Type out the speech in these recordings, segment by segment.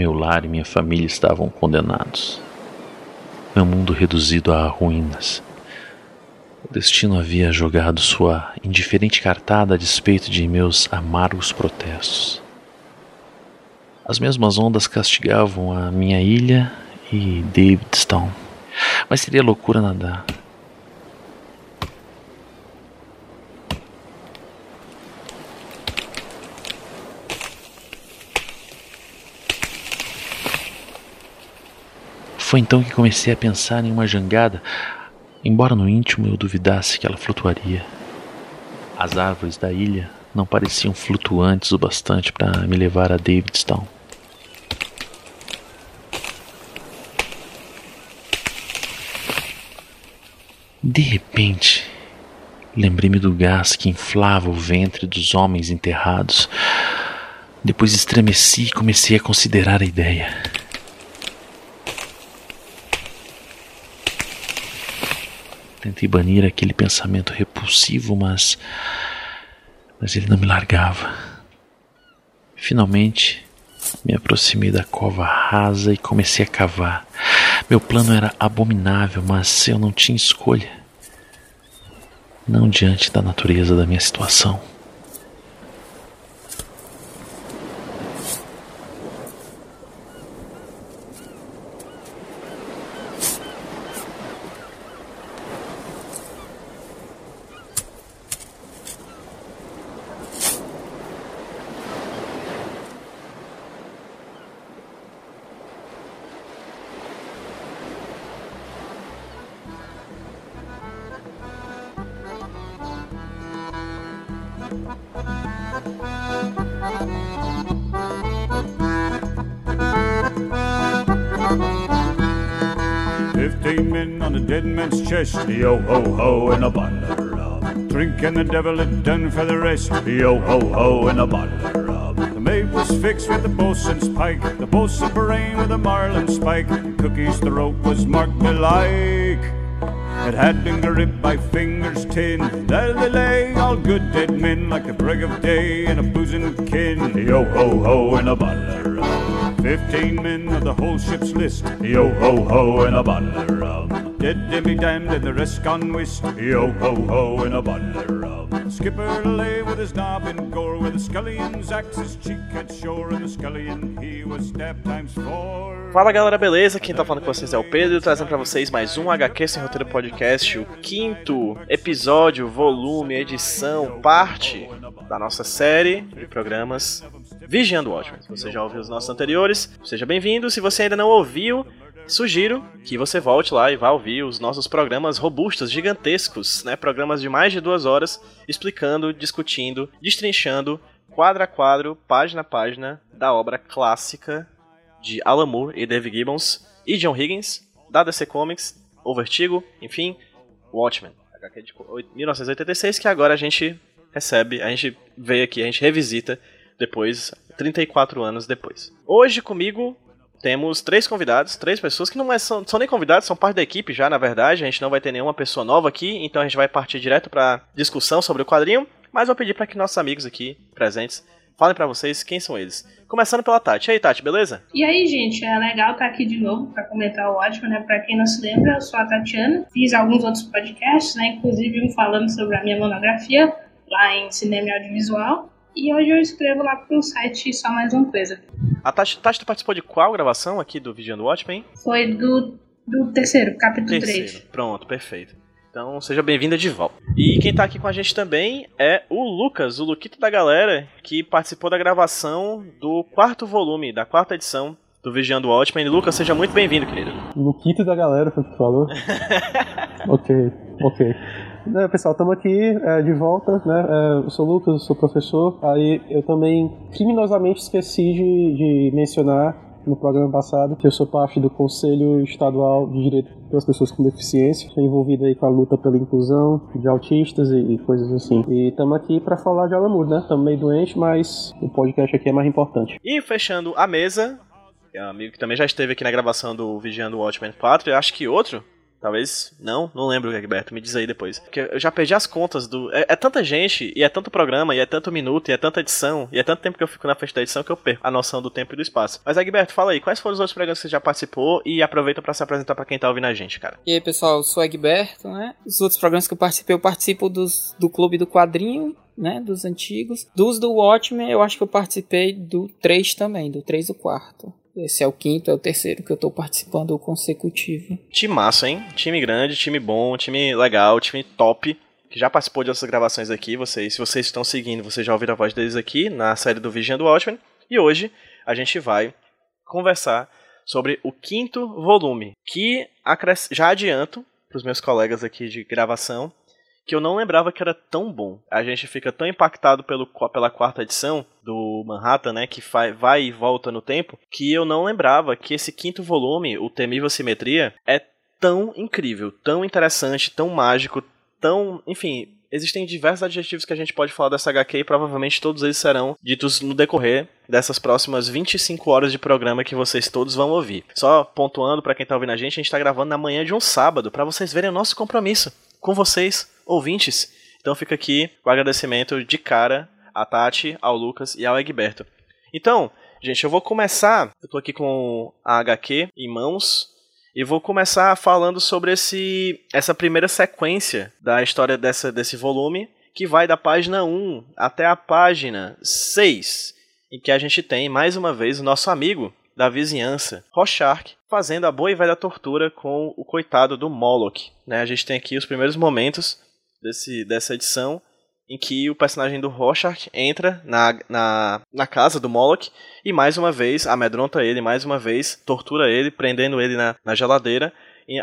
Meu lar e minha família estavam condenados. Meu mundo reduzido a ruínas. O destino havia jogado sua indiferente cartada a despeito de meus amargos protestos. As mesmas ondas castigavam a minha ilha e Davidstown. Mas seria loucura nadar. Foi então que comecei a pensar em uma jangada, embora no íntimo eu duvidasse que ela flutuaria. As árvores da ilha não pareciam flutuantes o bastante para me levar a Davidstown. De repente, lembrei-me do gás que inflava o ventre dos homens enterrados. Depois estremeci e comecei a considerar a ideia. Tentei banir aquele pensamento repulsivo, mas. Mas ele não me largava. Finalmente, me aproximei da cova rasa e comecei a cavar. Meu plano era abominável, mas eu não tinha escolha. Não diante da natureza da minha situação. Devil had done for the rest, yo ho ho, and a bottle of rum. The mate was fixed with the bosun's pike, the bosun brain with a marlin spike. Cookie's throat was marked alike. It had been gripped by fingers tin. There they lay, all good dead men, like the break of day and a boozing kin. Yo ho ho, and a bottle of rum. Fifteen men of the whole ship's list. Yo ho ho, and a bottle of rum. Dead be damned, and the rest gone whist. Yo ho ho, and a bottle of rum. Skipper lay with his knob in gore, where the scullion's axe his cheek shore, and the scullion he was stabbed times four. Fala galera, beleza? Quem tá falando com vocês é o Pedro, trazendo pra vocês mais um HQ Sem Roteiro Podcast, o quinto episódio, volume, edição, parte da nossa série de programas Vigiando Watchmen. Se você já ouviu os nossos anteriores, seja bem-vindo. Se você ainda não ouviu, sugiro que você volte lá e vá ouvir os nossos programas robustos, gigantescos, né? Programas de mais de duas horas, explicando, discutindo, destrinchando, quadro a quadro, página a página, da obra clássica de Alan Moore e Dave Gibbons e John Higgins, da DC Comics, O Vertigo, enfim, Watchmen, HQ de 1986, que agora a gente recebe, a gente vê aqui, a gente revisita depois, 34 anos depois. Hoje comigo temos três convidados, três pessoas que não é, são, são nem convidados, são parte da equipe já, na verdade. A gente não vai ter nenhuma pessoa nova aqui, então a gente vai partir direto para discussão sobre o quadrinho. Mas vou pedir para que nossos amigos aqui presentes falem para vocês quem são eles. Começando pela Tati. E aí, Tati, beleza? E aí, gente, é legal estar aqui de novo para comentar o ótimo, né? Para quem não se lembra, eu sou a Tatiana. Fiz alguns outros podcasts, né? Inclusive um falando sobre a minha monografia lá em cinema e audiovisual. E hoje eu escrevo lá pro site Só Mais Uma Coisa. A Tati, Tati tu participou de qual gravação aqui do Vigiando Watchmen? Foi do, do terceiro, capítulo Terceiro. 3. Pronto, perfeito. Então seja bem-vinda de volta. E quem tá aqui com a gente também é o Lucas, o Luquito da galera, que participou da gravação do quarto volume, da quarta edição do Vigiando Watchmen. Lucas, seja muito bem-vindo, querido. Luquito da galera, foi o que tu falou? ok, ok. É, pessoal, estamos aqui é, de volta, né? É, eu sou o Lucas, eu sou professor. Aí eu também criminosamente esqueci de, de mencionar no programa passado que eu sou parte do Conselho Estadual de Direito das Pessoas com Deficiência. Estou envolvido aí com a luta pela inclusão de autistas e, e coisas assim. E estamos aqui para falar de Alamur, né? Estamos meio doentes, mas o podcast aqui é mais importante. E fechando a mesa, é um amigo que também já esteve aqui na gravação do Vigiando Watchmen 4, e acho que outro Talvez não, não lembro, Egberto, me diz aí depois. Porque eu já perdi as contas do. É, é, tanta gente, e é tanto programa, e é tanto minuto, e é tanta edição, e é tanto tempo que eu fico na frente da edição que eu perco a noção do tempo e do espaço. Mas, Egberto, fala aí, quais foram os outros programas que você já participou e aproveita para se apresentar para quem tá ouvindo a gente, cara. E aí, pessoal, eu sou Egberto, né? Os outros programas que eu participei, eu participo dos, do Clube do Quadrinho, né, dos antigos. Dos do Watchmen, eu acho que eu participei do 3 também, do 3 e do 4. Esse é o quinto, é o terceiro que eu tô participando consecutivo. Time massa, hein? Time grande, time bom, time legal, time top. Que já participou de outras gravações aqui. Vocês, se vocês estão seguindo, vocês já ouviram a voz deles aqui na série do Vigiando Watchmen. E hoje a gente vai conversar sobre o quinto volume. Que já adianto para os meus colegas aqui de gravação que eu não lembrava que era tão bom. A gente fica tão impactado pelo, pela quarta edição do Manhattan, né, que vai e volta no tempo, que eu não lembrava que esse quinto volume, o Temível Simetria, é tão incrível, tão interessante, tão mágico, tão, enfim, existem diversos adjetivos que a gente pode falar dessa HQ e provavelmente todos eles serão ditos no decorrer dessas próximas 25 horas de programa que vocês todos vão ouvir. Só pontuando para quem tá ouvindo a gente, a gente tá gravando na manhã de um sábado para vocês verem o nosso compromisso com vocês, ouvintes. Então fica aqui o agradecimento de cara a Tati, ao Lucas e ao Egberto. Então, gente, eu vou começar. Eu tô aqui com a HQ em mãos. E vou começar falando sobre esse, essa primeira sequência da história dessa, desse volume, que vai da página 1 até a página 6, em que a gente tem, mais uma vez, o nosso amigo da vizinhança, Rorschach, fazendo a boa e velha tortura com o coitado do Moloch. Né? A gente tem aqui os primeiros momentos desse, dessa edição em que o personagem do Rorschach entra na, na, na casa do Moloch e mais uma vez amedronta ele, mais uma vez tortura ele, prendendo ele na, na geladeira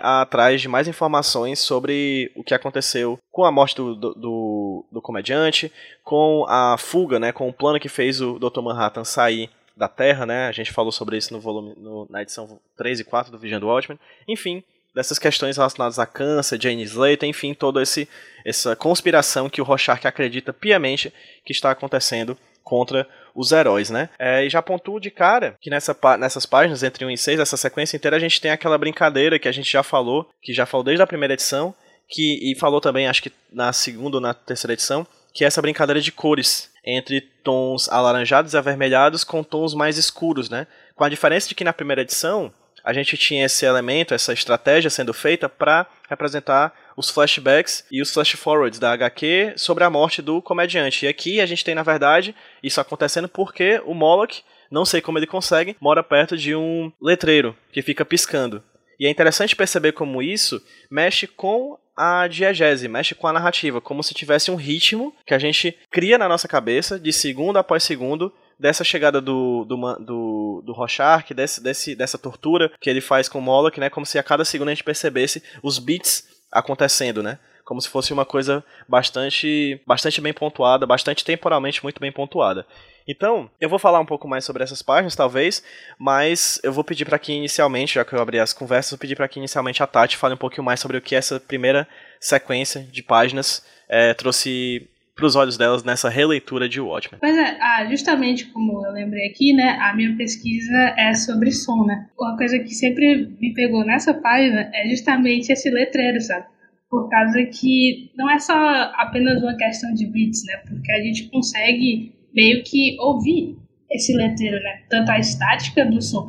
atrás de mais informações sobre o que aconteceu com a morte do, do, do, do comediante, com a fuga, né, com o plano que fez o Dr. Manhattan sair da Terra, né? A gente falou sobre isso no volume no, na edição 3 e 4 do Vision do Watchmen. Enfim, dessas questões relacionadas a câncer, Jane Slater, enfim, toda esse, essa conspiração que o Rorschach acredita piamente que está acontecendo contra os heróis, né? É, e já pontuo de cara que nessa, nessas páginas, entre 1 e 6, essa sequência inteira, a gente tem aquela brincadeira que a gente já falou, que já falou desde a primeira edição, que, e falou também, acho que na segunda ou na terceira edição, que é essa brincadeira de cores entre tons alaranjados e avermelhados com tons mais escuros, né? Com a diferença de que na primeira edição a gente tinha esse elemento, essa estratégia sendo feita para representar os flashbacks e os flash forwards da HQ sobre a morte do comediante. E aqui a gente tem, na verdade, isso acontecendo porque o Moloch, não sei como ele consegue, mora perto de um letreiro que fica piscando. E é interessante perceber como isso mexe com a diegese, mexe com a narrativa, como se tivesse um ritmo que a gente cria na nossa cabeça, de segundo após segundo, dessa chegada do, do, do, do Rorschach, desse, desse, dessa tortura que ele faz com o Moloch, né? Como se a cada segundo a gente percebesse os beats acontecendo, né? Como se fosse uma coisa bastante, bastante bem pontuada, bastante temporalmente muito bem pontuada. Então, eu vou falar um pouco mais sobre essas páginas, talvez, mas eu vou pedir para que inicialmente, já que eu abri as conversas, eu pedir para que inicialmente a Tati fale um pouquinho mais sobre o que essa primeira sequência de páginas é, trouxe para os olhos delas nessa releitura de Watchmen. Pois é, ah, justamente como eu lembrei aqui, né, a minha pesquisa é sobre som, né? Uma coisa que sempre me pegou nessa página é justamente esse letreiro, sabe? Por causa que não é só apenas uma questão de beats, né? Porque a gente consegue meio que ouvir esse letreiro, né? Tanto a estática do som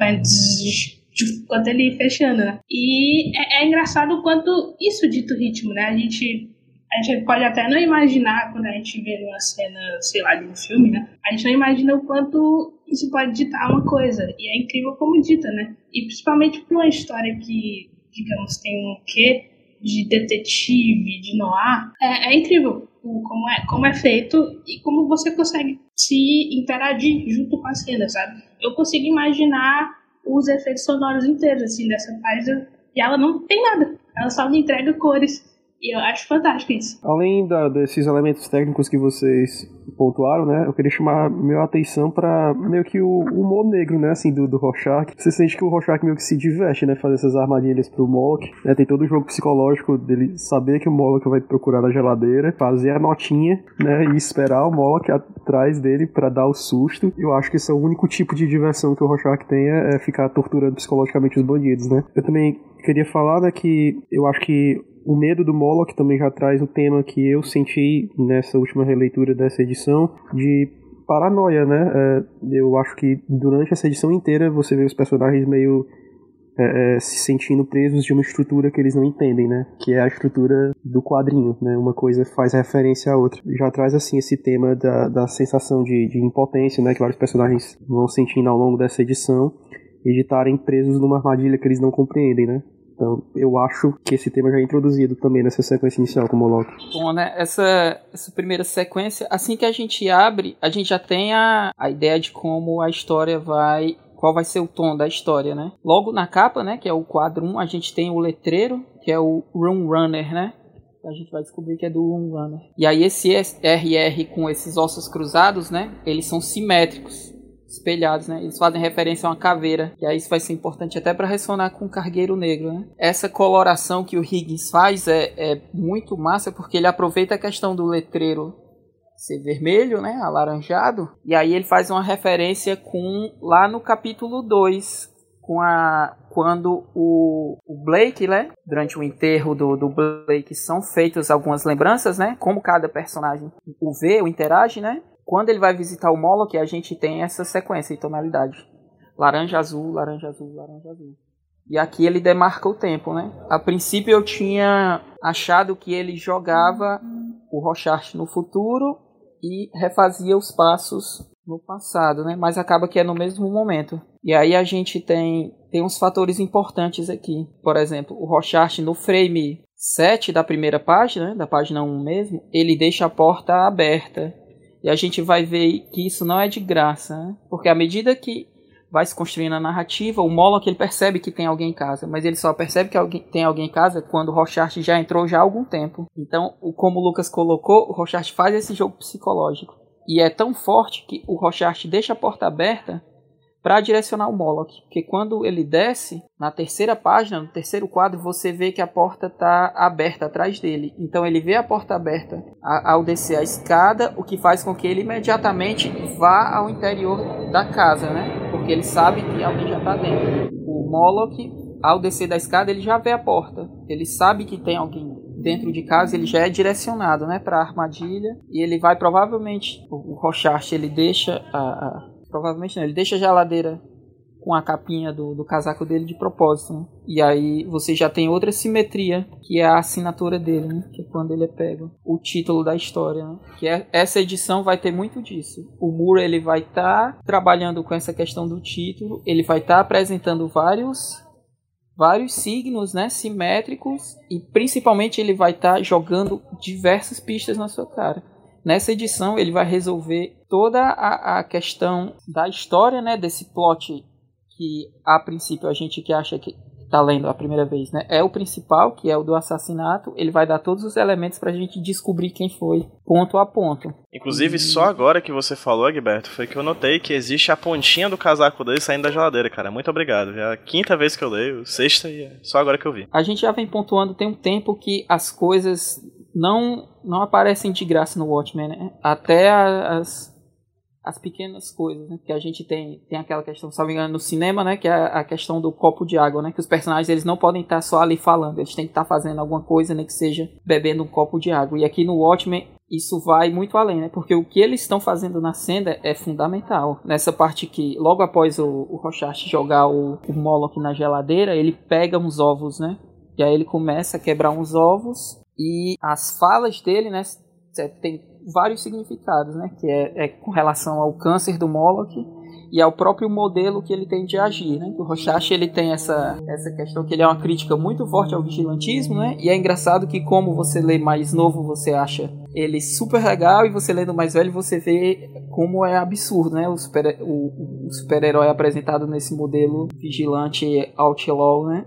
quanto ele fechando, né? E é, é engraçado o quanto isso dito ritmo, né? A gente a gente pode até não imaginar quando a gente vê uma cena, sei lá, de um filme, né? A gente não imagina o quanto isso pode ditar uma coisa. E é incrível como dita, né? E principalmente para uma história que, digamos, tem um quê de detetive, de noir, é, é incrível como é, como é feito e como você consegue se interagir junto com a cena, sabe? Eu consigo imaginar os efeitos sonoros inteiros, assim, dessa página, e ela não tem nada. Ela só me entrega cores E eu acho fantástico isso. Além da, desses elementos técnicos que vocês pontuaram, né? Eu queria chamar minha atenção para meio que o humor negro, né? Assim, do, do Rorschach. Você sente que o Rorschach meio que se diverte, né? Fazer essas armadilhas pro Moloch. Né? Tem todo o jogo psicológico dele saber que o Moloch vai procurar na geladeira, fazer a notinha, né? E esperar o Moloch atrás dele para dar o susto. Eu acho que esse é o único tipo de diversão que o Rorschach tem é, é ficar torturando psicologicamente os bandidos, né? Eu também queria falar né, que eu acho que o medo do Moloch também já traz o tema que eu senti nessa última releitura dessa edição de paranoia, né? É, eu acho que durante essa edição inteira você vê os personagens meio é, é, se sentindo presos de uma estrutura que eles não entendem, né? Que é a estrutura do quadrinho, né? Uma coisa faz referência à outra. Já traz, assim, esse tema da, da sensação de, de impotência, né? Que vários personagens vão sentindo ao longo dessa edição e de estarem presos numa armadilha que eles não compreendem, né? Então, eu acho que esse tema já é introduzido também nessa sequência inicial com o Moloch. Bom, né? Essa, essa primeira sequência, assim que a gente abre, a gente já tem a, a ideia de como a história vai. Qual vai ser o tom da história, né? Logo na capa, né? Que é o quadro 1, a gente tem o letreiro, que é o Room Runner, né? A gente vai descobrir que é do Room Runner. E aí esse RR com esses ossos cruzados, né? Eles são simétricos espelhados, né? Eles fazem referência a uma caveira, e aí isso vai ser importante até para ressonar com o cargueiro negro, né? Essa coloração que o Higgins faz é, é muito massa porque ele aproveita a questão do letreiro ser vermelho, né, alaranjado, e aí ele faz uma referência com lá no capítulo 2, com a quando o, o Blake, né, durante o enterro do, do Blake são feitas algumas lembranças, né, como cada personagem o vê, o interage, né, quando ele vai visitar o Moloch, a gente tem essa sequência de tonalidade. Laranja, azul, laranja, azul, laranja, azul. E aqui ele demarca o tempo, né? A princípio eu tinha achado que ele jogava o Rochart no futuro e refazia os passos no passado, né? Mas acaba que é no mesmo momento. E aí a gente tem, tem uns fatores importantes aqui. Por exemplo, o Rochart no frame 7 da primeira página, né? da página 1 mesmo, ele deixa a porta aberta. E a gente vai ver que isso não é de graça, né? porque à medida que vai se construindo a narrativa, o Moloch ele percebe que tem alguém em casa, mas ele só percebe que alguém, tem alguém em casa quando o Rochart já entrou já há algum tempo. Então, como o Lucas colocou, o Rochart faz esse jogo psicológico. E é tão forte que o Rochart deixa a porta aberta para direcionar o Moloch. Porque quando ele desce, na terceira página, no terceiro quadro, você vê que a porta está aberta atrás dele. Então ele vê a porta aberta ao descer a escada, o que faz com que ele imediatamente vá ao interior da casa, né? Porque ele sabe que alguém já está dentro. O Moloch, ao descer da escada, ele já vê a porta. Ele sabe que tem alguém dentro de casa, ele já é direcionado, né, para a armadilha. E ele vai provavelmente, o Rochart, ele deixa a, a Provavelmente não, ele deixa a geladeira com a capinha do, do casaco dele de propósito. Né? E aí você já tem outra simetria, que é a assinatura dele, né? que é quando ele é pego. O título da história. Né? Que é, essa edição vai ter muito disso. O Moore ele vai estar tá trabalhando com essa questão do título, ele vai estar tá apresentando vários vários signos né, simétricos e principalmente ele vai estar tá jogando diversas pistas na sua cara. Nessa edição ele vai resolver toda a, a questão da história, né, desse plot que a princípio a gente que acha que está lendo a primeira vez, né, é o principal, que é o do assassinato. Ele vai dar todos os elementos para a gente descobrir quem foi, ponto a ponto. Inclusive, só agora que você falou, Agberto, foi que eu notei que existe a pontinha do casaco dele saindo da geladeira, cara. Muito obrigado. É a quinta vez que eu leio, sexta e é só agora que eu vi. A gente já vem pontuando tem um tempo que as coisas não não aparecem de graça no Watchmen, né? Até as, as pequenas coisas, né? Que a gente tem, tem aquela questão, se não me engano, no cinema, né? Que é a questão do copo de água, né? Que os personagens eles não podem estar só ali falando, eles têm que estar fazendo alguma coisa, né? que seja bebendo um copo de água. E aqui no Watchmen isso vai muito além, né? Porque o que eles estão fazendo na cena é fundamental. Nessa parte que, logo após o, o jogar o, o Moloch na geladeira, ele pega uns ovos, né? E aí ele começa a quebrar uns ovos e as falas dele, né, tem vários significados, né, que é, é, com relação ao câncer do Moloch e ao próprio modelo que ele tem de agir, né? O Rochache ele tem essa essa questão que ele é uma crítica muito forte ao vigilantismo, né? E é engraçado que como você lê mais novo, você acha ele super legal e você lendo mais velho, você vê como é absurdo, né? O super o, o super-herói apresentado nesse modelo vigilante outlaw, né?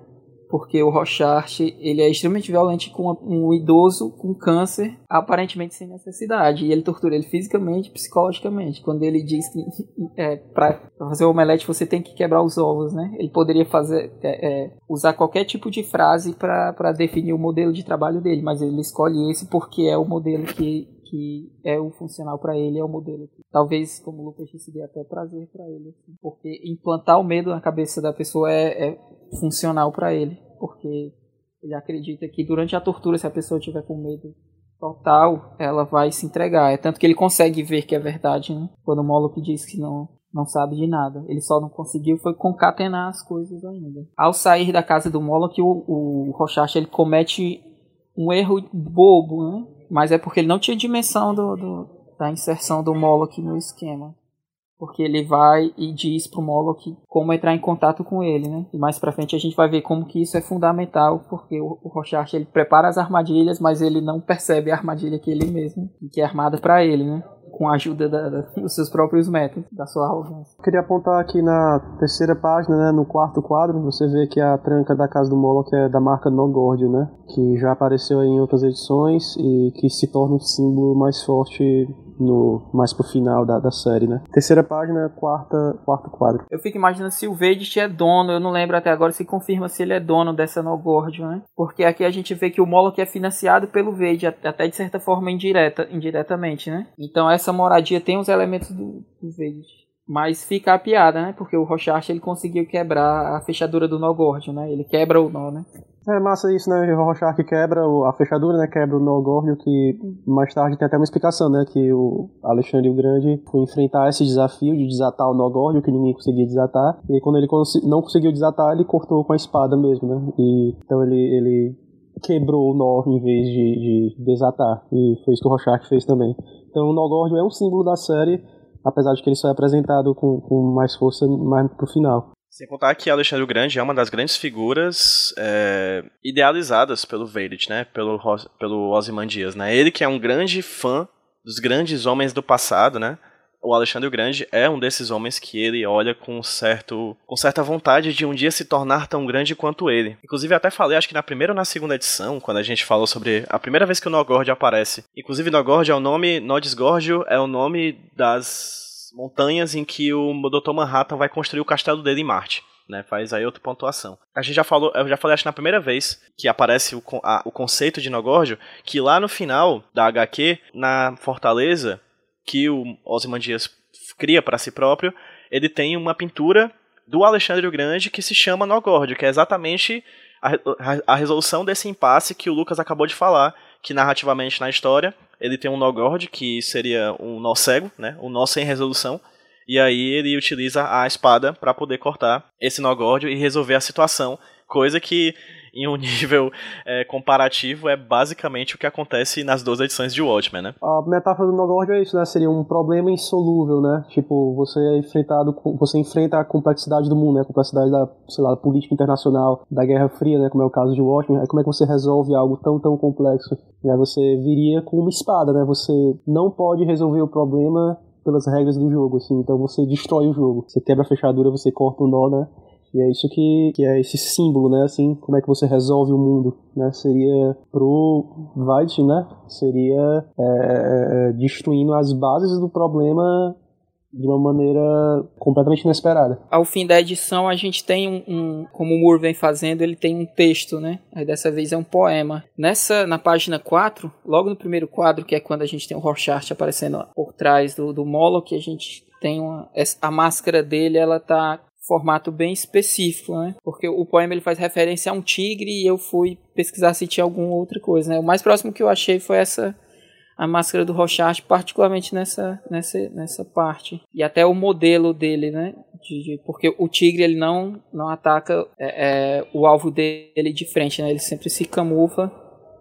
Porque o Rochart ele é extremamente violento com um idoso com câncer, aparentemente sem necessidade. E ele tortura ele fisicamente e psicologicamente. Quando ele diz que é, para fazer o omelete você tem que quebrar os ovos, né? Ele poderia fazer é, é, usar qualquer tipo de frase para definir o modelo de trabalho dele, mas ele escolhe esse porque é o modelo que que é o funcional para ele, é o modelo. Talvez, como o Lucas disse, até prazer para ele. Assim, porque implantar o medo na cabeça da pessoa é, é funcional para ele. Porque ele acredita que durante a tortura, se a pessoa tiver com medo total, ela vai se entregar. É tanto que ele consegue ver que é verdade, né? Quando o Moloch diz que não, não sabe de nada. Ele só não conseguiu foi concatenar as coisas ainda. Ao sair da casa do Moloch, o, o Rochacha, ele comete um erro bobo, né? Mas é porque ele não tinha dimensão do, do da inserção do Moloch no esquema. Porque ele vai e diz pro Moloch como entrar em contato com ele, né? E mais pra frente a gente vai ver como que isso é fundamental, porque o, o Rochart ele prepara as armadilhas, mas ele não percebe a armadilha que ele mesmo, que é armada para ele, né? com a ajuda da, da, dos seus próprios métodos, da sua arrogância. Queria apontar aqui na terceira página, né, no quarto quadro, você vê que a tranca da casa do Moloch é da marca Nogordio, né, que já apareceu em outras edições e que se torna um símbolo mais forte no mais pro final da, da série, né? Terceira página, quarta, quarto quadro. Eu fico imaginando se o Vedit é dono, eu não lembro até agora se confirma se ele é dono dessa Nogordio, né? Porque aqui a gente vê que o Moloch é financiado pelo Vade, até de certa forma indireta, indiretamente, né? Então essa moradia tem os elementos do, do Vedit. Mas fica a piada, né? Porque o Rochart ele conseguiu quebrar a fechadura do Nogordio, né? Ele quebra o nó, né? É massa isso, né? O Rorschach quebra a fechadura, né? Quebra o Nogórdio, que mais tarde tem até uma explicação, né? Que o Alexandre o Grande foi enfrentar esse desafio de desatar o Nogórdio, que ninguém conseguia desatar. E quando ele não conseguiu desatar, ele cortou com a espada mesmo, né? E, então ele, ele quebrou o nó em vez de, de desatar. E foi isso que o Rorschach fez também. Então o Nogórdio é um símbolo da série, apesar de que ele só é apresentado com, com mais força mais pro final. Sem contar que Alexandre o Grande é uma das grandes figuras é, idealizadas pelo Veidt, né? Pelo, pelo Ozymandias, né? Ele que é um grande fã dos grandes homens do passado, né? O Alexandre o Grande é um desses homens que ele olha com certo com certa vontade de um dia se tornar tão grande quanto ele. Inclusive, até falei, acho que na primeira ou na segunda edição, quando a gente falou sobre a primeira vez que o Nogord aparece. Inclusive, Nogord é o nome, Nodesgórdio é o nome das montanhas em que o Dr. Manhattan vai construir o castelo dele em Marte. Né, faz aí outra pontuação. A gente já falou, eu já falei acho na primeira vez que aparece o, a, o conceito de Nogórdio, que lá no final da HQ, na fortaleza que o Ozymandias cria para si próprio, ele tem uma pintura do Alexandre o Grande que se chama Nogórdio, que é exatamente a, a, a resolução desse impasse que o Lucas acabou de falar, que narrativamente na história ele tem um Nogord, que seria um nó cego, né? Um nó sem resolução. E aí ele utiliza a espada para poder cortar esse Nogord e resolver a situação. Coisa que em um nível é, comparativo, é basicamente o que acontece nas duas edições de Watchmen, né? A metáfora do Nogord é isso, né? Seria um problema insolúvel, né? Tipo, você é enfrentado você enfrenta a complexidade do mundo, né? A complexidade da, sei lá, da política internacional, da Guerra Fria, né? Como é o caso de Watchmen. Aí como é que você resolve algo tão, tão complexo? Você viria com uma espada, né? Você não pode resolver o problema pelas regras do jogo, assim. Então você destrói o jogo. Você quebra a fechadura, você corta o nó, né? E é isso que, que é esse símbolo, né? Assim, como é que você resolve o mundo, né? Seria pro White, né? Seria é, é, é, destruindo as bases do problema de uma maneira completamente inesperada. Ao fim da edição, a gente tem um, um, como o Moore vem fazendo, ele tem um texto, né? Aí dessa vez é um poema. Nessa, na página 4, logo no primeiro quadro, que é quando a gente tem o Rorschach aparecendo por trás do, do Moloch, a gente tem uma, a máscara dele, ela tá formato bem específico, né? Porque o poema ele faz referência a um tigre e eu fui pesquisar se tinha alguma outra coisa, né? O mais próximo que eu achei foi essa a máscara do Rochard, particularmente nessa, nessa, nessa parte. E até o modelo dele, né? De, de, porque o tigre ele não, não ataca é, é, o alvo dele de frente, né? Ele sempre se camufla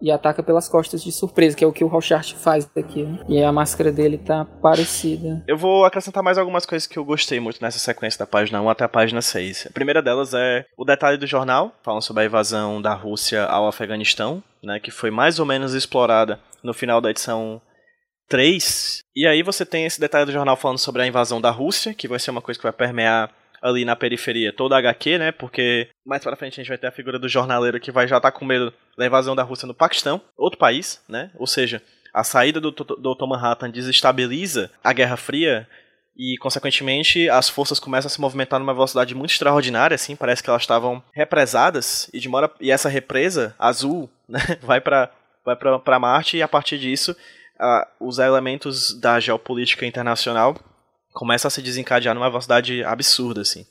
e ataca pelas costas de surpresa, que é o que o Rorschach faz aqui. Né? E a máscara dele tá parecida. Eu vou acrescentar mais algumas coisas que eu gostei muito nessa sequência da página 1 até a página 6. A primeira delas é o detalhe do jornal, falando sobre a invasão da Rússia ao Afeganistão, né, que foi mais ou menos explorada no final da edição 3. E aí você tem esse detalhe do jornal falando sobre a invasão da Rússia, que vai ser uma coisa que vai permear ali na periferia toda a HQ, né? Porque mais pra frente a gente vai ter a figura do jornaleiro que vai já estar tá com medo da invasão da Rússia no Paquistão, outro país, né? Ou seja, a saída do, Dr. Manhattan desestabiliza a Guerra Fria e, consequentemente, as forças começam a se movimentar numa velocidade muito extraordinária, assim, parece que elas estavam represadas, e, de mora, e essa represa azul né, vai para vai para Marte, e a partir disso, uh, os elementos da geopolítica internacional começam a se desencadear numa velocidade absurda, assim.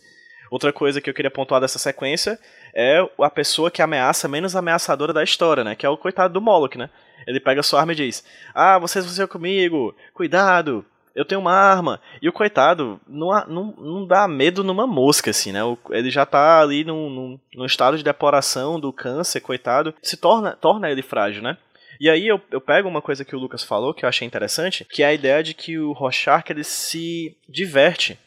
Outra coisa que eu queria pontuar dessa sequência é a pessoa que ameaça menos ameaçadora da história, né? Que é o coitado do Moloch, né? Ele pega sua arma e diz: Ah, vocês vão ser comigo, cuidado, eu tenho uma arma. E o coitado não, não, não dá medo numa mosca, assim, né? Ele já tá ali num, num, num estado de deploração do câncer, coitado. Se torna, torna ele frágil, né? E aí eu, eu pego uma coisa que o Lucas falou, que eu achei interessante, que é a ideia de que o Rorschach ele se diverte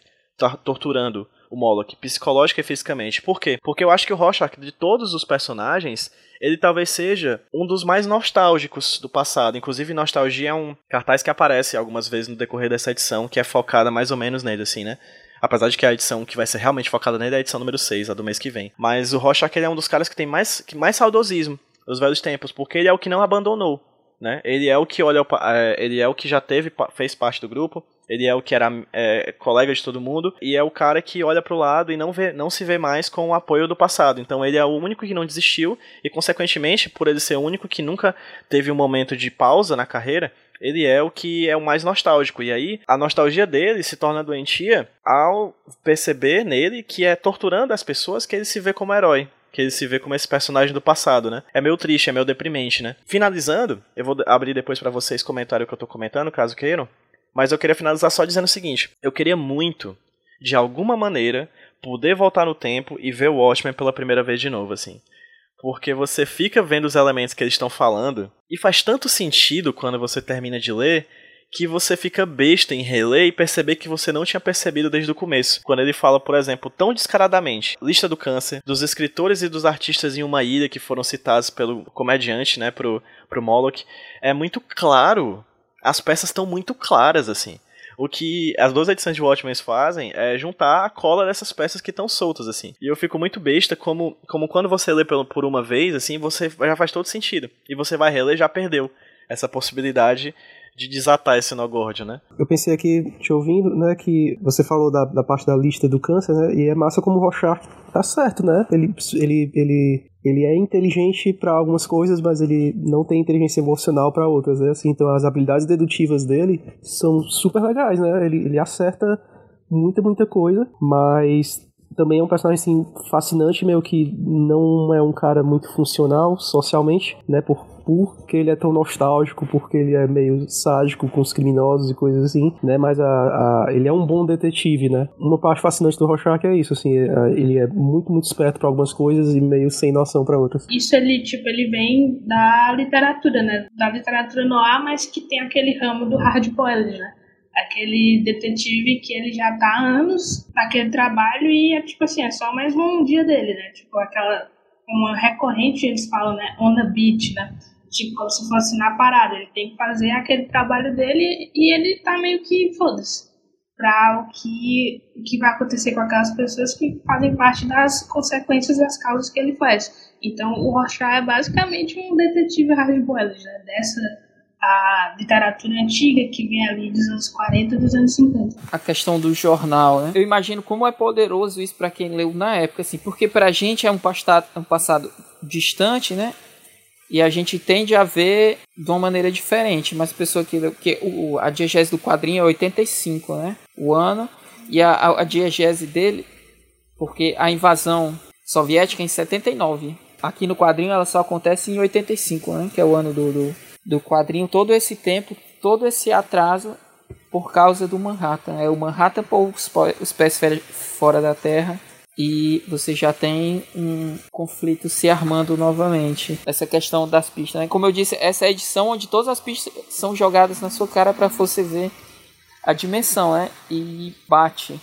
torturando o Moloch, psicológica e fisicamente. Por quê? Porque eu acho que o Rorschach, de todos os personagens, ele talvez seja um dos mais nostálgicos do passado. Inclusive, nostalgia é um cartaz que aparece algumas vezes no decorrer dessa edição, que é focada mais ou menos nele, assim, né? Apesar de que a edição que vai ser realmente focada nele é a edição número 6, a do mês que vem. Mas o Rorschach ele é um dos caras que tem mais, que mais saudosismo dos velhos tempos, porque ele é o que não abandonou. Né? Ele é o que olha, é, ele é o que já teve, fez parte do grupo, ele é o que era é, colega de todo mundo e é o cara que olha para o lado e não, vê, não se vê mais com o apoio do passado. Então ele é o único que não desistiu e, consequentemente, por ele ser o único que nunca teve um momento de pausa na carreira, ele é o que é o mais nostálgico. E aí a nostalgia dele se torna doentia ao perceber nele que é torturando as pessoas que ele se vê como herói que ele se vê como esse personagem do passado, né? É meio triste, é meio deprimente, né? Finalizando, eu vou abrir depois para vocês comentário que eu tô comentando, caso queiram. Mas eu queria finalizar só dizendo o seguinte: eu queria muito, de alguma maneira, poder voltar no tempo e ver o Watchmen pela primeira vez de novo, assim. Porque você fica vendo os elementos que eles estão falando e faz tanto sentido quando você termina de ler que você fica besta em reler e perceber que você não tinha percebido desde o começo. Quando ele fala, por exemplo, tão descaradamente, lista do câncer, dos escritores e dos artistas em uma ilha que foram citados pelo comediante, né, pro, pro Moloch, é muito claro as peças estão muito claras, assim. O que as duas edições de Watchmen fazem é juntar a cola dessas peças que estão soltas, assim. E eu fico muito besta como, como quando você lê por uma vez, assim, você já faz todo sentido. E você vai reler já perdeu essa possibilidade de desatar esse nó né? Eu pensei aqui, te ouvindo, né, que você falou da, da parte da lista do câncer, né, e é massa como o Rorschach tá certo, né? Ele, ele, ele, ele é inteligente para algumas coisas, mas ele não tem inteligência emocional para outras, né? Assim, então as habilidades dedutivas dele são super legais, né? Ele, ele acerta muita, muita coisa, mas também é um personagem assim, fascinante, meio que não é um cara muito funcional socialmente, né? Por porque ele é tão nostálgico, porque ele é meio sádico com os criminosos e coisas assim, né? Mas a, a ele é um bom detetive, né? Uma parte fascinante do Rorschach é isso, assim, é, ele é muito, muito esperto para algumas coisas e meio sem noção para outras. Isso ele, tipo, ele vem da literatura, né? Da literatura noir, mas que tem aquele ramo do hard boiled, né? aquele detetive que ele já tá há anos naquele trabalho e é tipo assim, é só mais um dia dele, né? Tipo, aquela uma recorrente, eles falam, né? On the beat, né? Tipo, como se fosse na parada. Ele tem que fazer aquele trabalho dele e ele tá meio que foda-se. Pra o que, que vai acontecer com aquelas pessoas que fazem parte das consequências das causas que ele faz. Então, o Rorschach é basicamente um detetive hard-boiled, né? Dessa a literatura antiga que vem ali dos anos 40 dos anos 50. A questão do jornal, né? Eu imagino como é poderoso isso para quem leu na época, assim, porque pra gente é um passado, um passado distante, né? E a gente tende a ver de uma maneira diferente, mas a pessoa que, que o, a diegese do quadrinho é 85, né? O ano. E a, a, a diegese dele, porque a invasão soviética é em 79. Aqui no quadrinho ela só acontece em 85, né? Que é o ano do, do do quadrinho todo esse tempo, todo esse atraso por causa do Manhattan. É o Manhattan por os pés fora da Terra e você já tem um conflito se armando novamente. Essa questão das pistas, né? Como eu disse, essa é a edição onde todas as pistas são jogadas na sua cara para você ver a dimensão, né? E bate,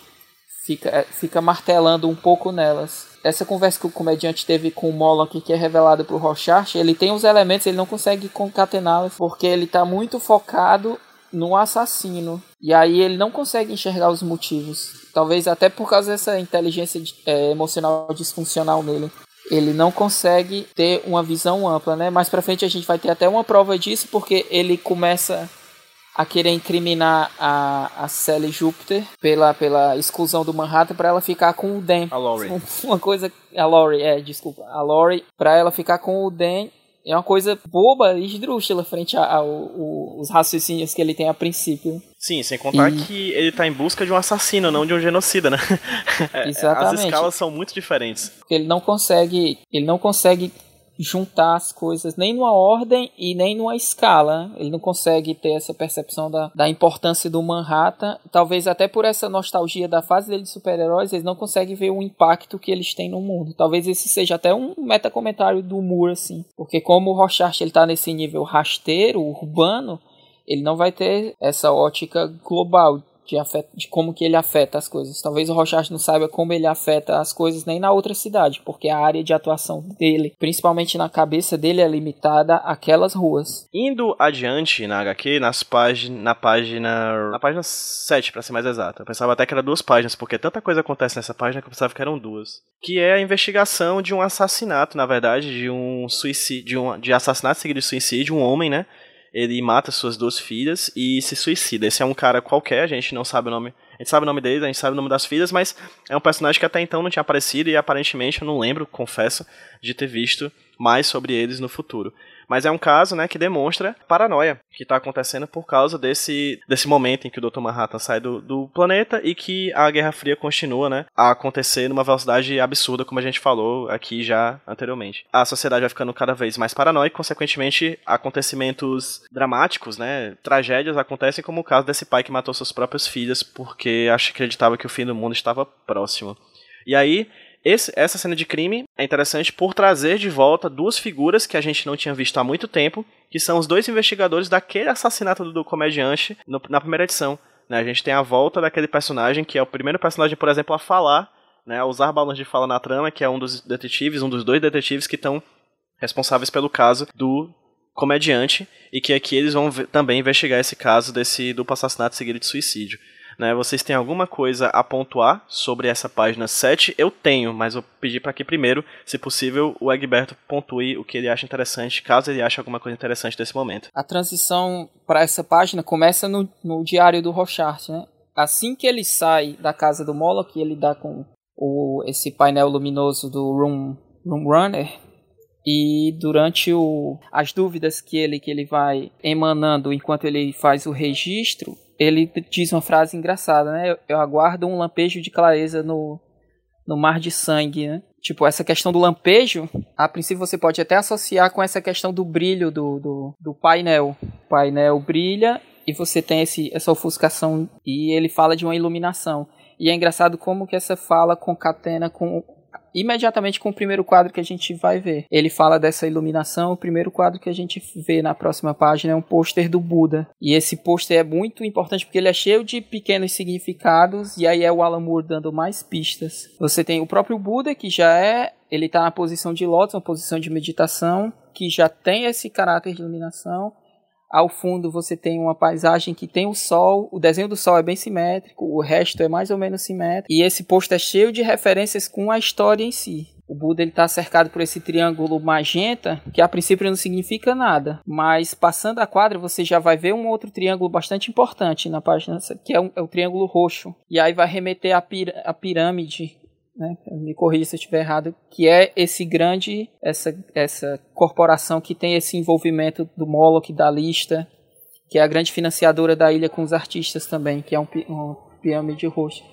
fica, fica martelando um pouco nelas essa conversa que o comediante teve com o Moloch, que é revelada pro Rorschach, ele tem os elementos, ele não consegue concatená-los, porque ele tá muito focado no assassino. E aí ele não consegue enxergar os motivos. Talvez até por causa dessa inteligência é, emocional disfuncional nele. Ele não consegue ter uma visão ampla, né? Mais pra frente a gente vai ter até uma prova disso, porque ele começa a querer incriminar a, a Sally Júpiter pela, pela exclusão do Manhattan para ela ficar com o Dan. A Laurie. Uma coisa. A Laurie, é, desculpa. A Laurie, pra ela ficar com o Dan é uma coisa boba e esdrúxula frente aos raciocínios que ele tem a princípio. Sim, sem contar E- que ele tá em busca de um assassino, não de um genocida, né? É, Exatamente. As escalas são muito diferentes. Ele não consegue. Ele não consegue juntar as coisas nem numa ordem e nem numa escala. Ele não consegue ter essa percepção da, da importância do Manhattan. Talvez até por essa nostalgia da fase dele de super-heróis, eles não conseguem ver o impacto que eles têm no mundo. Talvez esse seja até um metacomentário do Moore, assim. Porque como o Rorschach ele tá nesse nível rasteiro, urbano, ele não vai ter essa ótica global de, afeta, de como que ele afeta as coisas. Talvez o Rorschach não saiba como ele afeta as coisas nem na outra cidade, porque a área de atuação dele, principalmente na cabeça dele, é limitada àquelas ruas. Indo adiante na HQ, nas páginas, na página. Na página 7, pra ser mais exato. Eu pensava até que era duas páginas, porque tanta coisa acontece nessa página que eu pensava que eram duas. Que é a investigação de um assassinato, na verdade, de um suicídio. De, um, de assassinato seguido de suicídio, um homem, né? Ele mata suas duas filhas e se suicida. Esse é um cara qualquer, a gente não sabe o nome. A gente sabe o nome dele, a gente sabe o nome das filhas, mas é um personagem que até então não tinha aparecido e aparentemente eu não lembro, confesso, de ter visto mais sobre eles no futuro. Mas é um caso, né, que demonstra paranoia que está acontecendo por causa desse, desse momento em que o Dr. Manhattan sai do, do planeta e que a Guerra Fria continua, né, a acontecer numa velocidade absurda, como a gente falou aqui já anteriormente. A sociedade vai ficando cada vez mais paranoica, consequentemente, acontecimentos dramáticos, né, tragédias acontecem, como o caso desse pai que matou suas próprias filhas porque acreditava que o fim do mundo estava próximo. E aí, esse- essa cena de crime é interessante por trazer de volta duas figuras que a gente não tinha visto há muito tempo, que são os dois investigadores daquele assassinato do, do comediante no- na primeira edição. né? A gente tem a volta daquele personagem que é o primeiro personagem, por exemplo, a falar, né, a usar balões de fala na trama, que é um dos detetives, um dos dois detetives que estão responsáveis pelo caso do comediante e que aqui eles vão também investigar esse caso desse duplo assassinato seguido de suicídio. Né, vocês têm alguma coisa a pontuar sobre essa página 7? Eu tenho, mas eu pedi para que primeiro, se possível, o Egberto pontue o que ele acha interessante, caso ele ache alguma coisa interessante desse momento. A transição para essa página começa no, no diário do Rorschach, né? Assim que ele sai da casa do Moloch, ele dá com o, esse painel luminoso do Room, Room Runner, e durante o, as dúvidas que ele, que ele vai emanando enquanto ele faz o registro, ele diz uma frase engraçada, né? Eu, eu aguardo um lampejo de clareza no, no mar de sangue, né? Tipo, essa questão do lampejo, a princípio você pode até associar com essa questão do brilho do, do, do painel. O painel brilha e você tem esse, essa ofuscação e ele fala de uma iluminação. E é engraçado como que essa fala concatena com imediatamente com o primeiro quadro que a gente vai ver. Ele fala dessa iluminação, o primeiro quadro que a gente vê na próxima página é um pôster do Buda. E esse pôster é muito importante porque ele é cheio de pequenos significados e aí é o Alan Moore dando mais pistas. Você tem o próprio Buda que já é, ele está na posição de lótus, uma posição de meditação, que já tem esse caráter de iluminação. Ao fundo você tem uma paisagem que tem o sol, o desenho do sol é bem simétrico, o resto é mais ou menos simétrico, e esse posto é cheio de referências com a história em si. O Buda está cercado por esse triângulo magenta, que a princípio não significa nada, mas passando a quadra você já vai ver um outro triângulo bastante importante na página, que é, um, é o triângulo roxo, e aí vai remeter à pir pirâmide né, me corrija se eu estiver errado, que é esse grande, essa, essa corporação que tem esse envolvimento do Moloch, da lista, que é a grande financiadora da ilha com os artistas também, que é um, um pirâmide roxa.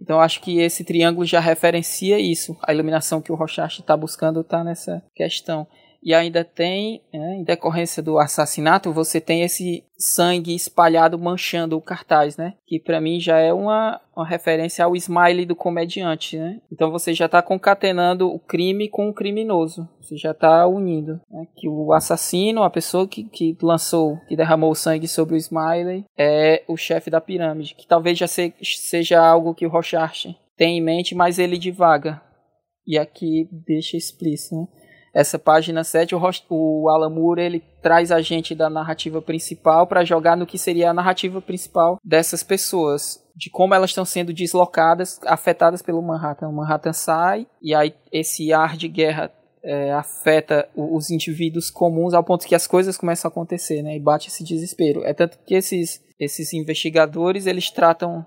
Então acho que esse triângulo já referencia isso, a iluminação que o Rorschach está buscando está nessa questão. E ainda tem, né, em decorrência do assassinato, você tem esse sangue espalhado manchando o cartaz, né? Que para mim já é uma, uma referência ao smile do comediante, né? Então você já está concatenando o crime com o criminoso. Você já está unindo. Né? Que o assassino, a pessoa que, que lançou, que derramou o sangue sobre o smile, é o chefe da pirâmide. Que talvez já se, seja algo que o Rorschach tem em mente, mas ele divaga. E aqui deixa explícito, né? Essa página 7, o, o Alan Moore ele traz a gente da narrativa principal para jogar no que seria a narrativa principal dessas pessoas. De como elas estão sendo deslocadas, afetadas pelo Manhattan. O Manhattan sai e aí esse ar de guerra é, afeta os indivíduos comuns ao ponto que as coisas começam a acontecer, né? E bate esse desespero. É tanto que esses, esses investigadores, eles tratam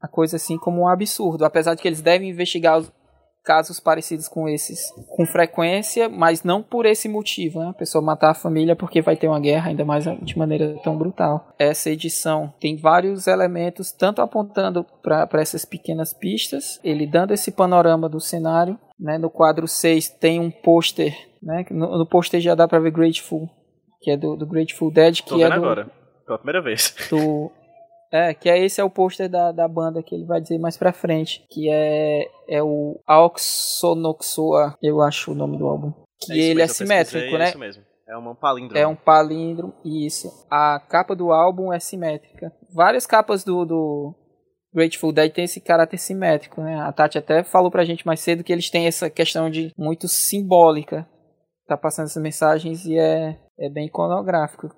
a coisa assim como um absurdo, apesar de que eles devem investigar os casos parecidos com esses com frequência, mas não por esse motivo, né? A pessoa matar a família porque vai ter uma guerra, ainda mais de maneira tão brutal. Essa edição tem vários elementos, tanto apontando para essas pequenas pistas, ele dando esse panorama do cenário, né? No quadro 6 tem um pôster, né? No, no pôster já dá para ver Grateful, que é do, do Grateful Dead, que Tô é vendo do, agora. Pela primeira vez. do é, que é esse é o pôster da, da banda que ele vai dizer mais pra frente, que é, é o Auxonoxoa, eu acho o nome do álbum. Que É ele é simétrico, pesquisei, né? É isso mesmo. É uma palíndromo. É um palíndromo, isso. A capa do álbum é simétrica. Várias capas do, do Grateful Dead tem esse caráter simétrico, né? A Tati até falou pra gente mais cedo que eles têm essa questão de muito simbólica. Tá passando essas mensagens e é, é bem iconográfico.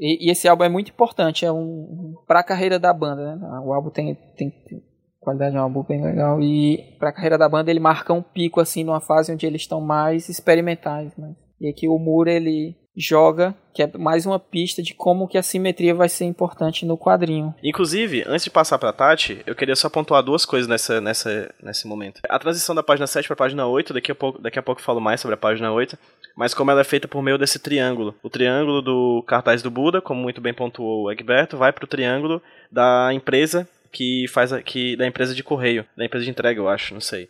E, e esse álbum é muito importante, é um para a carreira da banda, né? O álbum tem, tem, tem qualidade, é um álbum bem legal e para a carreira da banda ele marca um pico assim numa fase onde eles estão mais experimentais, né? E aqui o Moore ele joga, que é mais uma pista de como que a simetria vai ser importante no quadrinho. Inclusive, antes de passar pra Tati, eu queria só pontuar duas coisas nessa, nessa, nesse momento. A transição da página 7 pra página 8, daqui a, pouco, daqui a pouco eu falo mais sobre a página 8, mas como ela é feita por meio desse triângulo. O triângulo do cartaz do Buda, como muito bem pontuou o Egberto, vai pro triângulo da empresa que faz a, que da empresa de correio, da empresa de entrega, eu acho, não sei.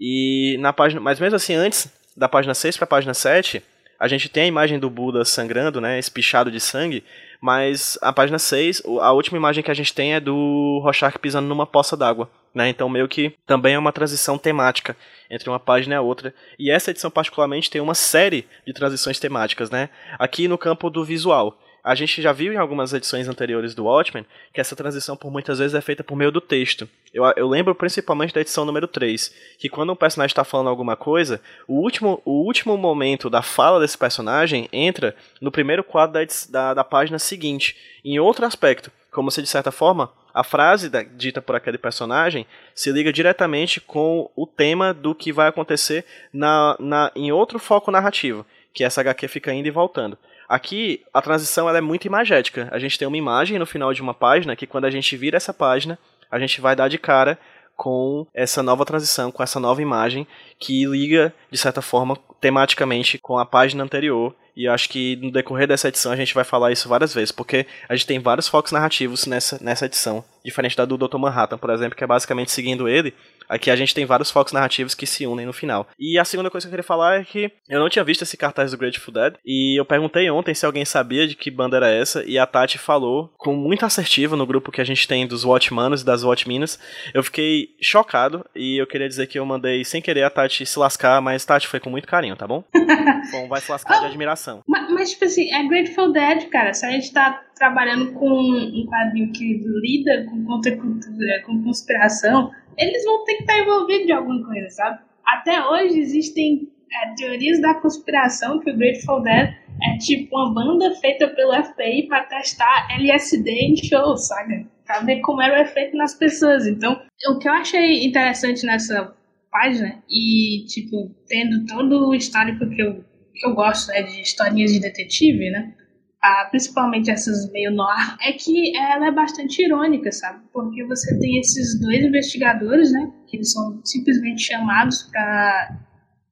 E na página, mas mesmo assim antes da página 6 para a página 7, a gente tem a imagem do Buda sangrando, né, espichado de sangue, mas a página 6, a última imagem que a gente tem é do Rorschach pisando numa poça d'água, né? Então meio que também é uma transição temática entre uma página e a outra. E essa edição particularmente tem uma série de transições temáticas, né? Aqui no campo do visual. A gente já viu em algumas edições anteriores do Watchmen que essa transição por muitas vezes é feita por meio do texto. Eu, eu lembro principalmente da edição número 3, que quando um personagem está falando alguma coisa, o último, o último momento da fala desse personagem entra no primeiro quadro da, da, da página seguinte, em outro aspecto, como se de certa forma a frase da, dita por aquele personagem se liga diretamente com o tema do que vai acontecer na, na, em outro foco narrativo, que essa HQ fica indo e voltando. Aqui, a transição ela é muito imagética. A gente tem uma imagem no final de uma página que quando a gente vira essa página, a gente vai dar de cara com essa nova transição, com essa nova imagem que liga, de certa forma, tematicamente com a página anterior. E acho que no decorrer dessa edição a gente vai falar isso várias vezes, porque a gente tem vários focos narrativos nessa, nessa edição. Diferente da do Dr. Manhattan, por exemplo, que é basicamente seguindo ele. Aqui a gente tem vários focos narrativos que se unem no final. E a segunda coisa que eu queria falar é que eu não tinha visto esse cartaz do Grateful Dead. E eu perguntei ontem se alguém sabia de que banda era essa. E a Tati falou, com muito assertiva no grupo que a gente tem dos Watchmanos e das Watchminas. Eu fiquei chocado. E eu queria dizer que eu mandei sem querer a Tati se lascar. Mas Tati foi com muito carinho, tá bom? bom, vai se lascar de admiração. Mas, mas, tipo assim, é Grateful Dead, cara. Se a gente tá trabalhando com um quadrinho que lida com contracultura, com conspiração, eles vão ter que estar envolvidos de alguma coisa, sabe? Até hoje existem é, teorias da conspiração que o Grateful Dead é tipo uma banda feita pelo FBI para testar LSD em shows, sabe? Pra ver como era o efeito nas pessoas. Então, o que eu achei interessante nessa página, e tipo, tendo todo o histórico que eu, que eu gosto, né, de historinhas de detetive, né? Ah, principalmente essas meio noir, é que ela é bastante irônica, sabe? Porque você tem esses dois investigadores, né? Que eles são simplesmente chamados para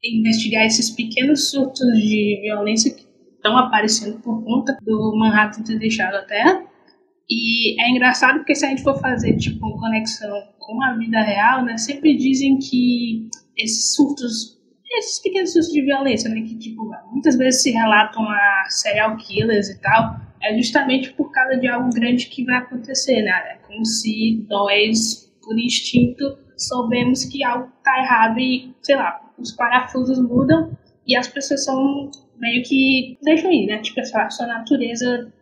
investigar esses pequenos surtos de violência que estão aparecendo por conta do Manhattan ter deixado a Terra. E é engraçado porque se a gente for fazer tipo uma conexão com a vida real, né? Sempre dizem que esses surtos esses pequenos surtos de violência, né, que tipo, muitas vezes se relatam a serial killers e tal, é justamente por causa de algo grande que vai acontecer, né? É como se nós, por instinto, soubemos que algo tá errado e, sei lá, os parafusos mudam e as pessoas são meio que deixam ir, né? Tipo, a sua natureza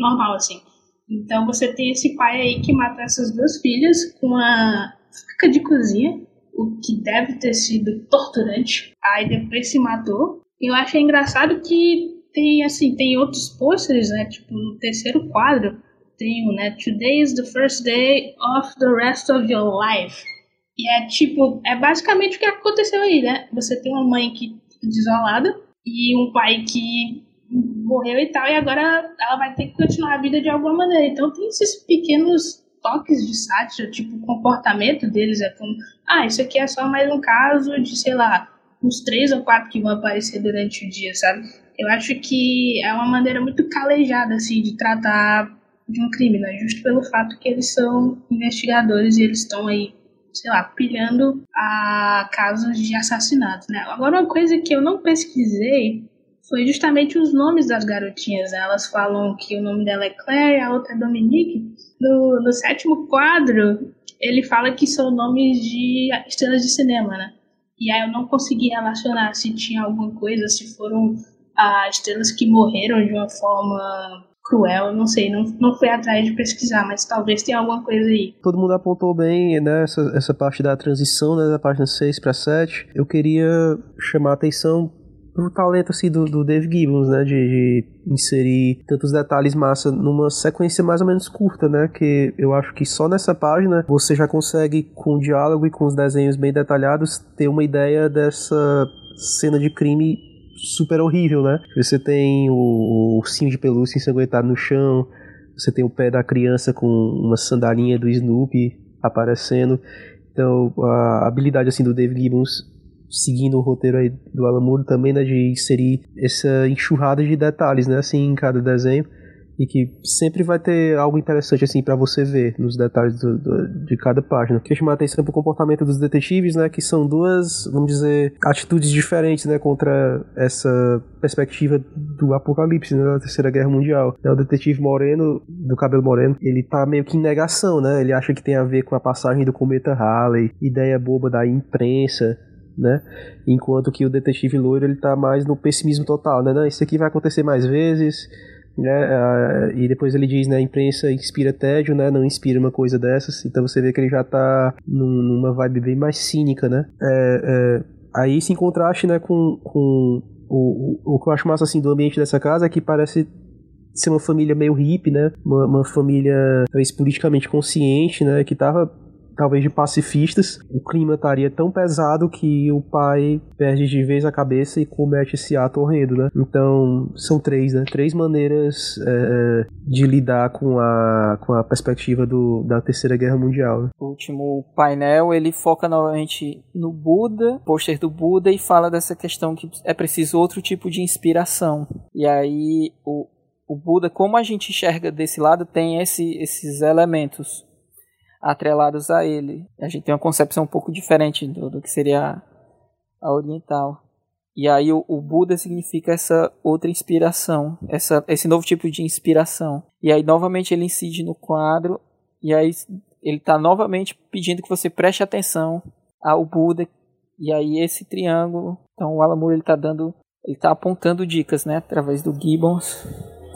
normal, assim. Então você tem esse pai aí que mata essas duas filhas com a faca de cozinha o que deve ter sido torturante. Aí depois se matou. Eu achei engraçado que tem assim, tem outros pôsteres, né? Tipo, no terceiro quadro tem o, né? Today is the first day of the rest of your life. E é tipo, é basicamente o que aconteceu aí, né? Você tem uma mãe que desolada e um pai que morreu e tal, e agora ela vai ter que continuar a vida de alguma maneira. Então tem esses pequenos toques de sátira, tipo, o comportamento deles é como, ah, isso aqui é só mais um caso de, sei lá, uns três ou quatro que vão aparecer durante o dia, sabe? Eu acho que é uma maneira muito calejada, assim, de tratar de um crime, né? Justo pelo fato que eles são investigadores e eles estão aí, sei lá, pilhando a casos de assassinatos, né? Agora, uma coisa que eu não pesquisei foi justamente os nomes das garotinhas. Né? Elas falam que o nome dela é Claire a outra é Dominique. No, no sétimo quadro, ele fala que são nomes de estrelas de cinema, né? E aí eu não consegui relacionar se tinha alguma coisa, se foram ah, estrelas que morreram de uma forma cruel, não sei, não, não fui atrás de pesquisar, mas talvez tenha alguma coisa aí. Todo mundo apontou bem, né, essa, essa parte da transição, né, da página 6 para 7. Eu queria chamar a atenção pro talento assim do, do Dave Gibbons, né, de, de, inserir tantos detalhes massa numa sequência mais ou menos curta, né, que eu acho que só nessa página você já consegue com o diálogo e com os desenhos bem detalhados ter uma ideia dessa cena de crime super horrível, né? Você tem o, o de pelúcia ensanguentado no chão, você tem o pé da criança com uma sandalinha do Snoopy aparecendo. Então, a habilidade assim do Dave Gibbons seguindo o roteiro aí do Alan Moore também, né, de inserir essa enxurrada de detalhes, né, assim, em cada desenho e que sempre vai ter algo interessante assim para você ver nos detalhes do, do, de cada página. Queria chamar atenção para o comportamento dos detetives, né, que são duas, vamos dizer, atitudes diferentes, né, contra essa perspectiva do apocalipse, né, da Terceira Guerra Mundial. É o detetive moreno, do cabelo moreno, ele tá meio que em negação, né, ele acha que tem a ver com a passagem do cometa Halley, ideia boba da imprensa, né? Enquanto que o detetive loiro ele tá mais no pessimismo total, né? Não, isso aqui vai acontecer mais vezes, né? E depois ele diz, né? A imprensa inspira tédio, né? Não inspira uma coisa dessas. Então você vê que ele já tá numa vibe bem mais cínica, né? É, é, aí se em contraste, né? Com, com o, o, o que eu acho massa assim do ambiente dessa casa é que parece ser uma família meio hippie, né? Uma, uma família talvez politicamente consciente, né? Que tava talvez de pacifistas, o clima estaria tão pesado que o pai perde de vez a cabeça e comete esse ato horrendo, né? Então, são três, né? Três maneiras é, de lidar com a, com a perspectiva do, da Terceira Guerra Mundial. Né? O último painel, ele foca novamente no Buda, pôster do Buda, e fala dessa questão que é preciso outro tipo de inspiração. E aí, o, o Buda, como a gente enxerga desse lado, tem esse, esses elementos atrelados a ele. A gente tem uma concepção um pouco diferente do, do que seria a oriental. E aí o, o, Buda significa essa outra inspiração, essa, esse novo tipo de inspiração. E aí novamente ele incide no quadro e aí ele está novamente pedindo que você preste atenção ao Buda. E aí esse triângulo, então o Alan ele está dando, ele está apontando dicas, né, através do Gibbons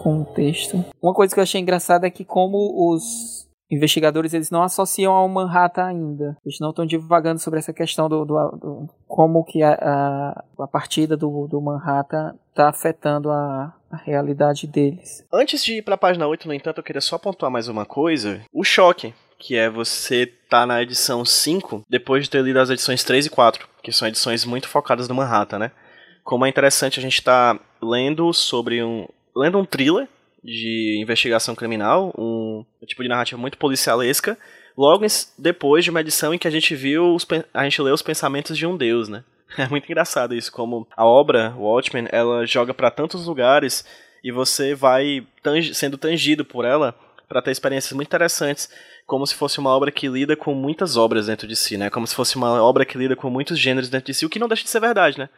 com o texto. Uma coisa que eu achei engraçada é que como os investigadores eles não associam ao Manhattan ainda. Eles não estão divagando sobre essa questão do, do, do como que a, a, a, partida do, do Manhattan está afetando a, a realidade deles. Antes de ir para a página 8, no entanto, eu queria só pontuar mais uma coisa. O choque, que é você tá na edição 5 depois de ter lido as edições 3 e 4, que são edições muito focadas no Manhattan, né? Como é interessante a gente estar tá lendo sobre um lendo um thriller de investigação criminal, um tipo de narrativa muito policialesca, logo depois de uma edição em que a gente viu, os, a gente leu os pensamentos de um deus, né? É muito engraçado isso, como a obra Watchmen, ela joga para tantos lugares e você vai sendo tangido por ela para ter experiências muito interessantes, como se fosse uma obra que lida com muitas obras dentro de si, né? Como se fosse uma obra que lida com muitos gêneros dentro de si, o que não deixa de ser verdade, né?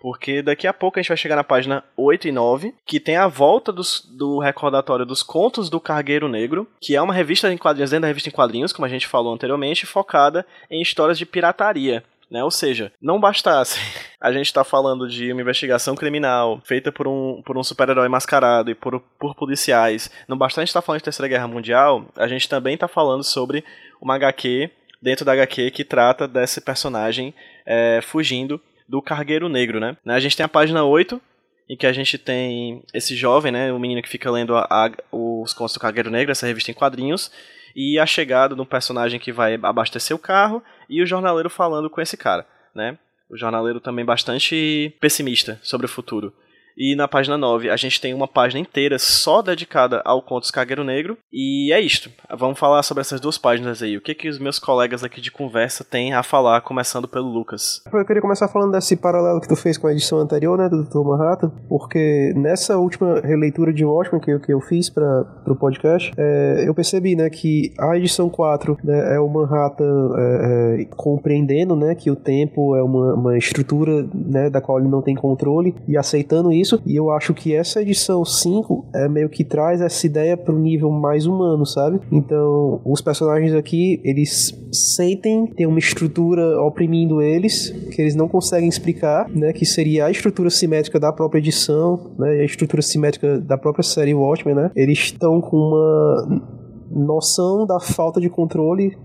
Porque daqui a pouco a gente vai chegar na página 8 e 9, que tem a volta dos, do recordatório dos Contos do Cargueiro Negro, que é uma revista em quadrinhos dentro da revista em quadrinhos, como a gente falou anteriormente, focada em histórias de pirataria. Né? Ou seja, não bastasse a gente estar tá falando de uma investigação criminal feita por um, por um super-herói mascarado e por, por policiais, não bastasse a gente estar tá falando de Terceira Guerra Mundial, a gente também está falando sobre uma HQ, dentro da HQ, que trata desse personagem é, fugindo do Cargueiro Negro, né? A gente tem a página 8, em que a gente tem esse jovem, né, o menino que fica lendo a, a, os contos do Cargueiro Negro, essa revista em quadrinhos, e a chegada de um personagem que vai abastecer o carro e o jornaleiro falando com esse cara, né? O jornaleiro também bastante pessimista sobre o futuro. E na página 9 a gente tem uma página inteira só dedicada ao Contos Cargueiro Negro. E é isto. Vamos falar sobre essas duas páginas aí. O que, que os meus colegas aqui de conversa têm a falar, começando pelo Lucas. Eu queria começar falando desse paralelo que tu fez com a edição anterior, né, do Dr. Manhattan, porque nessa última releitura de Watchmen que, eu, que eu fiz para o podcast, é, eu percebi, né, que a edição 4 né, é o Manhattan é, é, compreendendo, né, que o tempo é uma, uma estrutura, né, da qual ele não tem controle e aceitando isso isso, e eu acho que essa edição 5 é meio que traz essa ideia para um nível mais humano, sabe? Então, os personagens aqui, eles sentem ter uma estrutura oprimindo eles, que eles não conseguem explicar, né? Que seria a estrutura simétrica da própria edição, né? A estrutura simétrica da própria série Watchmen, né? Eles estão com uma noção da falta de controle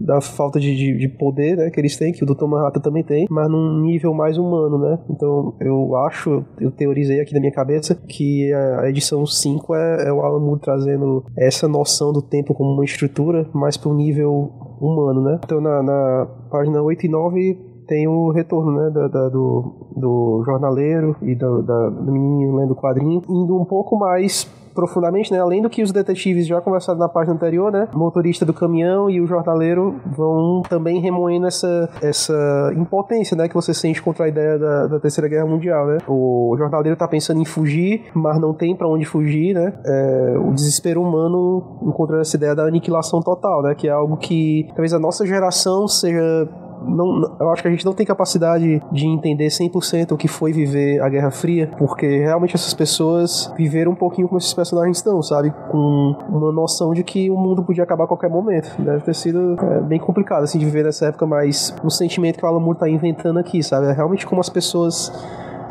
da falta de, de, de, poder, né, que eles têm, que o Dr. Manhattan também tem, mas num nível mais humano, né? Então eu acho, eu teorizei aqui na minha cabeça que a edição 5 é, é o Alan Moore trazendo essa noção do tempo como uma estrutura mais para um nível humano, né? Então na, na página 8 e 9 tem o retorno né, da, da, do, do jornaleiro e do, da, do menino lendo o quadrinho, indo um pouco mais profundamente, né? Além do que os detetives já conversaram na página anterior, né? O motorista do caminhão e o jornaleiro vão também remoendo essa, essa impotência, né? Que você sente contra a ideia da, da Terceira Guerra Mundial, né? O jornaleiro tá pensando em fugir, mas não tem para onde fugir, né? É, o desespero humano encontrando essa ideia da aniquilação total, né? Que é algo que talvez a nossa geração seja não, eu acho que a gente não tem capacidade de entender 100% o que foi viver a Guerra Fria, porque realmente essas pessoas viveram um pouquinho como esses personagens estão, sabe? Com uma noção de que o mundo podia acabar a qualquer momento. Deve ter sido é, bem complicado, assim, de viver nessa época, mas um sentimento que o Alan Moore tá inventando aqui, sabe? É realmente como as pessoas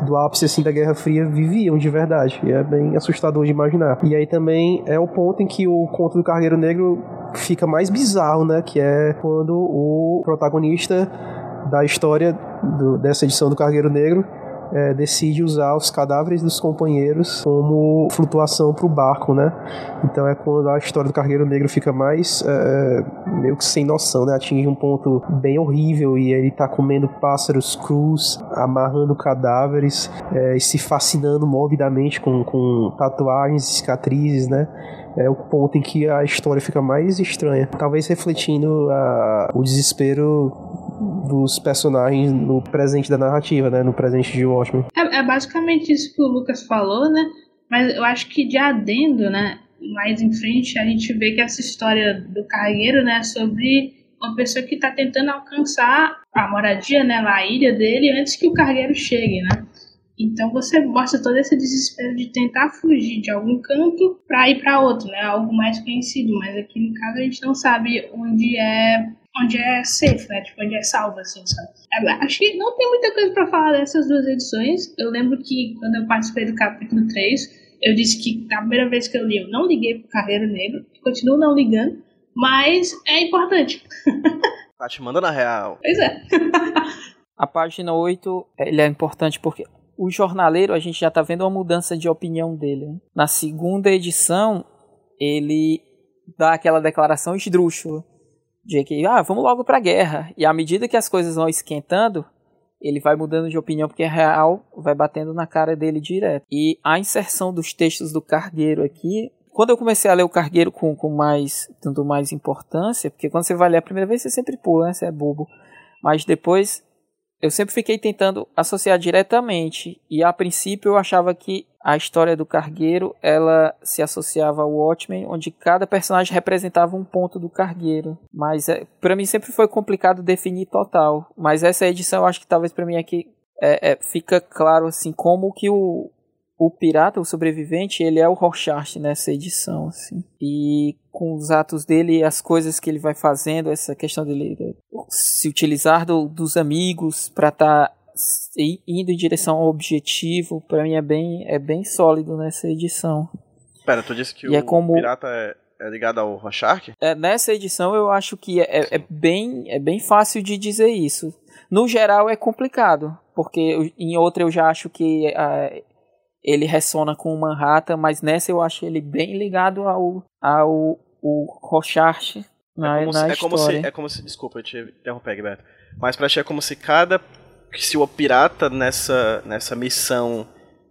do ápice assim da Guerra Fria viviam de verdade. E é bem assustador de imaginar. E aí também é o ponto em que o conto do Cargueiro Negro fica mais bizarro, né? Que é quando o protagonista da história do, dessa edição do Cargueiro Negro é, decide usar os cadáveres dos companheiros como flutuação para o barco, né? Então é quando a história do Cargueiro Negro fica mais é, meio que sem noção, né? Atinge um ponto bem horrível e ele tá comendo pássaros crus, amarrando cadáveres é, e se fascinando morbidamente com, com tatuagens, cicatrizes, né? é o ponto em que a história fica mais estranha. Talvez refletindo a, o desespero dos personagens no presente da narrativa, né? No presente de Watchmen. É, é, basicamente isso que o Lucas falou, né? Mas eu acho que de adendo, né? Mais em frente a gente vê que essa história do cargueiro, né? Sobre uma pessoa que está tentando alcançar a moradia, né? Lá, a ilha dele antes que o cargueiro chegue, né? Então você mostra todo esse desespero de tentar fugir de algum canto para ir para outro, né? Algo mais conhecido, mas aqui no caso a gente não sabe onde é onde é safe, né? Tipo, onde é salvo, assim, sabe? É, acho que não tem muita coisa para falar dessas duas edições. Eu lembro que quando eu participei do capítulo 3, eu disse que a primeira vez que eu li, eu não liguei pro Carreiro Negro, continuo não ligando, mas é importante. Tá te mandando a real. Pois é. a página 8 ele é importante porque o jornaleiro, a gente já tá vendo uma mudança de opinião dele. Né? Na segunda edição, ele dá aquela declaração esdrúxula de que, ah, vamos logo pra guerra. E à medida que as coisas vão esquentando, ele vai mudando de opinião porque a real vai batendo na cara dele direto. E a inserção dos textos do Cargueiro aqui, quando eu comecei a ler o Cargueiro com, com mais, dando mais importância, porque quando você vai ler a primeira vez você sempre pula, né? Você é bobo. Mas depois eu sempre fiquei tentando associar diretamente e a princípio eu achava que a história do cargueiro ela se associava ao Watchmen, onde cada personagem representava um ponto do cargueiro. Mas é, para mim sempre foi complicado definir total. Mas essa edição eu acho que talvez para mim aqui é, é, fica claro assim como que o, o pirata, o sobrevivente, ele é o Rorschach nessa edição, assim. E com os atos dele, as coisas que ele vai fazendo, essa questão dele de se utilizar do, dos amigos para estar tá indo em direção ao objetivo, para mim é bem, é bem sólido nessa edição. Pera, tu disse que e é o é como... pirata é, é ligado ao Rorschach? É, nessa edição eu acho que é, é, é, bem, é bem fácil de dizer isso. No geral é complicado, porque em outra eu já acho que uh, ele ressona com o Manhattan, mas nessa eu acho ele bem ligado ao, ao o Rorschach na, é como, na se, é como se, é como se, desculpa, eu te interromper, Beto, mas pra ti é como se cada, se o pirata nessa, nessa missão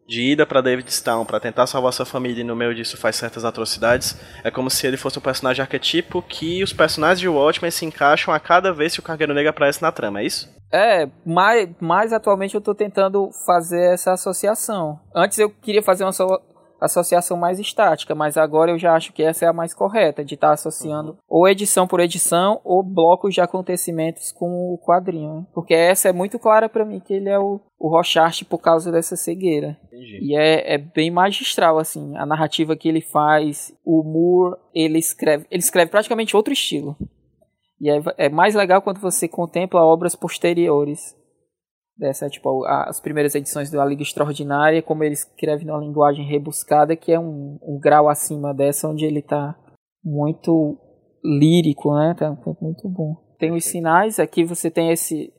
de ida para Davidstown para tentar salvar sua família e no meio disso faz certas atrocidades, é como se ele fosse um personagem arquetipo que os personagens de Watchmen se encaixam a cada vez que o Cargueiro Negro aparece na trama, é isso? É, mais, mais atualmente eu tô tentando fazer essa associação. Antes eu queria fazer uma associação mais estática, mas agora eu já acho que essa é a mais correta, de estar tá associando uhum. ou edição por edição ou blocos de acontecimentos com o quadrinho. Né? Porque essa é muito clara para mim que ele é o, o Rochart por causa dessa cegueira. Entendi. E é, é bem magistral, assim, a narrativa que ele faz. O Moore, ele escreve, ele escreve praticamente outro estilo. E é, é mais legal quando você contempla obras posteriores dessa, tipo, as primeiras edições da Liga Extraordinária, como ele escreve numa linguagem rebuscada, que é um, um grau acima dessa, onde ele tá muito lírico, né? Tá muito bom. Tem os sinais, aqui você tem esse,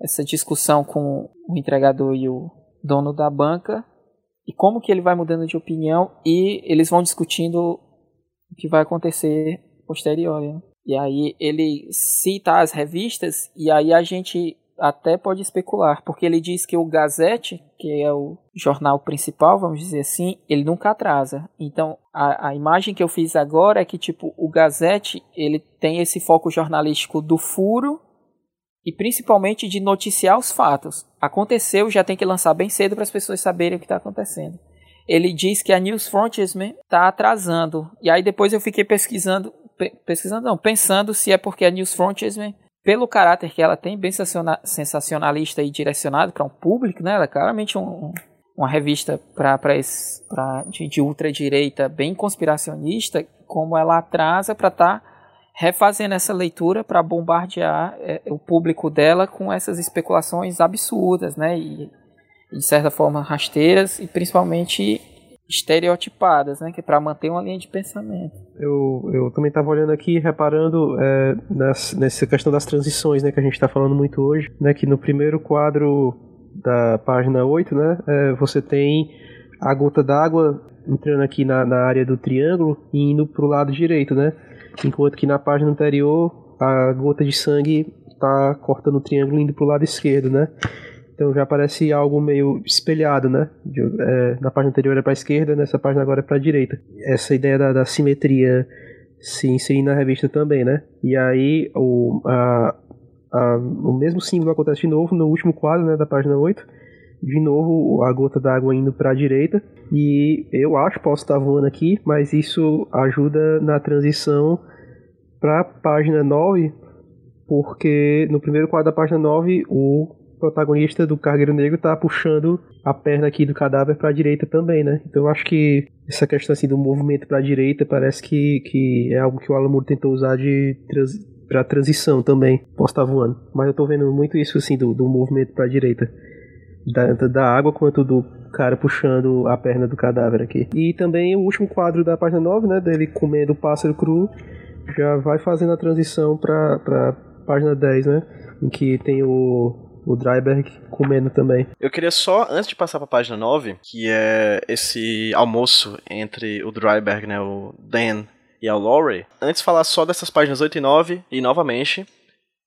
essa discussão com o entregador e o dono da banca, e como que ele vai mudando de opinião, e eles vão discutindo o que vai acontecer posterior. Né? E aí ele cita as revistas, e aí a gente até pode especular, porque ele diz que o Gazette, que é o jornal principal, vamos dizer assim, ele nunca atrasa. Então, a, a imagem que eu fiz agora é que, tipo, o Gazette, ele tem esse foco jornalístico do furo e principalmente de noticiar os fatos. Aconteceu, já tem que lançar bem cedo para as pessoas saberem o que está acontecendo. Ele diz que a News Frontiersman está atrasando. E aí depois eu fiquei pesquisando, pesquisando não, pensando se é porque a News Frontiersman pelo caráter que ela tem, bem sensacionalista e direcionado para um público, né? Ela é claramente um, uma revista pra, pra esse, pra, de, de ultradireita bem conspiracionista, como ela atrasa para estar tá refazendo essa leitura para bombardear é, o público dela com essas especulações absurdas, né? E, de certa forma rasteiras e principalmente estereotipadas, né, que é para manter uma linha de pensamento. Eu, eu também estava olhando aqui, reparando é, nas, nessa questão das transições, né, que a gente está falando muito hoje, né, que no primeiro quadro da página 8, né, é, você tem a gota d'água entrando aqui na, na área do triângulo e indo para o lado direito, né, enquanto que na página anterior a gota de sangue está cortando o triângulo indo para o lado esquerdo, né. Então já parece algo meio espelhado, né? De, é, na página anterior é para a esquerda, nessa página agora é para a direita. Essa ideia da, da, simetria se inserir na revista também, né? E aí o, a, a, o mesmo símbolo acontece de novo no último quadro né, da página 8. De novo a gota d'água indo para a direita. E eu acho, posso estar voando aqui, mas isso ajuda na transição para a página 9, porque no primeiro quadro da página 9 o protagonista do Cargueiro Negro tá puxando a perna aqui do cadáver para a direita também, né? Então eu acho que essa questão assim do movimento para a direita parece que, que é algo que o Alan Moore tentou usar de trans, para transição também. Posso estar voando, mas eu tô vendo muito isso assim do, do movimento para a direita. Tanto da água quanto do cara puxando a perna do cadáver aqui. E também o último quadro da página 9, né, dele comendo o pássaro cru, já vai fazendo a transição para para página 10, né, em que tem o o Dryberg comendo também. Eu queria só, antes de passar pra página 9, que é esse almoço entre o Dryberg, né, o Dan e a Laurie, antes falar só dessas páginas 8 e 9, e novamente,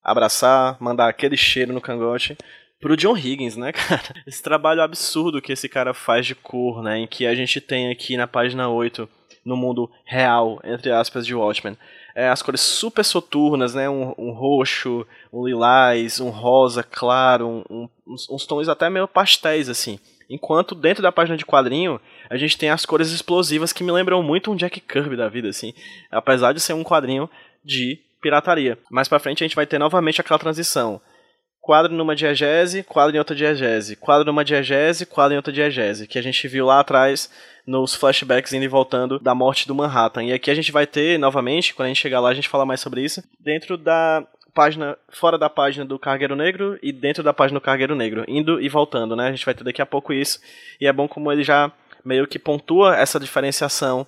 abraçar, mandar aquele cheiro no cangote pro John Higgins, né, cara? Esse trabalho absurdo que esse cara faz de cor, né, em que a gente tem aqui na página 8, no mundo real, entre aspas, de Watchmen, é, as cores super soturnas, né? Um, um, roxo, um lilás, um rosa claro, um, um, uns, uns, tons até meio pastéis, assim. Enquanto dentro da página de quadrinho, a gente tem as cores explosivas que me lembram muito um Jack Kirby da vida, assim. Apesar de ser um quadrinho de pirataria. Mais pra frente a gente vai ter novamente aquela transição. Quadro numa diegese, quadro em outra diegese. Quadro numa diegese, quadro em outra diegese. Que a gente viu lá atrás nos flashbacks indo e voltando da morte do Manhattan. E aqui a gente vai ter, novamente, quando a gente chegar lá, a gente fala mais sobre isso, dentro da página, fora da página do Cargueiro Negro e dentro da página do Cargueiro Negro, indo e voltando, né? A gente vai ter daqui a pouco isso. E é bom como ele já meio que pontua essa diferenciação,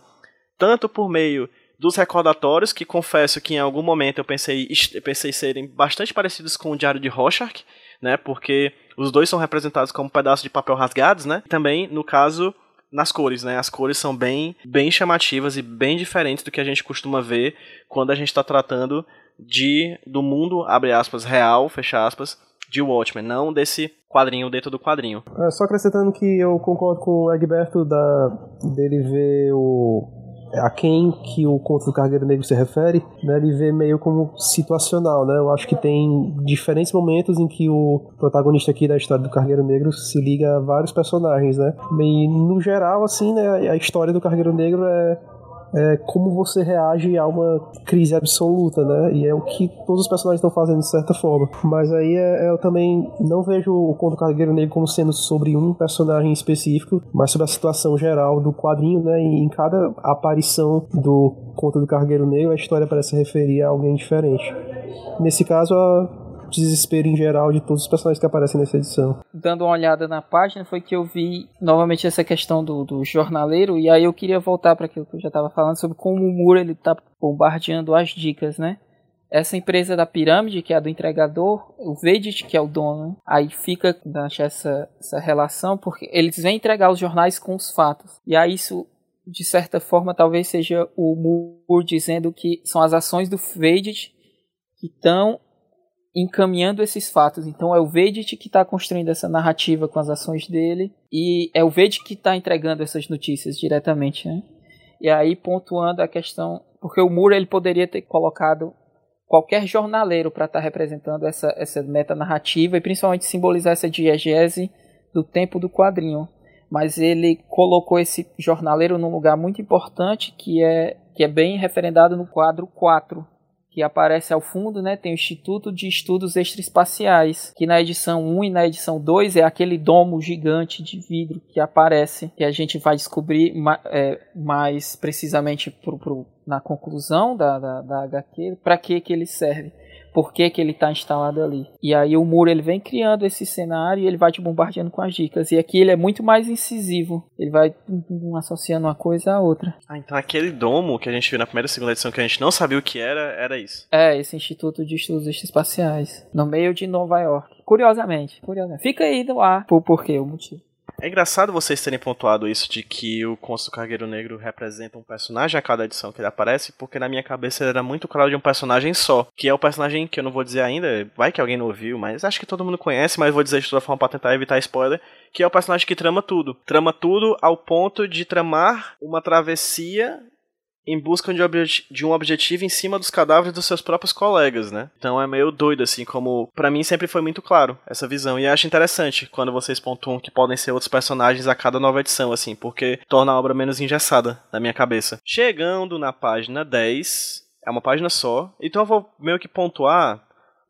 tanto por meio dos recordatórios, que confesso que em algum momento eu pensei, pensei serem bastante parecidos com o Diário de Rorschach, né? Porque os dois são representados como pedaços de papel rasgados, né? Também, no caso, nas cores, né? As cores são bem, bem chamativas e bem diferentes do que a gente costuma ver quando a gente está tratando de do mundo, abre aspas, real, fecha aspas, de Watchmen, não desse quadrinho dentro do quadrinho. É, só acrescentando que eu concordo com o Egberto da, dele ver o a quem que o conto do Cargueiro Negro se refere, né, ele vê meio como situacional, né? Eu acho que tem diferentes momentos em que o protagonista aqui da história do Cargueiro Negro se liga a vários personagens, né? E no geral, assim, né, a história do Cargueiro Negro é é, como você reage a uma crise absoluta, né? E é o que todos os personagens estão fazendo de certa forma. Mas aí é, eu também não vejo o Conto Cargueiro Negro como sendo sobre um personagem específico, mas sobre a situação geral do quadrinho, né? E em cada aparição do Conto do Cargueiro Negro, a história parece referir a alguém diferente. Nesse caso, a desespero em geral de todos os personagens que aparecem nessa edição. Dando uma olhada na página, foi que eu vi novamente essa questão do, do jornaleiro, e aí eu queria voltar para aquilo que eu já estava falando sobre como o Moore ele está bombardeando as dicas, né? Essa empresa da pirâmide, que é a do entregador, o Vedit, que é o dono, aí fica essa, essa relação, porque eles vêm entregar os jornais com os fatos. E aí isso de certa forma, talvez seja o Moore dizendo que são as ações do Vedit que estão encaminhando esses fatos. Então é o Vedit que está construindo essa narrativa com as ações dele e é o Vedit que está entregando essas notícias diretamente, né? E aí pontuando a questão, porque o Moore ele poderia ter colocado qualquer jornaleiro para estar tá representando essa essa meta narrativa e principalmente simbolizar essa diegese do tempo do quadrinho. Mas ele colocou esse jornaleiro num lugar muito importante que é que é bem referendado no quadro 4, que aparece ao fundo, né, tem o Instituto de Estudos Extraespaciais, que na edição 1 e na edição 2 é aquele domo gigante de vidro que aparece, que a gente vai descobrir é, mais precisamente pro, pro, na conclusão da, da, da HQ, para que, que ele serve por que, que ele está instalado ali. E aí o muro ele vem criando esse cenário e ele vai te bombardeando com as dicas. E aqui ele é muito mais incisivo. Ele vai associando uma coisa à outra. Ah, então aquele domo que a gente viu na primeira e segunda edição que a gente não sabia o que era, era isso. É, esse Instituto de Estudos Espaciais. No meio de Nova York. Curiosamente. curiosamente. Fica aí no ar por porquê, o motivo. É engraçado vocês terem pontuado isso de que o Consul Cargueiro Negro representa um personagem a cada edição que ele aparece, porque na minha cabeça era muito claro de um personagem só, que é o personagem que eu não vou dizer ainda, vai que alguém não ouviu, mas acho que todo mundo conhece, mas vou dizer de toda forma para tentar evitar spoiler, que é o personagem que trama tudo. Trama tudo ao ponto de tramar uma travessia em busca de, um objetivo em cima dos cadáveres dos seus próprios colegas, né? Então é meio doido, assim, como para mim sempre foi muito claro essa visão. E acho interessante quando vocês pontuam que podem ser outros personagens a cada nova edição, assim, porque torna a obra menos engessada na minha cabeça. Chegando na página 10, é uma página só, então eu vou meio que pontuar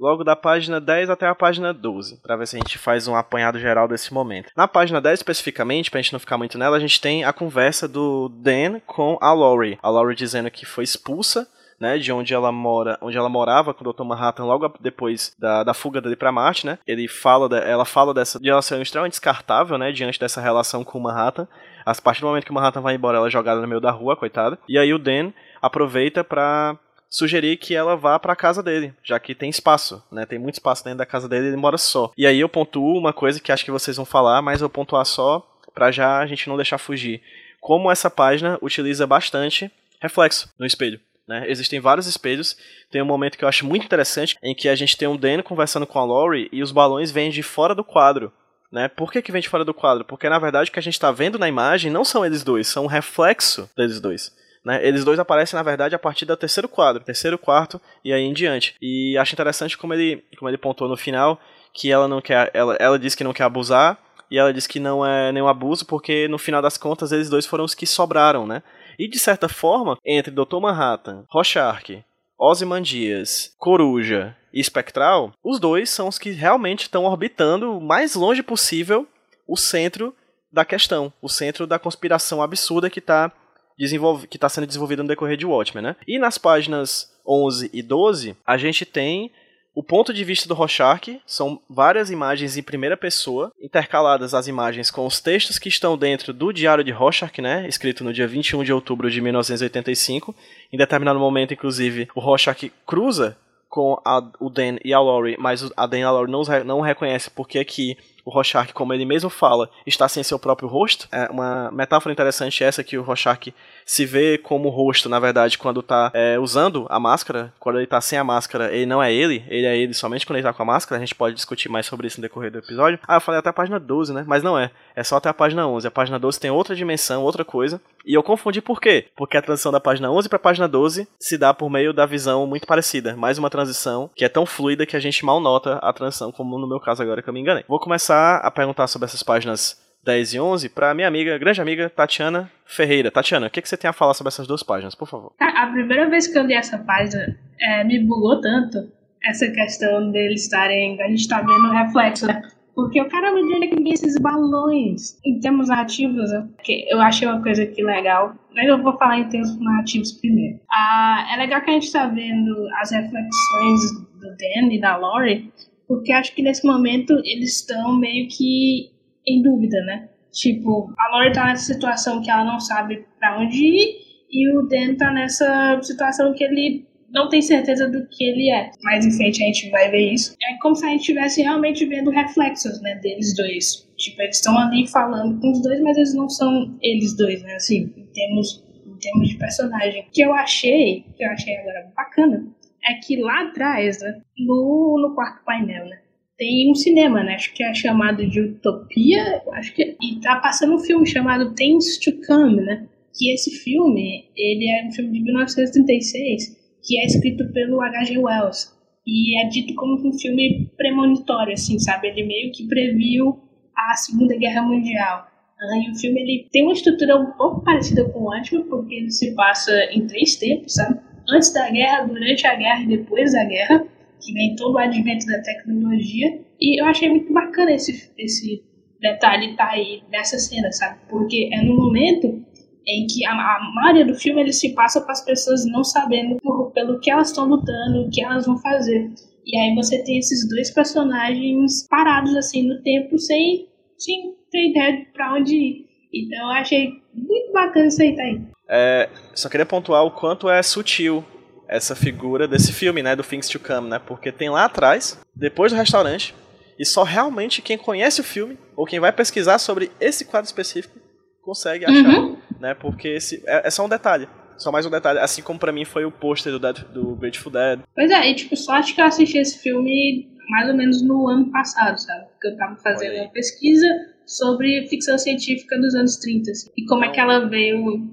logo da página 10 até a página 12, para ver se a gente faz um apanhado geral desse momento. Na página 10 especificamente, pra gente não ficar muito nela, a gente tem a conversa do Dan com a Laurie. A Laurie dizendo que foi expulsa né, de onde ela mora, onde ela morava com o Dr. Manhattan logo depois da, da fuga dele para Marte, né? Ele fala, de, ela fala dessa de ela ser extremamente descartável, né, diante dessa relação com o Manhattan. A partir do momento que o Manhattan vai embora, ela é jogada no meio da rua, coitada. E aí o Dan aproveita para sugerir que ela vá para a casa dele, já que tem espaço, né? Tem muito espaço dentro da casa dele, ele mora só. E aí eu pontuo uma coisa que acho que vocês vão falar, mas eu pontuar só para já a gente não deixar fugir. Como essa página utiliza bastante reflexo no espelho. Né? Existem vários espelhos. Tem um momento que eu acho muito interessante em que a gente tem um Dan conversando com a Laurie e os balões vêm de fora do quadro. Né? Por que, que vem de fora do quadro? Porque na verdade o que a gente está vendo na imagem não são eles dois, são um reflexo deles dois. Né? Eles dois aparecem, na verdade, a partir do terceiro quadro, terceiro, quarto e aí em diante. E acho interessante como ele, como ele pontuou no final que ela não quer. Ela, ela diz que não quer abusar. E ela diz que não é nenhum abuso, porque no final das contas eles dois foram os que sobraram, né? E de certa forma, entre Dr. Manhattan, Rorschach, Ozymandias, Coruja e Spectral, os dois são os que realmente estão orbitando o mais longe possível o centro da questão, o centro da conspiração absurda que está que está sendo desenvolvida no decorrer de Watchmen, né? E nas páginas 11 e 12, a gente tem o ponto de vista do Rorschach, são várias imagens em primeira pessoa, intercaladas as imagens com os textos que estão dentro do Diário de Rorschach, né, escrito no dia 21 de outubro de 1985. Em determinado momento, inclusive, o Rorschach cruza com a, o Dan e a Lori, mas a Dan e a Lori não, não reconhece porque aqui o Rorschach, como ele mesmo fala, está sem seu próprio rosto. É uma metáfora interessante essa que o Rorschach se vê como rosto, na verdade, quando tá é, usando a máscara. Quando ele tá sem a máscara, ele não é ele, ele é ele somente quando ele tá com a máscara. A gente pode discutir mais sobre isso no decorrer do episódio. Ah, eu falei até a página 12, né? Mas não é. É só até a página 11. A página 12 tem outra dimensão, outra coisa. E eu confundi por quê? Porque a transição da página 11 para a página 12 se dá por meio da visão muito parecida. Mais uma transição que é tão fluida que a gente mal nota a transição, como no meu caso agora que eu me enganei. Vou começar a perguntar sobre essas páginas 10 e 11 para minha amiga, grande amiga, Tatiana Ferreira. Tatiana, o que, que você tem a falar sobre essas duas páginas, por favor? A primeira vez que eu li essa página é, me bugou tanto essa questão deles estarem. A gente tá vendo o reflexo, né? Porque o cara me é que esses balões em termos narrativos, né? que eu achei uma coisa aqui legal. Mas eu vou falar em termos narrativos primeiro. Ah, é legal que a gente está vendo as reflexões do Dan e da Lori, porque acho que nesse momento eles estão meio que em dúvida, né? Tipo, a Lori tá nessa situação que ela não sabe para onde ir, e o Dan tá nessa situação que ele não tem certeza do que ele é. Mais em frente a gente vai ver isso. É como se a gente estivesse realmente vendo reflexos, né, deles dois. Tipo, eles estão ali falando com os dois, mas eles não são eles dois, né, assim, em termos, em termos de personagem. Que eu achei, que eu achei agora bacana, é que lá atrás, né, no, no quarto painel, né, tem um cinema, né? Acho que é chamado de Utopia, acho que e tá passando um filme chamado Things to Come, né? Que esse filme, ele é um filme de 1936 que é escrito pelo H.G. Wells. E é dito como um filme premonitório, assim, sabe? Ele meio que previu a Segunda Guerra Mundial. Ah, e o filme ele tem uma estrutura um pouco parecida com o Atman, porque ele se passa em três tempos, sabe? Antes da guerra, durante a guerra e depois da guerra, que vem todo o advento da tecnologia. E eu achei muito bacana esse, esse detalhe tá aí nessa cena, sabe? Porque é no momento em que a, a maioria do filme ele se passa para as pessoas não sabendo por, pelo que elas estão lutando, o que elas vão fazer. E aí você tem esses dois personagens parados assim no tempo sem, sem ter ideia de pra onde ir. Então eu achei muito bacana isso aí, tá aí. É, só queria pontuar o quanto é sutil essa figura desse filme, né, do Things to Come, né? Porque tem lá atrás, depois do restaurante, e só realmente quem conhece o filme ou quem vai pesquisar sobre esse quadro específico consegue achar, uhum. né? Porque esse é, é, só um detalhe. Só mais um detalhe, assim como para mim foi o pôster do, Dead, do Grateful Dead. Pois é, e tipo, só acho que eu assisti esse filme mais ou menos no ano passado, sabe? Porque eu tava fazendo uma pesquisa sobre ficção científica dos anos 30, assim, e como é que ela veio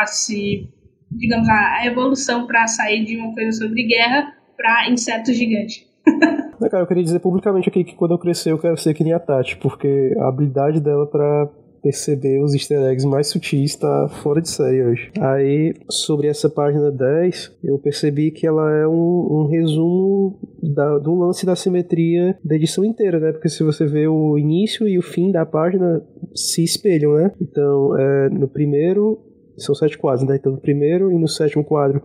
a se, digamos, a, evolução para sair de uma coisa sobre guerra para insetos gigantes. Cara, eu queria dizer publicamente aqui que quando eu crescer eu quero ser que nem a Tati, porque a habilidade dela para perceber os easter eggs mais sutis tá fora de série hoje. Aí, sobre essa página 10, eu percebi que ela é um, um resumo da, do lance da simetria da edição inteira, né? Porque se você vê o início e o fim da página se espelham, né? Então, é, no primeiro, são sete quadros, né? Então, no primeiro e no sétimo quadro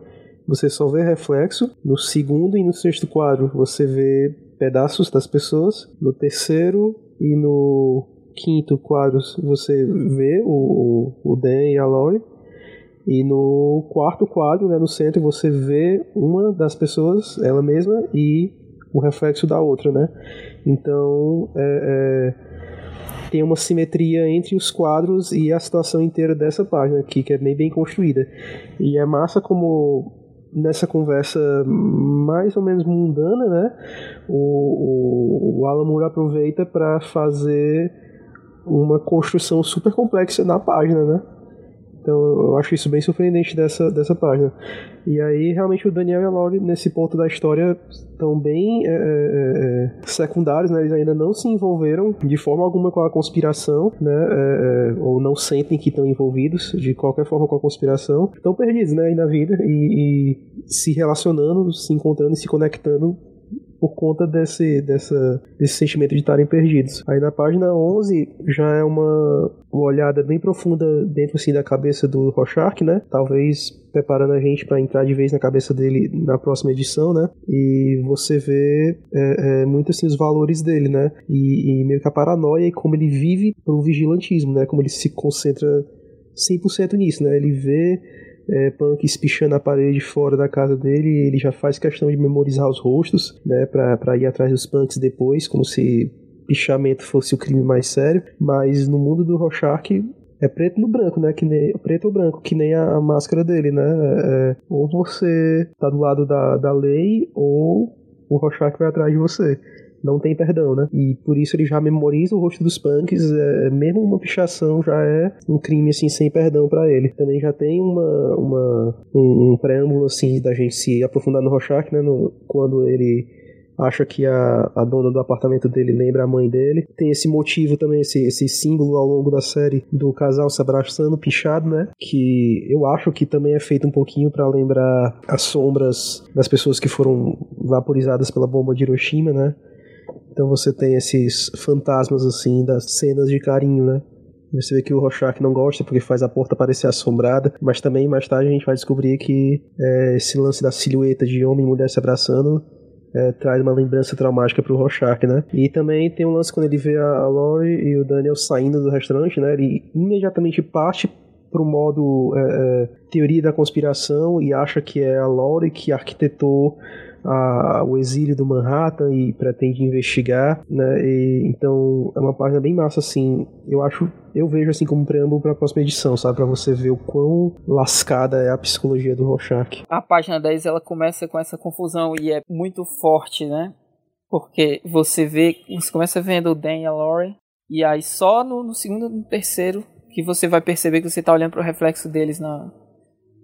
você só vê reflexo. No segundo e no sexto quadro você vê pedaços das pessoas. No terceiro e no quinto quadro você vê o, o, Dan e a Lori. E no quarto quadro, né, no centro, você vê uma das pessoas, ela mesma, e o reflexo da outra, né? Então, é, é, tem uma simetria entre os quadros e a situação inteira dessa página aqui, que é bem bem construída. E é massa como nessa conversa mais ou menos mundana, né? O, o, o Alan Moore aproveita para fazer uma construção super complexa na página, né? Então eu acho isso bem surpreendente dessa, dessa página. E aí realmente o Daniel e a Laurie nesse ponto da história estão bem é, é, secundários, né? Eles ainda não se envolveram de forma alguma com a conspiração, né? É ou não sentem que estão envolvidos de qualquer forma com a conspiração. Estão perdidos, né? Aí na vida e, e se relacionando, se encontrando e se conectando por conta desse, dessa, desse sentimento de estarem perdidos. Aí na página 11 já é uma, uma olhada bem profunda dentro assim, da cabeça do Rorschach, né? Talvez preparando a gente para entrar de vez na cabeça dele na próxima edição, né? E você vê é, é, muito assim os valores dele, né? E, e meio que a paranoia e como ele vive pro vigilantismo, né? Como ele se concentra 100% nisso, né? Ele vê é, punks pichando a parede fora da casa dele, ele já faz questão de memorizar os rostos, né, pra ir atrás dos punks depois, como se pichamento fosse o crime mais sério, mas no mundo do Rorschach é preto no branco, né? Que nem, preto ou branco, que nem a, a máscara dele, né? É, é ou você tá do lado da, da lei, ou o Rorschach vai atrás de você. Não tem perdão, né? E por isso ele já memoriza o rosto dos punks, é, mesmo uma pichação já é um crime, assim, sem perdão para ele. Também já tem uma, uma um, um, preâmbulo, assim, da gente se aprofundar no Rorschach, né? No, quando ele acha que a, a dona do apartamento dele lembra a mãe dele. Tem esse motivo também, esse, esse símbolo ao longo da série do casal se abraçando, pichado, né? Que eu acho que também é feito um pouquinho para lembrar as sombras das pessoas que foram vaporizadas pela bomba de Hiroshima, né? Então você tem esses fantasmas assim das cenas de carinho, né? Você vê que o Rorschach não gosta porque faz a porta parecer assombrada, mas também mais tarde a gente vai descobrir que é, esse lance da silhueta de homem e mulher se abraçando é, traz uma lembrança traumática pro Rorschach, né? E também tem um lance quando ele vê a, Lori e o Daniel saindo do restaurante, né? Ele imediatamente parte pro modo é, é, teoria da conspiração e acha que é a Lori que arquitetou a, o exílio do Manhattan e pretende investigar, né? E, então é uma página bem massa, assim. Eu acho, eu vejo assim como um preâmbulo para a próxima edição, sabe? Para você ver o quão lascada é a psicologia do Rorschach. A página 10 ela começa com essa confusão e é muito forte, né? Porque você vê, você começa vendo o Dan e a Lori, e aí só no, no segundo no terceiro que você vai perceber que você está olhando para o reflexo deles na,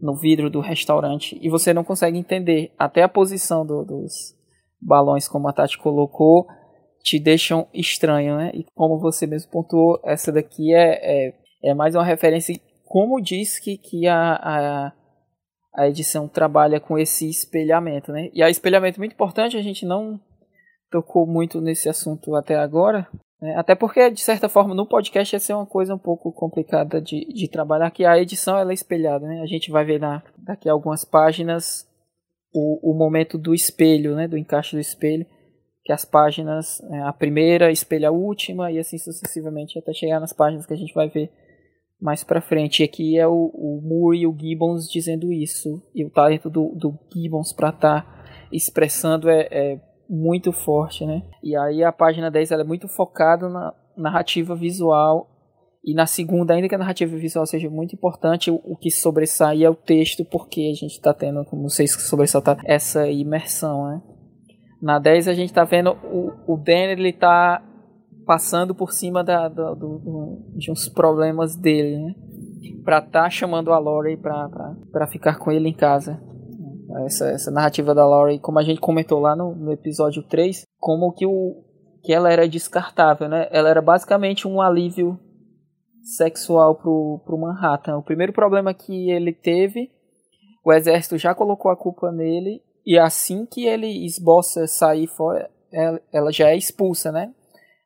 no vidro do restaurante e você não consegue entender até a posição do, dos balões como a Tati colocou te deixam estranho, né? E como você mesmo pontuou, essa daqui é, é, é mais uma referência como diz que, que a, a, a edição trabalha com esse espelhamento, né? E a espelhamento é muito importante, a gente não tocou muito nesse assunto até agora, até porque, de certa forma, no podcast ia ser uma coisa um pouco complicada de, de trabalhar, que a edição ela é espelhada, né? A gente vai ver na, daqui a algumas páginas o, o momento do espelho, né? Do encaixe do espelho, que as páginas, é, a primeira espelha a última e assim sucessivamente até chegar nas páginas que a gente vai ver mais pra frente. E aqui é o, o Moore e o Gibbons dizendo isso, e o talento do, do Gibbons para estar tá expressando é, é muito forte, né? E aí a página 10 ela é muito focada na narrativa visual e na segunda, ainda que a narrativa visual seja muito importante, o, o que sobressai é o texto, porque a gente está tendo, como vocês sobressaltar, essa imersão, né? Na 10 a gente está vendo o, o Dan, ele tá passando por cima da, da do, do, de uns problemas dele, né? Pra tá chamando a Lori pra, pra ficar com ele em casa essa, essa narrativa da Laurie, como a gente comentou lá no, no episódio 3, como que, o, que ela era descartável, né? Ela era basicamente um alívio sexual pro, pro Manhattan. O primeiro problema que ele teve, o exército já colocou a culpa nele, e assim que ele esboça sair fora, ela, ela já é expulsa, né?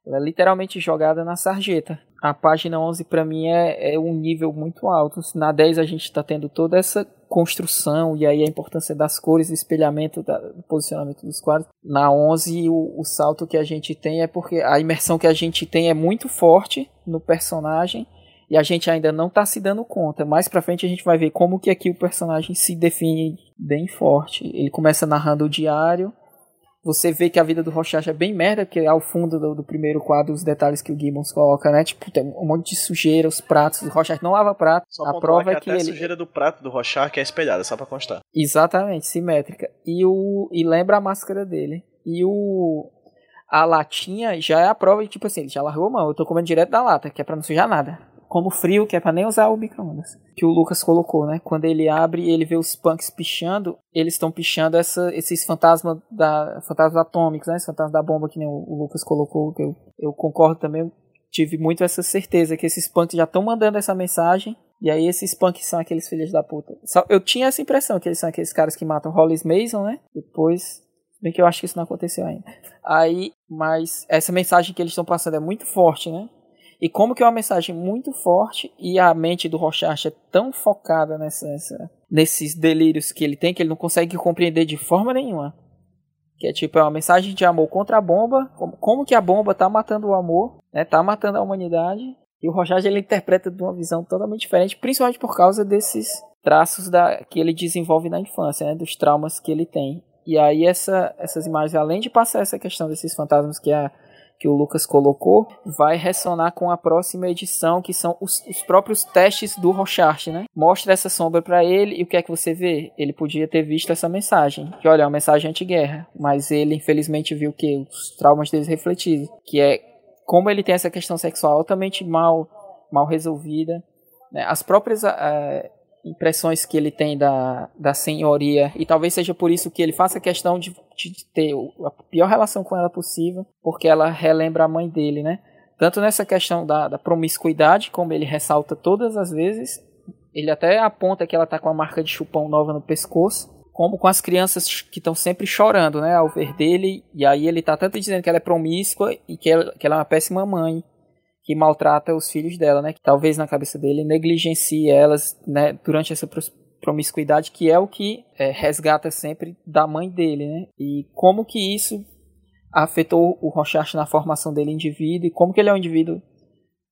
Ela é literalmente jogada na sarjeta. A página 11 para mim é, é um nível muito alto. Na 10 a gente está tendo toda essa construção e aí a importância das cores, o espelhamento, da, do posicionamento dos quadros. Na 11 o, o salto que a gente tem é porque a imersão que a gente tem é muito forte no personagem e a gente ainda não está se dando conta. Mais para frente a gente vai ver como que aqui o personagem se define bem forte. Ele começa narrando o diário, você vê que a vida do Rorschach é bem merda, porque ao fundo do, do, primeiro quadro, os detalhes que o Gibbons coloca, né? Tipo, tem um monte de sujeira, os pratos. O Rorschach não lava prato. Só a prova é que, ele... a sujeira do prato do Rorschach é espelhada, só pra constar. Exatamente, simétrica. E, o... e lembra a máscara dele. E o... A latinha já é a prova de, tipo assim, ele já largou a mão. Eu tô comendo direto da lata, que é pra não sujar nada como frio, que é para nem usar o micro-ondas. Que o Lucas colocou, né? Quando ele abre e ele vê os punks pichando, eles estão pichando essa, esses fantasmas da fantasmas atômicos, né? Fantasmas da bomba que nem o, o Lucas colocou, que eu, eu concordo também. Tive muito essa certeza que esses punks já estão mandando essa mensagem. E aí esses punks são aqueles filhos da puta. Eu tinha essa impressão que eles são aqueles caras que matam Hollis Mason, né? Depois Bem que eu acho que isso não aconteceu ainda. Aí, mas essa mensagem que eles estão passando é muito forte, né? E como que é uma mensagem muito forte e a mente do Rorschach é tão focada nessa, nessa, nesses delírios que ele tem que ele não consegue compreender de forma nenhuma. Que é tipo, é uma mensagem de amor contra a bomba. Como, como que a bomba tá matando o amor, né? Tá matando a humanidade. E o Rorschach ele interpreta de uma visão totalmente diferente, principalmente por causa desses traços da, que ele desenvolve na infância, né, dos traumas que ele tem. E aí essa, essas imagens, além de passar essa questão desses fantasmas que a que o Lucas colocou, vai ressonar com a próxima edição, que são os, os próprios testes do Rochart, né? Mostra essa sombra para ele e o que é que você vê? Ele podia ter visto essa mensagem, que olha, é uma mensagem anti-guerra, mas ele infelizmente viu que os traumas deles refletidos, que é como ele tem essa questão sexual altamente mal, mal resolvida, né? as próprias uh, impressões que ele tem da, da senhoria, e talvez seja por isso que ele faça questão de, de ter a pior relação com ela possível, porque ela relembra a mãe dele, né? Tanto nessa questão da, da promiscuidade, como ele ressalta todas as vezes, ele até aponta que ela tá com a marca de chupão nova no pescoço, como com as crianças que estão sempre chorando, né, ao ver dele, e aí ele tá tanto dizendo que ela é promíscua e que ela, que ela é uma péssima mãe, que maltrata os filhos dela, né? Que talvez na cabeça dele negligencie elas, né? Durante essa promiscuidade, que é o que é, resgata sempre da mãe dele, né? E como que isso afetou o Rochard na formação dele indivíduo e como que ele é um indivíduo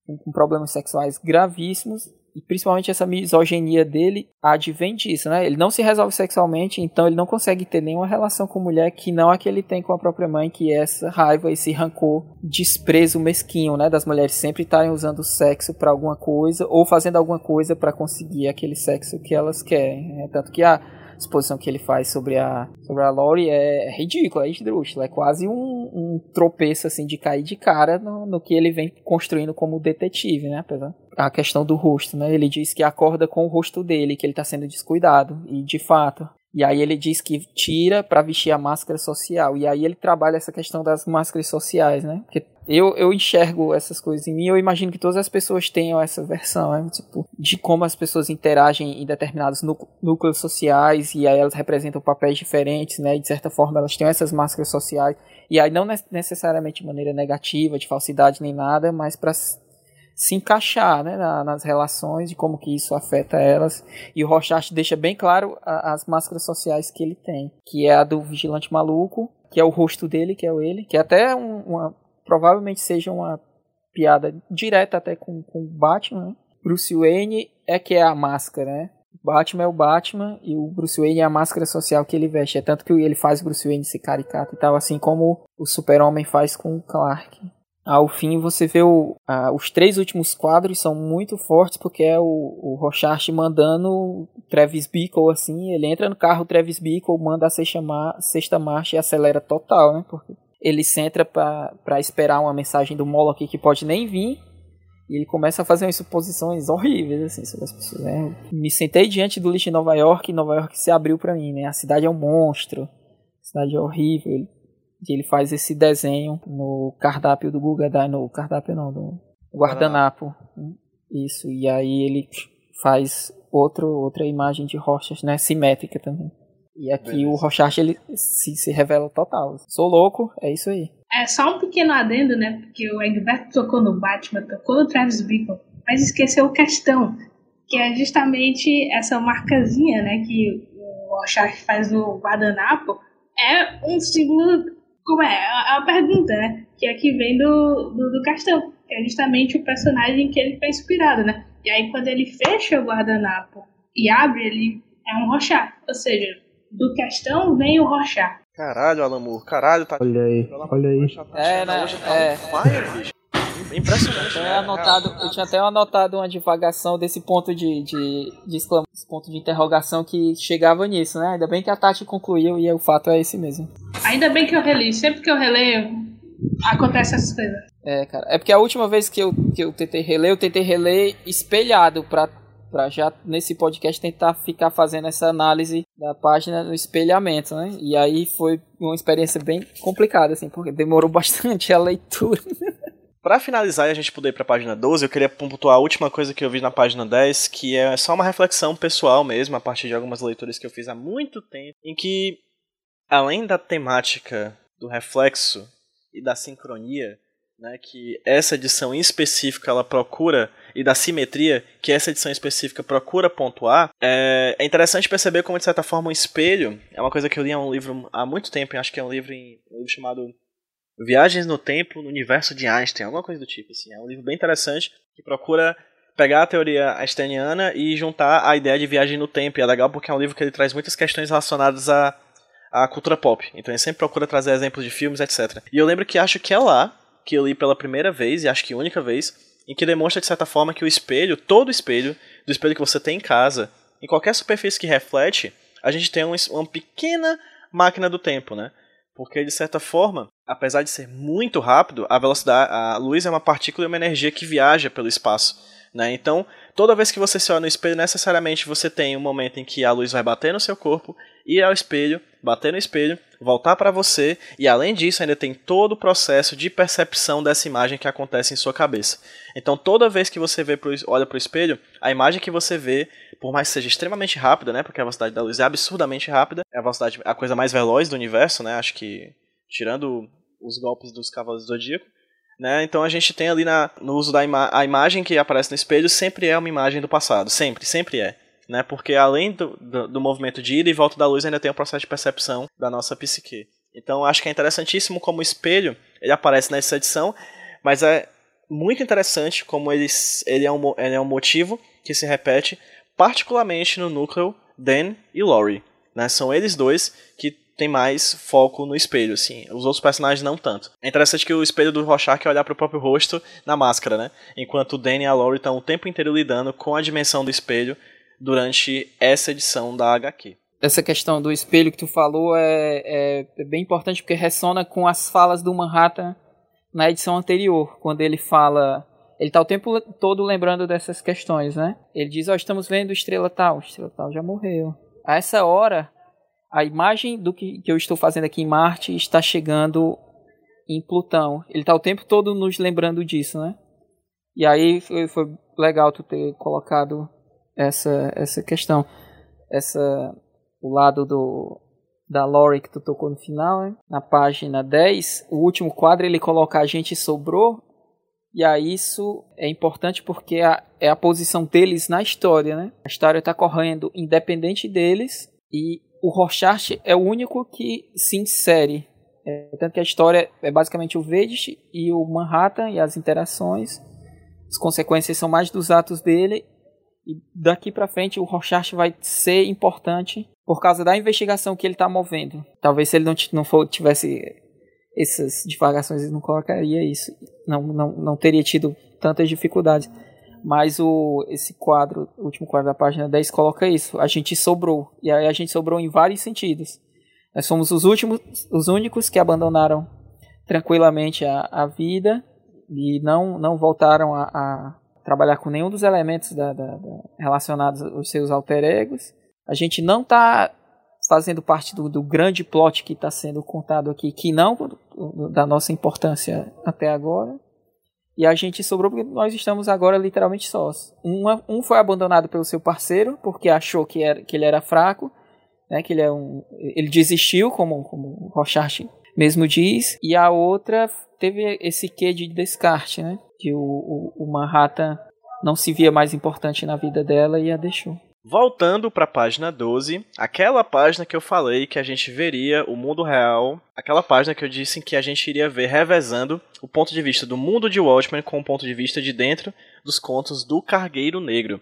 com problemas sexuais gravíssimos e principalmente essa misoginia dele advém disso, né? Ele não se resolve sexualmente, então ele não consegue ter nenhuma relação com mulher que não a que ele tem com a própria mãe, que é essa raiva, esse rancor, desprezo mesquinho, né? Das mulheres sempre estarem usando o sexo para alguma coisa ou fazendo alguma coisa para conseguir aquele sexo que elas querem. Né? Tanto que a exposição que ele faz sobre a, sobre a Lori é ridícula, é esdrúxula, é quase um, um tropeço assim de cair de cara no, no que ele vem construindo como detetive, né? Apesar a questão do rosto, né? Ele diz que acorda com o rosto dele, que ele está sendo descuidado, e de fato. E aí ele diz que tira para vestir a máscara social. E aí ele trabalha essa questão das máscaras sociais, né? Porque eu, eu enxergo essas coisas em mim, eu imagino que todas as pessoas tenham essa versão, né? tipo, de como as pessoas interagem em determinados núcleos sociais e aí elas representam papéis diferentes, né? E de certa forma elas têm essas máscaras sociais e aí não necessariamente de maneira negativa, de falsidade nem nada, mas para se encaixar né, nas relações e como que isso afeta elas. E o Rorschach deixa bem claro a, as máscaras sociais que ele tem, que é a do vigilante maluco, que é o rosto dele, que é o ele, que é até um, uma provavelmente seja uma piada direta até com o Batman. Né? Bruce Wayne é que é a máscara, né? O Batman é o Batman e o Bruce Wayne é a máscara social que ele veste. É tanto que ele faz o Bruce Wayne se caricato e tal, assim como o Super-Homem faz com o Clark. Ao fim, você vê o, os três últimos quadros são muito fortes porque é o, o mandando Travis Bickle assim. Ele entra no carro, Travis Bickle manda a sexta, sexta marcha e acelera total, né? Porque ele centra para esperar uma mensagem do Moloch que pode nem vir. E ele começa a fazer umas suposições horríveis assim sobre as pessoas. Né? Me sentei diante do lixo em Nova York e Nova York se abriu para mim. Né? A cidade é um monstro, a cidade é horrível. E ele faz esse desenho no cardápio do Google, no cardápio não, do guardanapo. Isso, e aí ele faz outro, outra imagem de rochas, né, simétrica também. E aqui Beleza. o Rochard ele se, se revela total. Sou louco, é isso aí. É só um pequeno adendo, né? Porque o Egberto tocou no Batman, tocou no Travis Bickle, mas esqueceu o questão, que é justamente essa marcazinha, né? Que o Rochard faz no guardanapo, é um símbolo como é? É uma pergunta, né? Que é que vem do, do, do Castão, que é justamente o personagem que ele foi inspirado, né? E aí quando ele fecha o guardanapo e abre, ele é um rochá. Ou seja, do Castão vem o rochá. Caralho, Alamur, caralho, tá. Olha aí, olha aí. É, né? Tá é. Fire. Impressionante. Eu, né? anotado, eu tinha até anotado uma divagação desse ponto de, de, de exclamação, ponto de interrogação que chegava nisso, né? Ainda bem que a Tati concluiu e o fato é esse mesmo. Ainda bem que eu reli. Sempre que eu releio, acontece essas coisas. É, cara. É porque a última vez que eu, que eu tentei reler, eu tentei reler espelhado pra, pra já nesse podcast tentar ficar fazendo essa análise da página do espelhamento, né? E aí foi uma experiência bem complicada, assim, porque demorou bastante a leitura. Para finalizar e a gente poder ir para a página 12, eu queria pontuar a última coisa que eu vi na página 10, que é só uma reflexão pessoal mesmo, a partir de algumas leituras que eu fiz há muito tempo, em que, além da temática do reflexo e da sincronia, né, que essa edição em específico ela procura, e da simetria, que essa edição específica procura pontuar, é, é interessante perceber como, de certa forma, um espelho, é uma coisa que eu li um livro há muito tempo, acho que é um livro, em, um livro chamado Viagens no Tempo no Universo de Einstein, alguma coisa do tipo. Assim. É um livro bem interessante que procura pegar a teoria einsteiniana e juntar a ideia de viagem no tempo. E é legal porque é um livro que ele traz muitas questões relacionadas à, à cultura pop. Então ele sempre procura trazer exemplos de filmes, etc. E eu lembro que acho que é lá que eu li pela primeira vez, e acho que única vez, em que demonstra de certa forma que o espelho, todo espelho, do espelho que você tem em casa, em qualquer superfície que reflete, a gente tem um, uma pequena máquina do tempo, né? Porque de certa forma, apesar de ser muito rápido, a velocidade, a luz é uma partícula e uma energia que viaja pelo espaço. Né? Então, toda vez que você se olha no espelho, necessariamente você tem um momento em que a luz vai bater no seu corpo, ir ao espelho, bater no espelho, voltar para você, e além disso, ainda tem todo o processo de percepção dessa imagem que acontece em sua cabeça. Então, toda vez que você vê pro, olha para o espelho, a imagem que você vê, por mais que seja extremamente rápida, né, porque a velocidade da luz é absurdamente rápida, é a velocidade, a coisa mais veloz do universo, né, acho que tirando os golpes dos cavalos do zodíaco, né? Então a gente tem ali na, no uso da ima a imagem que aparece no espelho sempre é uma imagem do passado, sempre, sempre é. Né? Porque além do, do, do movimento de ida e volta da luz, ainda tem o processo de percepção da nossa psique. Então acho que é interessantíssimo como espelho ele aparece nessa edição, mas é muito interessante como ele, ele, é, um, ele é um motivo que se repete particularmente no núcleo Dan e Laurie. Né? São eles dois que tem mais foco no espelho, assim. Os outros personagens não tanto. É interessante que o espelho do Rorschach é olhar para o próprio rosto na máscara, né? Enquanto o Danny e a Laurie estão o tempo inteiro lidando com a dimensão do espelho durante essa edição da HQ. Essa questão do espelho que tu falou é, é, é bem importante porque ressona com as falas do Manhattan na edição anterior, quando ele fala ele está o tempo todo lembrando dessas questões, né? Ele diz, ó, oh, estamos vendo estrela tal, estrela tal já morreu. A essa hora, a imagem do que, que eu estou fazendo aqui em Marte está chegando em Plutão. Ele está o tempo todo nos lembrando disso, né? E aí foi, foi, legal tu ter colocado essa, essa questão. Essa, o lado do, da Lori que tu tocou no final, na página 10, o último quadro ele coloca a gente sobrou, e aí isso é importante porque a, é a posição deles na história, né? A história está correndo independente deles e o Rorschach é o único que se insere. É, tanto que a história é basicamente o Vedich e o Manhattan e as interações. As consequências são mais dos atos dele. E daqui para frente o Rorschach vai ser importante por causa da investigação que ele está movendo. Talvez se ele não, não for, tivesse essas divagações, ele não colocaria isso. Não, não, não teria tido tantas dificuldades. Mas o, esse quadro, o último quadro da página 10, coloca isso. A gente sobrou. E aí a gente sobrou em vários sentidos. Nós somos os últimos, os únicos que abandonaram tranquilamente a, a vida e não, não voltaram a, a trabalhar com nenhum dos elementos da, da, da, relacionados aos seus alter egos. A gente não está fazendo parte do, do grande plot que está sendo contado aqui, que não da nossa importância até agora. E a gente sobrou porque nós estamos agora literalmente sós. Um foi abandonado pelo seu parceiro porque achou que, era, que ele era fraco, né, que ele, é um, ele desistiu, como, como o Rochard mesmo diz. E a outra teve esse quê de descarte, né? Que o, o, o Manhattan não se via mais importante na vida dela e a deixou. Voltando para a página 12, aquela página que eu falei que a gente veria o mundo real, aquela página que eu disse que a gente iria ver revezando o ponto de vista do mundo de Watchmen com o ponto de vista de dentro dos contos do Cargueiro Negro.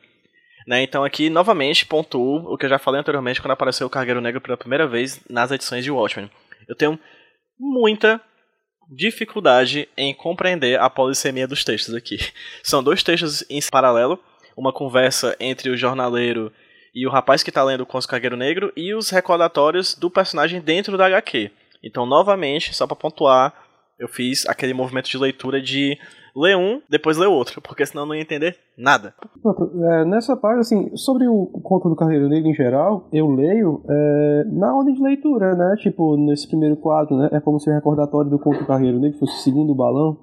Né, então aqui, novamente, pontuo o que eu já falei anteriormente quando apareceu o Cargueiro Negro pela primeira vez nas edições de Watchmen. Eu tenho muita dificuldade em compreender a polissemia dos textos aqui. São dois textos em paralelo, uma conversa entre o jornaleiro e o rapaz que está lendo o Conto Cargueiro Negro e os recordatórios do personagem dentro da HQ. Então, novamente, só para pontuar, eu fiz aquele movimento de leitura de ler um, depois ler outro, porque senão não ia entender nada. É, nessa parte, assim, sobre o conto do Carreiro Negro em geral, eu leio é, na ordem de leitura, né? Tipo, nesse primeiro quadro, né? É como se o recordatório do conto do Carreiro Negro fosse o segundo balão.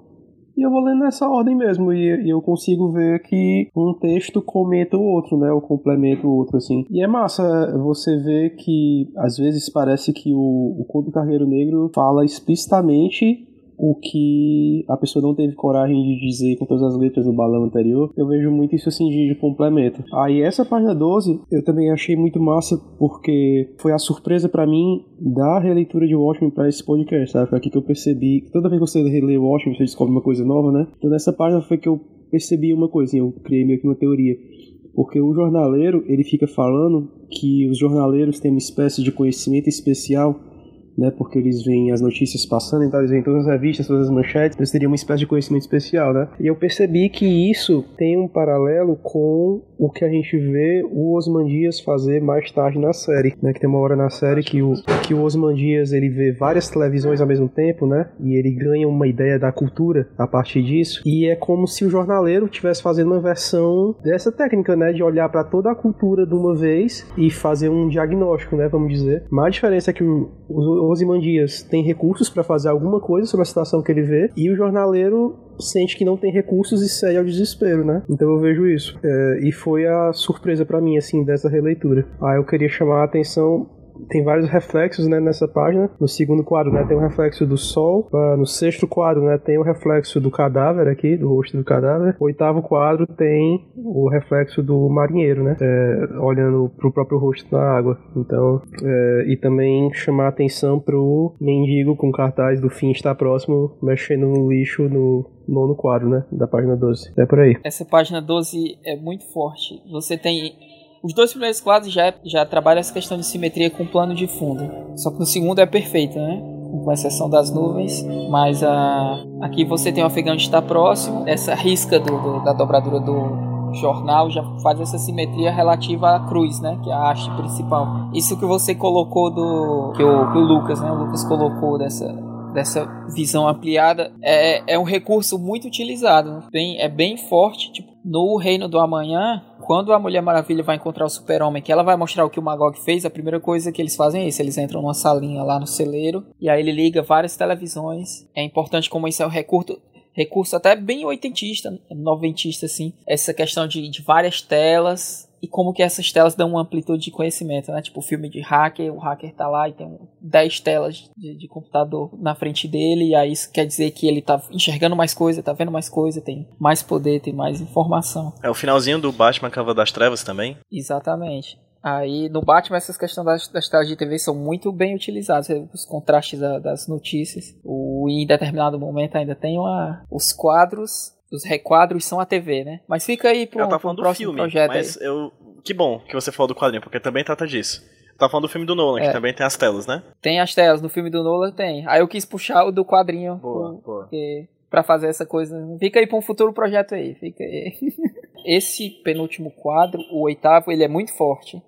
E eu vou lendo nessa ordem mesmo, e, e, eu consigo ver que um texto comenta o outro, né? Ou complementa o outro, assim. E é massa você ver que, às vezes, parece que o, o Conto do Carreiro Negro fala explicitamente o que a pessoa não teve coragem de dizer com todas as letras no balão anterior. Eu vejo muito isso assim de, complemento. Aí essa página 12 eu também achei muito massa porque foi a surpresa para mim da releitura de Watchmen para esse podcast, sabe? Foi aqui que eu percebi. Toda vez que você relê Watchmen, você descobre uma coisa nova, né? Então nessa página foi que eu percebi uma coisa, assim, eu criei meio que uma teoria. Porque o jornaleiro, ele fica falando que os jornaleiros têm uma espécie de conhecimento especial né, porque eles veem as notícias passando, então eles veem todas as revistas, todas as manchetes, eles teriam uma espécie de conhecimento especial, né? E eu percebi que isso tem um paralelo com o que a gente vê o Osman Dias fazer mais tarde na série, né? Que tem uma hora na série que o, que o Osman Dias, ele vê várias televisões ao mesmo tempo, né? E ele ganha uma ideia da cultura a partir disso, e é como se o jornaleiro estivesse fazendo uma versão dessa técnica, né? De olhar para toda a cultura de uma vez e fazer um diagnóstico, né? Vamos dizer. Mas a diferença é que o, o Osimandias tem recursos para fazer alguma coisa sobre a situação que ele vê, e o jornaleiro sente que não tem recursos e segue ao desespero, né? Então eu vejo isso. É, e foi a surpresa para mim, assim, dessa releitura. Aí eu queria chamar a atenção tem vários reflexos né, nessa página. No segundo quadro né, tem um reflexo do sol. Uh, no sexto quadro né, tem o um reflexo do cadáver aqui, do rosto do cadáver. O oitavo quadro tem o reflexo do marinheiro, né? É, olhando pro próprio rosto na água. Então, é, e também chamar atenção pro mendigo com cartaz do fim está próximo, mexendo no lixo no, nono quadro, né? Da página 12. É por aí. Essa página 12 é muito forte. Você tem os dois primeiros quadros já, já trabalham essa questão de simetria com plano de fundo. Só que no segundo é perfeito, né? Com exceção das nuvens. Mas a, aqui você tem o afegão de estar próximo. Essa risca do, do, da dobradura do jornal já faz essa simetria relativa à cruz, né? Que é a haste principal. Isso que você colocou do. Que o, que o Lucas, né? O Lucas colocou dessa, dessa visão ampliada é, é um recurso muito utilizado. Bem, é bem forte. Tipo, no Reino do Amanhã, quando a Mulher Maravilha vai encontrar o Super-Homem, que ela vai mostrar o que o Magog fez, a primeira coisa que eles fazem é isso: eles entram numa salinha lá no celeiro e aí ele liga várias televisões. É importante como isso é um recurso, recurso até bem oitentista, noventista, assim. Essa questão de, de várias telas e como que essas telas dão uma amplitude de conhecimento, né? Tipo, o filme de hacker, o hacker tá lá e tem 10 telas de, de, computador na frente dele, e aí isso quer dizer que ele tá enxergando mais coisa, tá vendo mais coisa, tem mais poder, tem mais informação. É o finalzinho do Batman Cava das Trevas também? Exatamente. Aí no Batman essas questões das, das telas de TV são muito bem utilizadas, os contrastes da, das notícias. O, em determinado momento ainda tem uma, os quadros os requadros são a TV, né? Mas fica aí pro, eu falando pro próximo filme, projeto. Mas aí. eu. Que bom que você falou do quadrinho, porque também trata disso. Tá falando do filme do Nolan, é. que também tem as telas, né? Tem as telas, no filme do Nolan tem. Aí eu quis puxar o do quadrinho. Boa, por, boa. Porque, pra fazer essa coisa. Fica aí pra um futuro projeto aí. Fica aí. Esse penúltimo quadro, o oitavo, ele é muito forte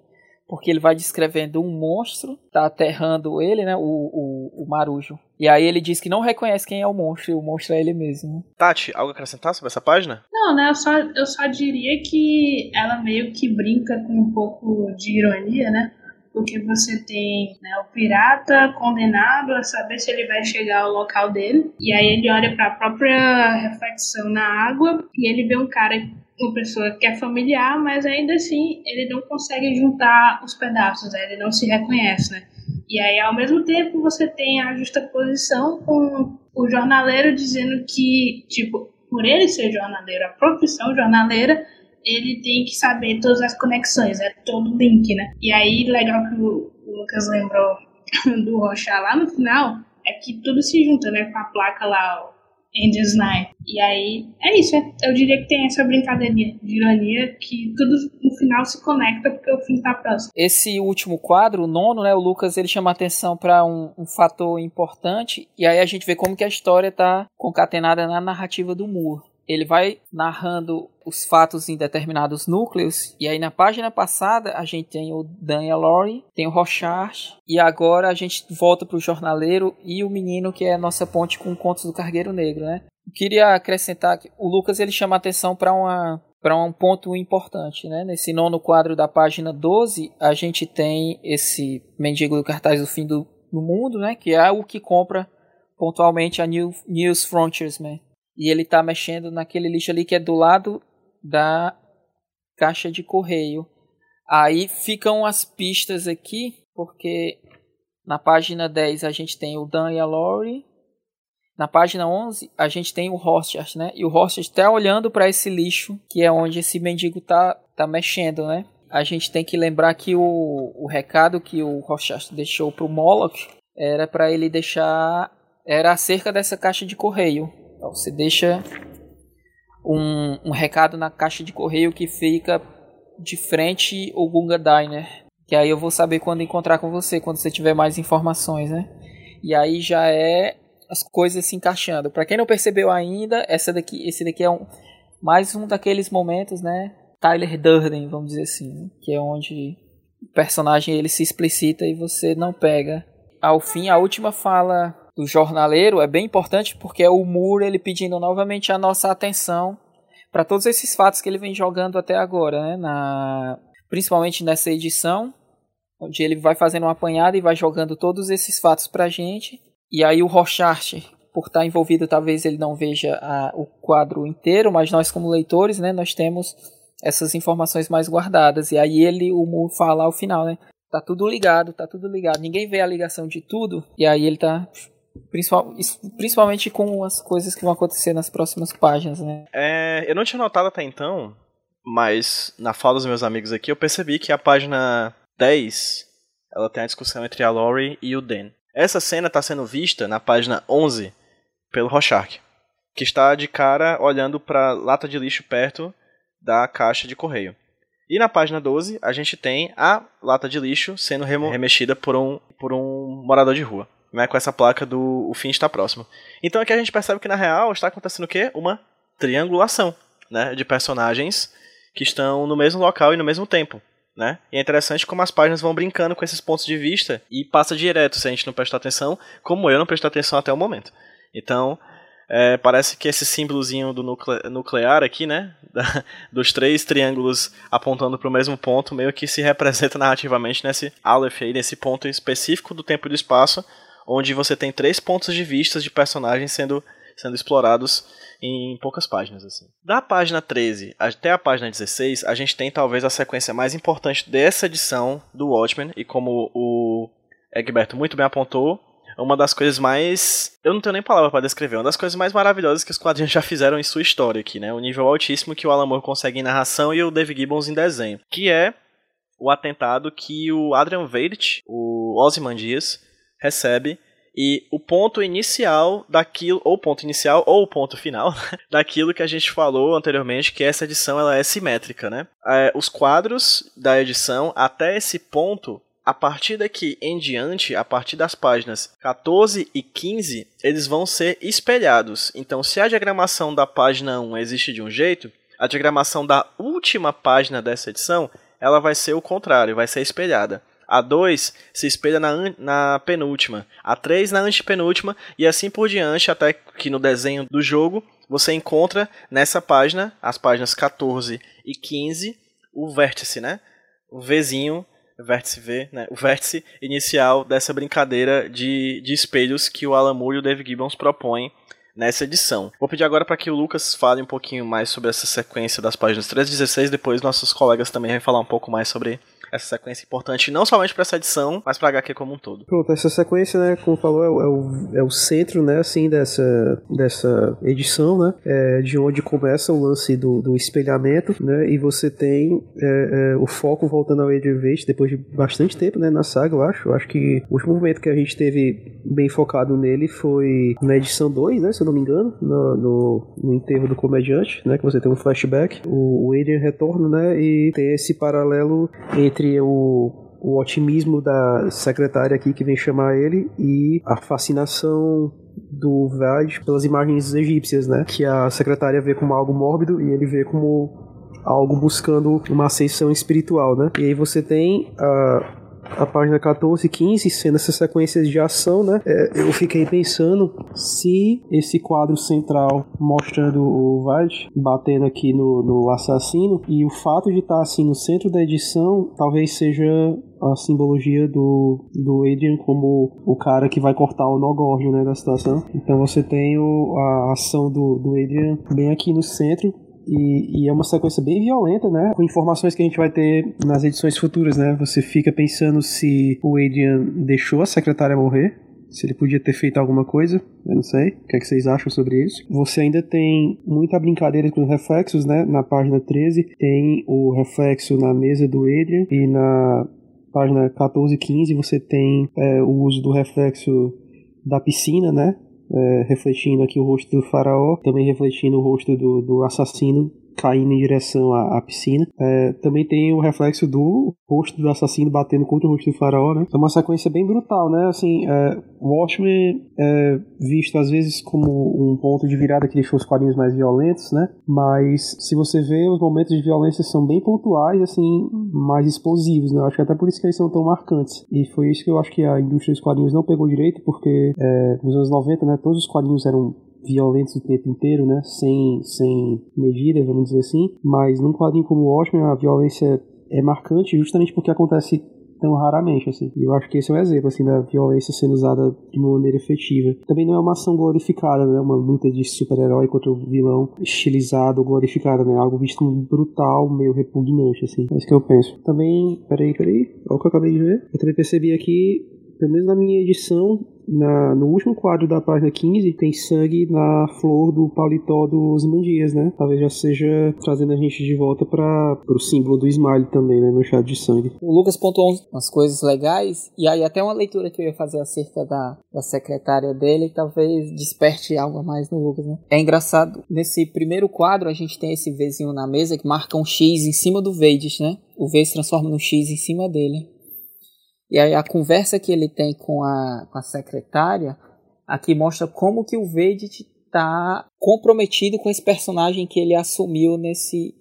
porque ele vai descrevendo um monstro, tá aterrando ele, né, o, o, o Marujo. E aí ele diz que não reconhece quem é o monstro, e o monstro é ele mesmo. Tati, algo a acrescentar sobre essa página? Não, né, eu só, eu só diria que ela meio que brinca com um pouco de ironia, né, porque você tem né, o pirata condenado a saber se ele vai chegar ao local dele, e aí ele olha para a própria reflexão na água e ele vê um cara uma pessoa que é familiar, mas ainda assim ele não consegue juntar os pedaços, né? ele não se reconhece, né? E aí, ao mesmo tempo, você tem a justaposição com o jornaleiro dizendo que, tipo, por ele ser jornaleiro, a profissão jornaleira, ele tem que saber todas as conexões, é todo link, né? E aí, legal que o Lucas lembrou do Rocha lá no final, é que tudo se junta, né? Com a placa lá, Angels Nine. E aí, é isso. É, eu diria que tem essa brincadeirinha de ironia que tudo no final se conecta porque o fim tá próximo. Esse último quadro, o nono, né, o Lucas, ele chama atenção para um, um, fator importante e aí a gente vê como que a história tá concatenada na narrativa do Moore ele vai narrando os fatos em determinados núcleos. E aí na página passada a gente tem o Daniel Lowry, tem o Rochard, e agora a gente volta para o jornaleiro e o menino que é a nossa ponte com Contos do Cargueiro Negro, né? Queria acrescentar que o Lucas ele chama atenção para uma para um ponto importante, né? Nesse nono quadro da página 12, a gente tem esse mendigo do cartaz do fim do, do mundo, né? Que é o que compra pontualmente a New, News Frontiersman. E ele tá mexendo naquele lixo ali que é do lado da caixa de correio. Aí ficam as pistas aqui, porque na página 10 a gente tem o Dan e a Lori. Na página 11, a gente tem o Horst, né? E o Horst está olhando para esse lixo, que é onde esse mendigo tá, tá mexendo, né? A gente tem que lembrar que o, o recado que o Horst deixou pro Moloch era para ele deixar era acerca dessa caixa de correio. Então, você deixa um, um recado na caixa de correio que fica de frente ao Gunga Diner. Que aí eu vou saber quando encontrar com você, quando você tiver mais informações, né? E aí já é as coisas se encaixando. Para quem não percebeu ainda, essa daqui, esse daqui é um, mais um daqueles momentos, né? Tyler Durden, vamos dizer assim, né? que é onde o personagem ele se explicita e você não pega. Ao fim, a última fala do jornaleiro é bem importante porque é o Moore ele pedindo novamente a nossa atenção para todos esses fatos que ele vem jogando até agora, né? Na, principalmente nessa edição, onde ele vai fazendo uma apanhada e vai jogando todos esses fatos para a gente. E aí o Rochart, por estar envolvido, talvez ele não veja a, o quadro inteiro, mas nós como leitores, né, nós temos essas informações mais guardadas. E aí ele, o Moore fala ao final, né? Tá tudo ligado, tá tudo ligado. Ninguém vê a ligação de tudo. E aí ele tá Principal, principalmente com as coisas que vão acontecer nas próximas páginas, né? É, eu não tinha notado até então, mas na fala dos meus amigos aqui eu percebi que a página 10 ela tem a discussão entre a Lori e o Dan. Essa cena está sendo vista na página 11 pelo Rorschach, que está de cara olhando para lata de lixo perto da caixa de correio. E na página 12 a gente tem a lata de lixo sendo remexida por um, por um morador de rua né, com essa placa do o fim está próximo. Então aqui a gente percebe que na real está acontecendo o quê? Uma triangulação, né, de personagens que estão no mesmo local e no mesmo tempo. Né? E é interessante como as páginas vão brincando com esses pontos de vista e passa direto se a gente não prestar atenção, como eu não prestei atenção até o momento. Então, é, parece que esse símbolozinho do nucle nuclear aqui, né, da, dos três triângulos apontando para o mesmo ponto, meio que se representa narrativamente nesse Aleph aí, nesse ponto específico do tempo e do espaço, onde você tem três pontos de vista de personagens sendo, sendo explorados em poucas páginas. assim. Da página 13 até a página 16, a gente tem talvez a sequência mais importante dessa edição do Watchmen, e como o Egberto muito bem apontou, uma das coisas mais. Eu não tenho nem palavra para descrever, uma das coisas mais maravilhosas que os quadrinhos já fizeram em sua história aqui, né? O nível altíssimo que o Alan Moore consegue em narração e o Dave Gibbons em desenho. Que é o atentado que o Adrian Veidt, o Ozymandias, recebe e o ponto inicial daquilo, ou ponto inicial, ou ponto final, daquilo que a gente falou anteriormente, que essa edição ela é simétrica, né? É, os quadros da edição, até esse ponto, a partir daqui em diante, a partir das páginas 14 e 15, eles vão ser espelhados. Então, se a diagramação da página 1 existe de um jeito, a diagramação da última página dessa edição, ela vai ser o contrário, vai ser espelhada. A 2 se espelha na, na penúltima. A 3 na antepenúltima. E assim por diante, até que no desenho do jogo você encontra nessa página, as páginas 14 e 15, o vértice, né? O Vzinho, vértice V, né? O vértice inicial dessa brincadeira de, de espelhos que o Alan Moore e o Dave Gibbons propõem nessa edição. Vou pedir agora para que o Lucas fale um pouquinho mais sobre essa sequência das páginas 13 e 16, depois nossos colegas também vão falar um pouco mais sobre essa sequência importante, não somente para essa edição, mas para HQ como um todo. Pronto, essa sequência, né, como falou, é é o, é o centro, né, assim, dessa, dessa edição, né, é de onde começa o lance do, do espelhamento, né, e você tem é, é, o foco voltando ao Adrian Veidt depois de bastante tempo, né, na saga, eu acho. Eu acho que o último momento que a gente teve bem focado nele foi na edição 2, né, se eu não me engano, no, no, no enterro do comediante, né, que você tem um flashback, o, o Adrian retorna, né, e tem esse paralelo entre entre o, o otimismo da secretária aqui que vem chamar ele e a fascinação do Vlad pelas imagens egípcias, né? Que a secretária vê como algo mórbido e ele vê como algo buscando uma ascensão espiritual, né? E aí você tem a página 14 e 15, sendo essas sequências de ação, né? É, eu fiquei pensando se esse quadro central mostrando o Vade batendo aqui no, no assassino e o fato de estar assim no centro da edição talvez seja a simbologia do, do Adrian como o cara que vai cortar o nó górdio, né, da situação. Então você tem o, a ação do, do Adrian bem aqui no centro e, e, é uma sequência bem violenta, né? Com informações que a gente vai ter nas edições futuras, né? Você fica pensando se o Adrian deixou a secretária morrer, se ele podia ter feito alguma coisa, eu não sei. O que, é que vocês acham sobre isso? Você ainda tem muita brincadeira com os reflexos, né? Na página 13 tem o reflexo na mesa do Adrian e na página 14 e 15 você tem é, o uso do reflexo da piscina, né? É, refletindo aqui o rosto do faraó, também refletindo o rosto do, do assassino caindo em direção à, à piscina. É, também tem o reflexo do rosto do assassino batendo contra o rosto do faraó, né? É uma sequência bem brutal, né? Assim, é, Watchmen é visto às vezes como um ponto de virada que deixou os quadrinhos mais violentos, né? Mas se você vê, os momentos de violência são bem pontuais, assim, mais explosivos, né? Acho que até por isso que eles são tão marcantes. E foi isso que eu acho que a indústria dos quadrinhos não pegou direito, porque é, nos anos 90, né, todos os quadrinhos eram violentos o tempo inteiro, né? Sem, sem medida, vamos dizer assim. Mas num quadrinho como o Watchmen, a violência é marcante justamente porque acontece tão raramente, assim. E eu acho que esse é um exemplo, assim, da violência sendo usada de uma maneira efetiva. Também não é uma ação glorificada, né? Uma luta de super-herói contra o vilão estilizado, glorificada, né? Algo visto como brutal, meio repugnante, assim. É isso que eu penso. Também, peraí, peraí, olha o que eu acabei de ver. Eu também percebi aqui, pelo menos na minha edição, na, no último quadro da página 15 tem sangue na flor do paletó dos Mandias, né? Talvez já seja trazendo a gente de volta para o símbolo do Smile também, né? No chá de sangue. O Lucas pontuou umas coisas legais, e aí até uma leitura que eu ia fazer acerca da, da secretária dele, talvez desperte algo a mais no Lucas, né? É engraçado, nesse primeiro quadro a gente tem esse Vzinho na mesa que marca um X em cima do Vedes, né? O V se transforma no X em cima dele. E aí a conversa que ele tem com a, com a secretária aqui mostra como que o Vedit está comprometido com esse personagem que ele assumiu nesse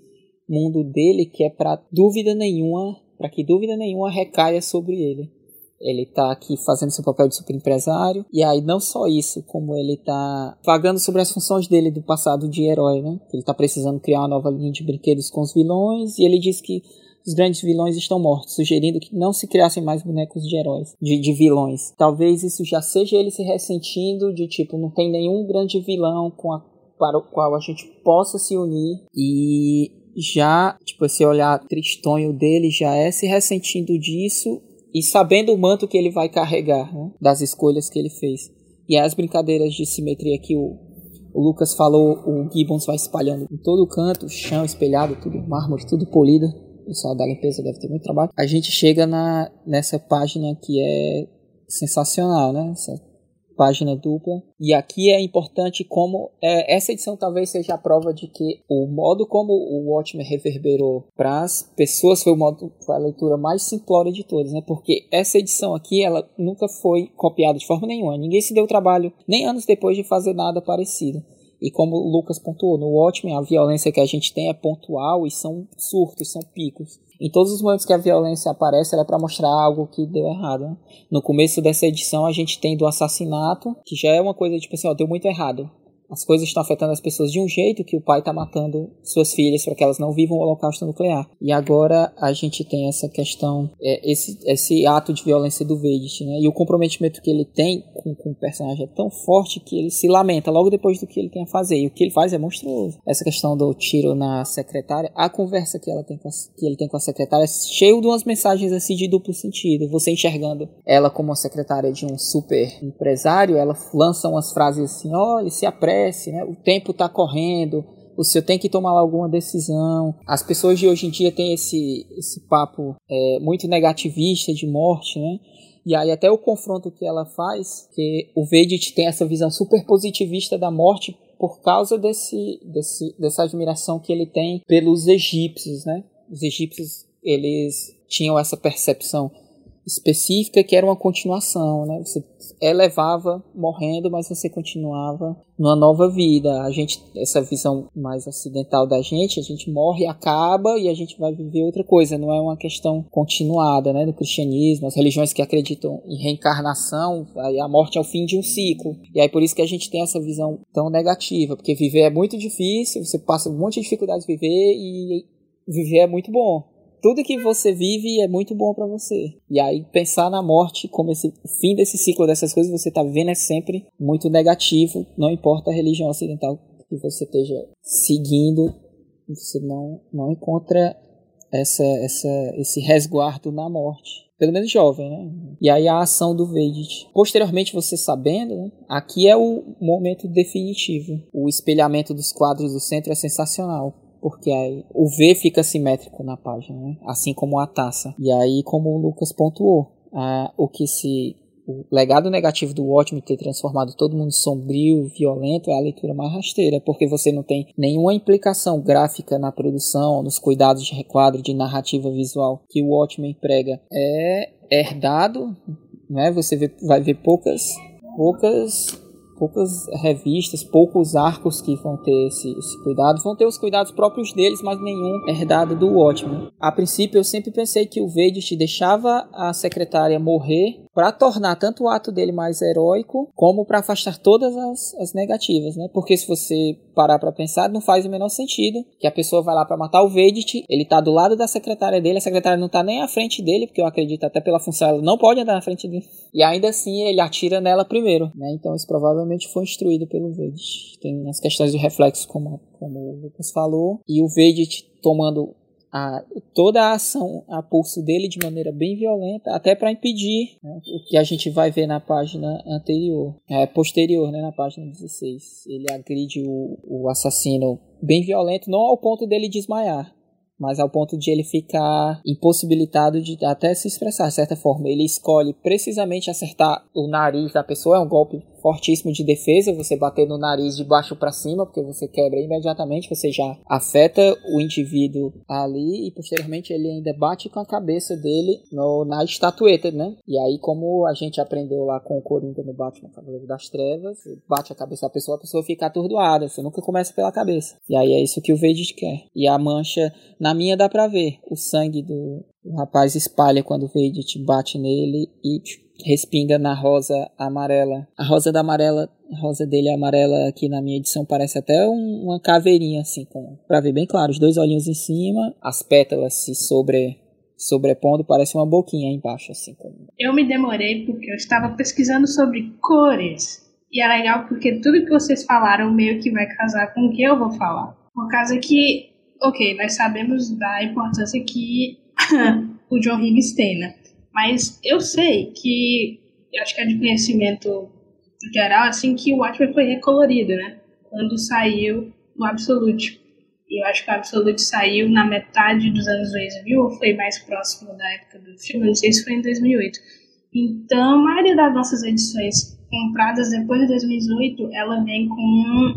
mundo dele, que é para dúvida nenhuma, para que dúvida nenhuma recaia sobre ele. Ele está aqui fazendo seu papel de super empresário, e aí não só isso, como ele está vagando sobre as funções dele do passado de herói, né? Ele está precisando criar uma nova linha de brinquedos com os vilões, e ele diz que os grandes vilões estão mortos, sugerindo que não se criassem mais bonecos de heróis, de, de vilões. Talvez isso já seja ele se ressentindo de tipo, não tem nenhum grande vilão com a, para o qual a gente possa se unir e já, tipo, esse olhar tristonho dele já é se ressentindo disso e sabendo o manto que ele vai carregar, né, das escolhas que ele fez. E as brincadeiras de simetria que o, o Lucas falou, o Gibbons vai espalhando em todo canto, chão espelhado, tudo mármore, tudo polido pessoal da limpeza deve ter muito trabalho. A gente chega na, nessa página que é sensacional, né? Essa página dupla. E aqui é importante como é, essa edição talvez seja a prova de que o modo como o Watchmen reverberou para as pessoas foi o modo foi a leitura mais simplória de todas, né? Porque essa edição aqui ela nunca foi copiada de forma nenhuma. Ninguém se deu trabalho nem anos depois de fazer nada parecido. E como o Lucas pontuou, no Watchmen a violência que a gente tem é pontual e são surtos, são picos. Em todos os momentos que a violência aparece, ela é para mostrar algo que deu errado. Né? No começo dessa edição a gente tem do assassinato, que já é uma coisa tipo assim, ó, deu muito errado as coisas estão afetando as pessoas de um jeito que o pai está matando suas filhas para que elas não vivam o holocausto nuclear. E agora a gente tem essa questão, é, esse, esse ato de violência do Vedit, né? E o comprometimento que ele tem com, com o personagem é tão forte que ele se lamenta logo depois do que ele tem a fazer. E o que ele faz é monstruoso. Essa questão do tiro na secretária, a conversa que, ela tem com a, que ele tem com a secretária é cheio de umas mensagens assim de duplo sentido. Você enxergando ela como uma secretária de um super empresário, ela lança umas frases assim, olha, se apressa né? O tempo está correndo, o senhor tem que tomar alguma decisão. As pessoas de hoje em dia têm esse, esse papo é, muito negativista de morte, né? E aí até o confronto que ela faz, que o Vedit tem essa visão super positivista da morte por causa desse, desse, dessa admiração que ele tem pelos egípcios, né? Os egípcios, eles tinham essa percepção específica que era uma continuação, né? Você elevava morrendo, mas você continuava numa nova vida. A gente, essa visão mais ocidental da gente, a gente morre, acaba e a gente vai viver outra coisa. Não é uma questão continuada, né? Do cristianismo, as religiões que acreditam em reencarnação, a morte é o fim de um ciclo. E aí por isso que a gente tem essa visão tão negativa, porque viver é muito difícil, você passa um monte de dificuldades de viver e viver é muito bom tudo que você vive é muito bom para você. E aí pensar na morte como esse fim desse ciclo dessas coisas você tá vivendo é sempre muito negativo, não importa a religião ocidental que você esteja seguindo, você não não encontra essa, essa, esse resguardo na morte. pelo menos jovem, né? E aí a ação do Vedit. Posteriormente, você sabendo, né? aqui é o momento definitivo. O espelhamento dos quadros do centro é sensacional porque aí o V fica simétrico na página, né? assim como a taça. E aí, como o Lucas pontuou, o que se o legado negativo do Watchmen ter transformado todo mundo sombrio, violento, é a leitura mais rasteira, porque você não tem nenhuma implicação gráfica na produção, nos cuidados de requadro, de narrativa visual que o Watchmen prega. É herdado, né? Você vê, vai ver poucas, poucas poucas revistas, poucos arcos que vão ter esse, esse, cuidado. Vão ter os cuidados próprios deles, mas nenhum herdado do Watchmen. A princípio, eu sempre pensei que o Vedit deixava a secretária morrer para tornar tanto o ato dele mais heróico, como para afastar todas as, as, negativas, né? Porque se você parar para pensar, não faz o menor sentido que a pessoa vai lá para matar o Vedit, ele tá do lado da secretária dele, a secretária não tá nem à frente dele, porque eu acredito até pela função ela não pode andar na frente dele. E ainda assim ele atira nela primeiro, né? Então isso provavelmente foi instruído pelo Vedit. Tem as questões de reflexo como como o Lucas falou, e o Vedit tomando a, toda a ação a pulso dele de maneira bem violenta, até para impedir né, o que a gente vai ver na página anterior, é, posterior, né, na página 16. Ele agride o, o assassino bem violento, não ao ponto dele desmaiar, mas ao ponto de ele ficar impossibilitado de até se expressar de certa forma. Ele escolhe precisamente acertar o nariz da pessoa, é um golpe fortíssimo de defesa, você bater no nariz de baixo para cima, porque você quebra imediatamente, você já afeta o indivíduo ali e posteriormente ele ainda bate com a cabeça dele no, na estatueta, né? E aí, como a gente aprendeu lá com o Coringa no Batman Cavaleiro das Trevas, bate a cabeça da pessoa, a pessoa fica atordoada, você nunca começa pela cabeça. E aí é isso que o Vedit quer. E a mancha na minha dá pra ver o sangue do o rapaz espalha quando o Vedit bate nele e respinga na rosa amarela. A rosa da amarela, a rosa dele é amarela aqui na minha edição parece até um, uma caveirinha assim, com para ver bem claro, os dois olhinhos em cima, as pétalas se sobre sobrepondo, parece uma boquinha embaixo assim. Eu me demorei porque eu estava pesquisando sobre cores. E é legal porque tudo que vocês falaram meio que vai casar com o que eu vou falar. Por causa que ok, nós sabemos da importância que o John Higgins tem, né? Mas eu sei que, eu acho que é de conhecimento geral, assim, que o Watchmen foi recolorido, né? Quando saiu no Absolute. E eu acho que o Absolute saiu na metade dos anos 2000, ou foi mais próximo da época do filme, não sei se foi em 2008. Então, a maioria das nossas edições compradas depois de 2018, ela vem com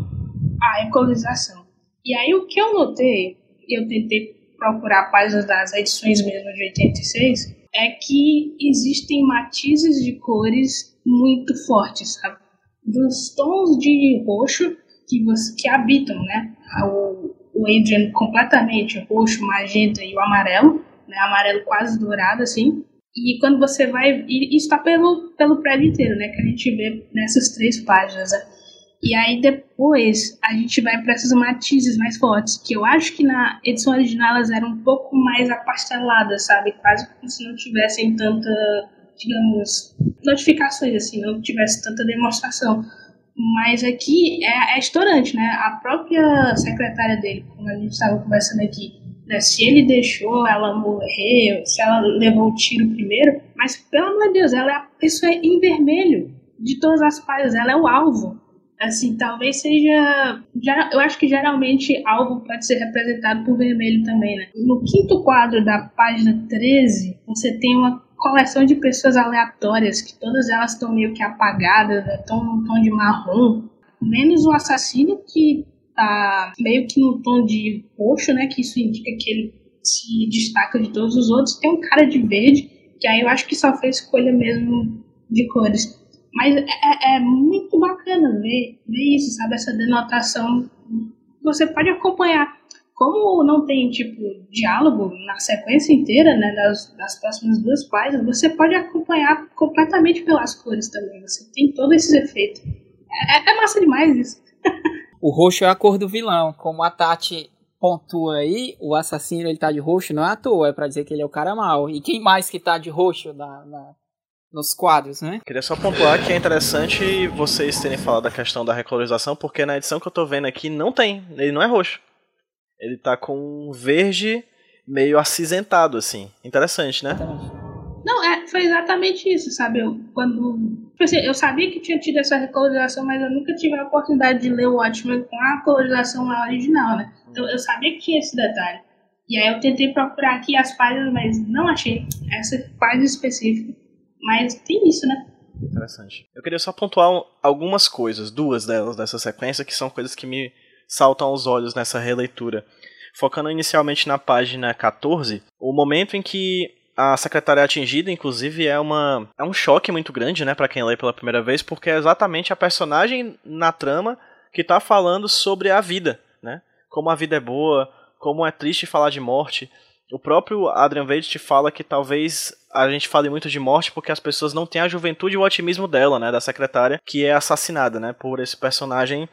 a recolorização. E aí o que eu notei, eu tentei procurar páginas das edições mesmo de 86, é que existem matizes de cores muito fortes, sabe? Dos tons de roxo que, você, que habitam, né? O, o Adrian completamente roxo, magenta e o amarelo, né? Amarelo quase dourado, assim. E quando você vai. E isso está pelo, pelo prédio inteiro, né? Que a gente vê nessas três páginas. Né? E aí depois a gente vai para essas matizes mais fortes, que eu acho que na edição original elas eram um pouco mais apasteladas, sabe? Quase como se não tivessem tanta, digamos, notificações, assim, não tivesse tanta demonstração. Mas aqui é, é estourante, né? A própria secretária dele, como a gente estava conversando aqui, né? se ele deixou ela morrer, se ela levou o tiro primeiro, mas pelo amor de Deus, ela é a pessoa em vermelho de todas as páginas, ela é o alvo assim, talvez seja. Eu acho que geralmente alvo pode ser representado por vermelho também, né? No quinto quadro da página 13, você tem uma coleção de pessoas aleatórias, que todas elas estão meio que apagadas, estão né? num tom de marrom, menos o assassino que tá meio que num tom de roxo, né? Que isso indica que ele se destaca de todos os outros. Tem um cara de verde, que aí eu acho que só fez escolha mesmo de cores. Mas é, é, é muito bacana ver, ver isso, sabe? Essa denotação. Você pode acompanhar. Como não tem, tipo, diálogo na sequência inteira, né, das, das próximas duas páginas, você pode acompanhar completamente pelas cores também. Você tem todos esses efeitos. É, é massa demais isso. o roxo é a cor do vilão. Como a Tati pontua aí, o assassino ele tá de roxo não é à toa, é pra dizer que ele é o cara mau. E quem mais que tá de roxo na, na, nos quadros, né? Queria só pontuar que é interessante vocês terem falado da questão da recolorização, porque na edição que eu tô vendo aqui não tem, ele não é roxo. Ele tá com um verde meio acinzentado, assim. Interessante, né? Não, é, foi exatamente isso, sabe? Eu, quando. Tipo assim, eu sabia que tinha tido essa recolorização, mas eu nunca tive a oportunidade de ler o Watchmen com a colorização lá original, né? Então eu sabia que tinha esse detalhe. E aí eu tentei procurar aqui as páginas, mas não achei essa página específica. Mas tem isso, né? Interessante. Eu queria só pontuar algumas coisas, duas delas dessa sequência, que são coisas que me saltam aos olhos nessa releitura. Focando inicialmente na página 14, o momento em que a secretária é atingida, inclusive, é, uma, é um choque muito grande, né, para quem lê pela primeira vez, porque é exatamente a personagem na trama que está falando sobre a vida, né? Como a vida é boa, como é triste falar de morte. O próprio Adrian Veidt fala que talvez a gente fale muito de morte porque as pessoas não têm a juventude e o otimismo dela, né, da secretária, que é assassinada, né, por esse personagem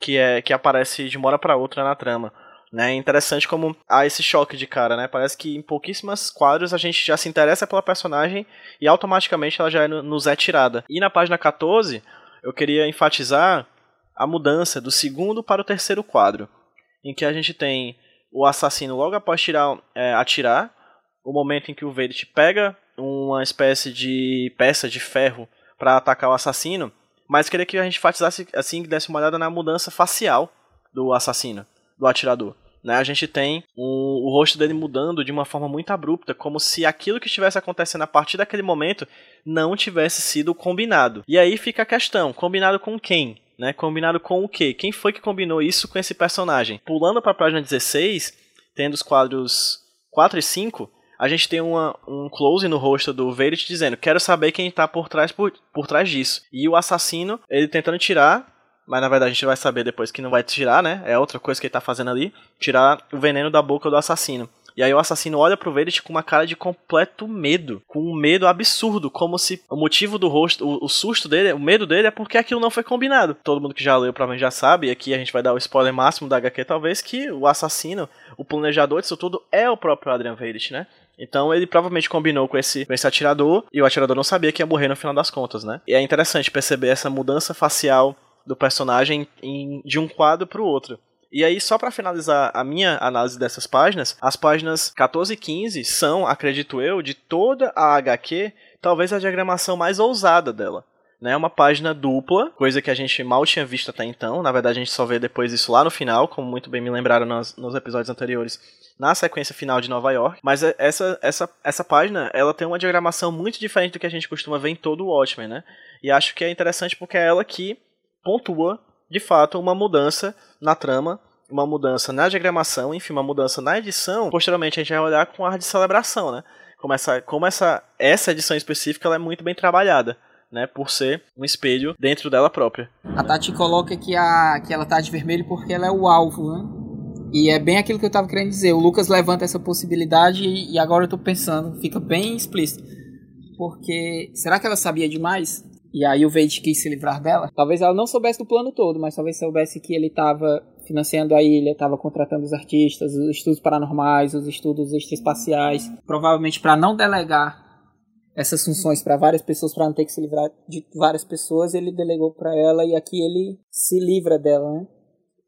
que é que aparece de uma hora para outra na trama. Né, é interessante como há esse choque de cara, né? Parece que em pouquíssimas quadros a gente já se interessa pela personagem e automaticamente ela já é, nos é tirada. E na página 14, eu queria enfatizar a mudança do segundo para o terceiro quadro, em que a gente tem o assassino logo após tirar, é, atirar, o momento em que o Verity pega uma espécie de peça de ferro para atacar o assassino, mas queria que a gente enfatizasse assim, que desse uma olhada na mudança facial do assassino, do atirador. Né, a gente tem um, o rosto dele mudando de uma forma muito abrupta, como se aquilo que estivesse acontecendo a partir daquele momento não tivesse sido combinado. E aí fica a questão: combinado com quem? Né, combinado com o quê? Quem foi que combinou isso com esse personagem? Pulando para a página 16, tendo os quadros 4 e 5, a gente tem uma, um close no rosto do Verity dizendo: Quero saber quem está por trás, por, por trás disso. E o assassino, ele tentando tirar mas na verdade a gente vai saber depois que não vai tirar, né? É outra coisa que ele tá fazendo ali, tirar o veneno da boca do assassino. E aí o assassino olha pro Verity com uma cara de completo medo, com um medo absurdo, como se o motivo do rosto, o, o, susto dele, o medo dele é porque aquilo não foi combinado. Todo mundo que já leu provavelmente já sabe, e aqui a gente vai dar o spoiler máximo da HQ talvez, que o assassino, o planejador disso tudo é o próprio Adrian Verity, né? Então ele provavelmente combinou com esse, com esse atirador, e o atirador não sabia que ia morrer no final das contas, né? E é interessante perceber essa mudança facial do personagem em, de um quadro para o outro. E aí, só para finalizar a minha análise dessas páginas, as páginas 14 e 15 são, acredito eu, de toda a HQ, talvez a diagramação mais ousada dela. É né? uma página dupla, coisa que a gente mal tinha visto até então. Na verdade, a gente só vê depois isso lá no final, como muito bem me lembraram nos, nos episódios anteriores, na sequência final de Nova York. Mas é, essa, essa, essa página, ela tem uma diagramação muito diferente do que a gente costuma ver em todo o Watchmen, né? E acho que é interessante porque é ela que pontua, de fato, uma mudança na trama, uma mudança na diagramação, enfim, uma mudança na edição. Posteriormente a gente vai olhar com ar de celebração, né? Como essa, como essa, essa edição específica ela é muito bem trabalhada. Né, por ser um espelho dentro dela própria. A Tati coloca que, a, que ela tá de vermelho porque ela é o alvo, né? E é bem aquilo que eu tava querendo dizer. O Lucas levanta essa possibilidade e agora eu tô pensando, fica bem explícito. Porque será que ela sabia demais? E aí o Vade quis se livrar dela. Talvez ela não soubesse do plano todo, mas talvez soubesse que ele estava financiando a ilha, estava contratando os artistas, os estudos paranormais, os estudos extraespaciais, provavelmente para não delegar essas funções para várias pessoas, para não ter que se livrar de várias pessoas, ele delegou para ela e aqui ele se livra dela, né?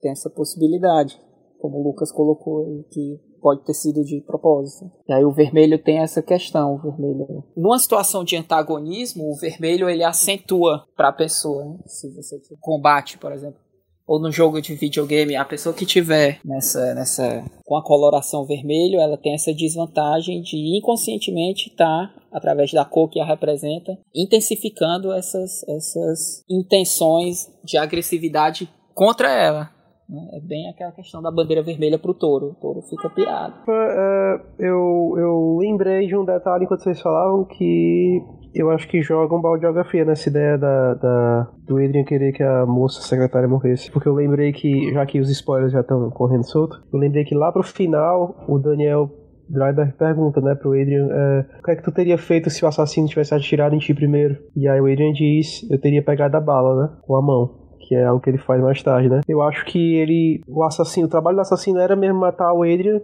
Tem essa possibilidade, como o Lucas colocou, que pode ter sido de propósito. E aí o vermelho tem essa questão, o vermelho. Numa situação de antagonismo, o vermelho ele acentua para a pessoa, né? se você combate, por exemplo, ou no jogo de videogame, a pessoa que tiver nessa nessa com a coloração vermelho, ela tem essa desvantagem de inconscientemente estar tá, através da cor que a representa, intensificando essas essas intenções de agressividade contra ela. Né? É bem aquela questão da bandeira vermelha pro touro. O touro fica pirado. É, eu, eu lembrei de um detalhe enquanto vocês falavam que eu acho que joga um balde de água fria nessa ideia da, da, do Adrian querer que a moça secretária morresse. Porque eu lembrei que, já que os spoilers já estão correndo solto, eu lembrei que lá pro final o Daniel Dryberg pergunta, né, pro Adrian, é, o que é que tu teria feito se o assassino tivesse atirado em ti primeiro? E aí o Adrian diz, eu teria pegado a bala, né, com a mão que é algo que ele faz mais tarde, né? Eu acho que ele, o assassino, o trabalho do assassino era mesmo matar o Adrian,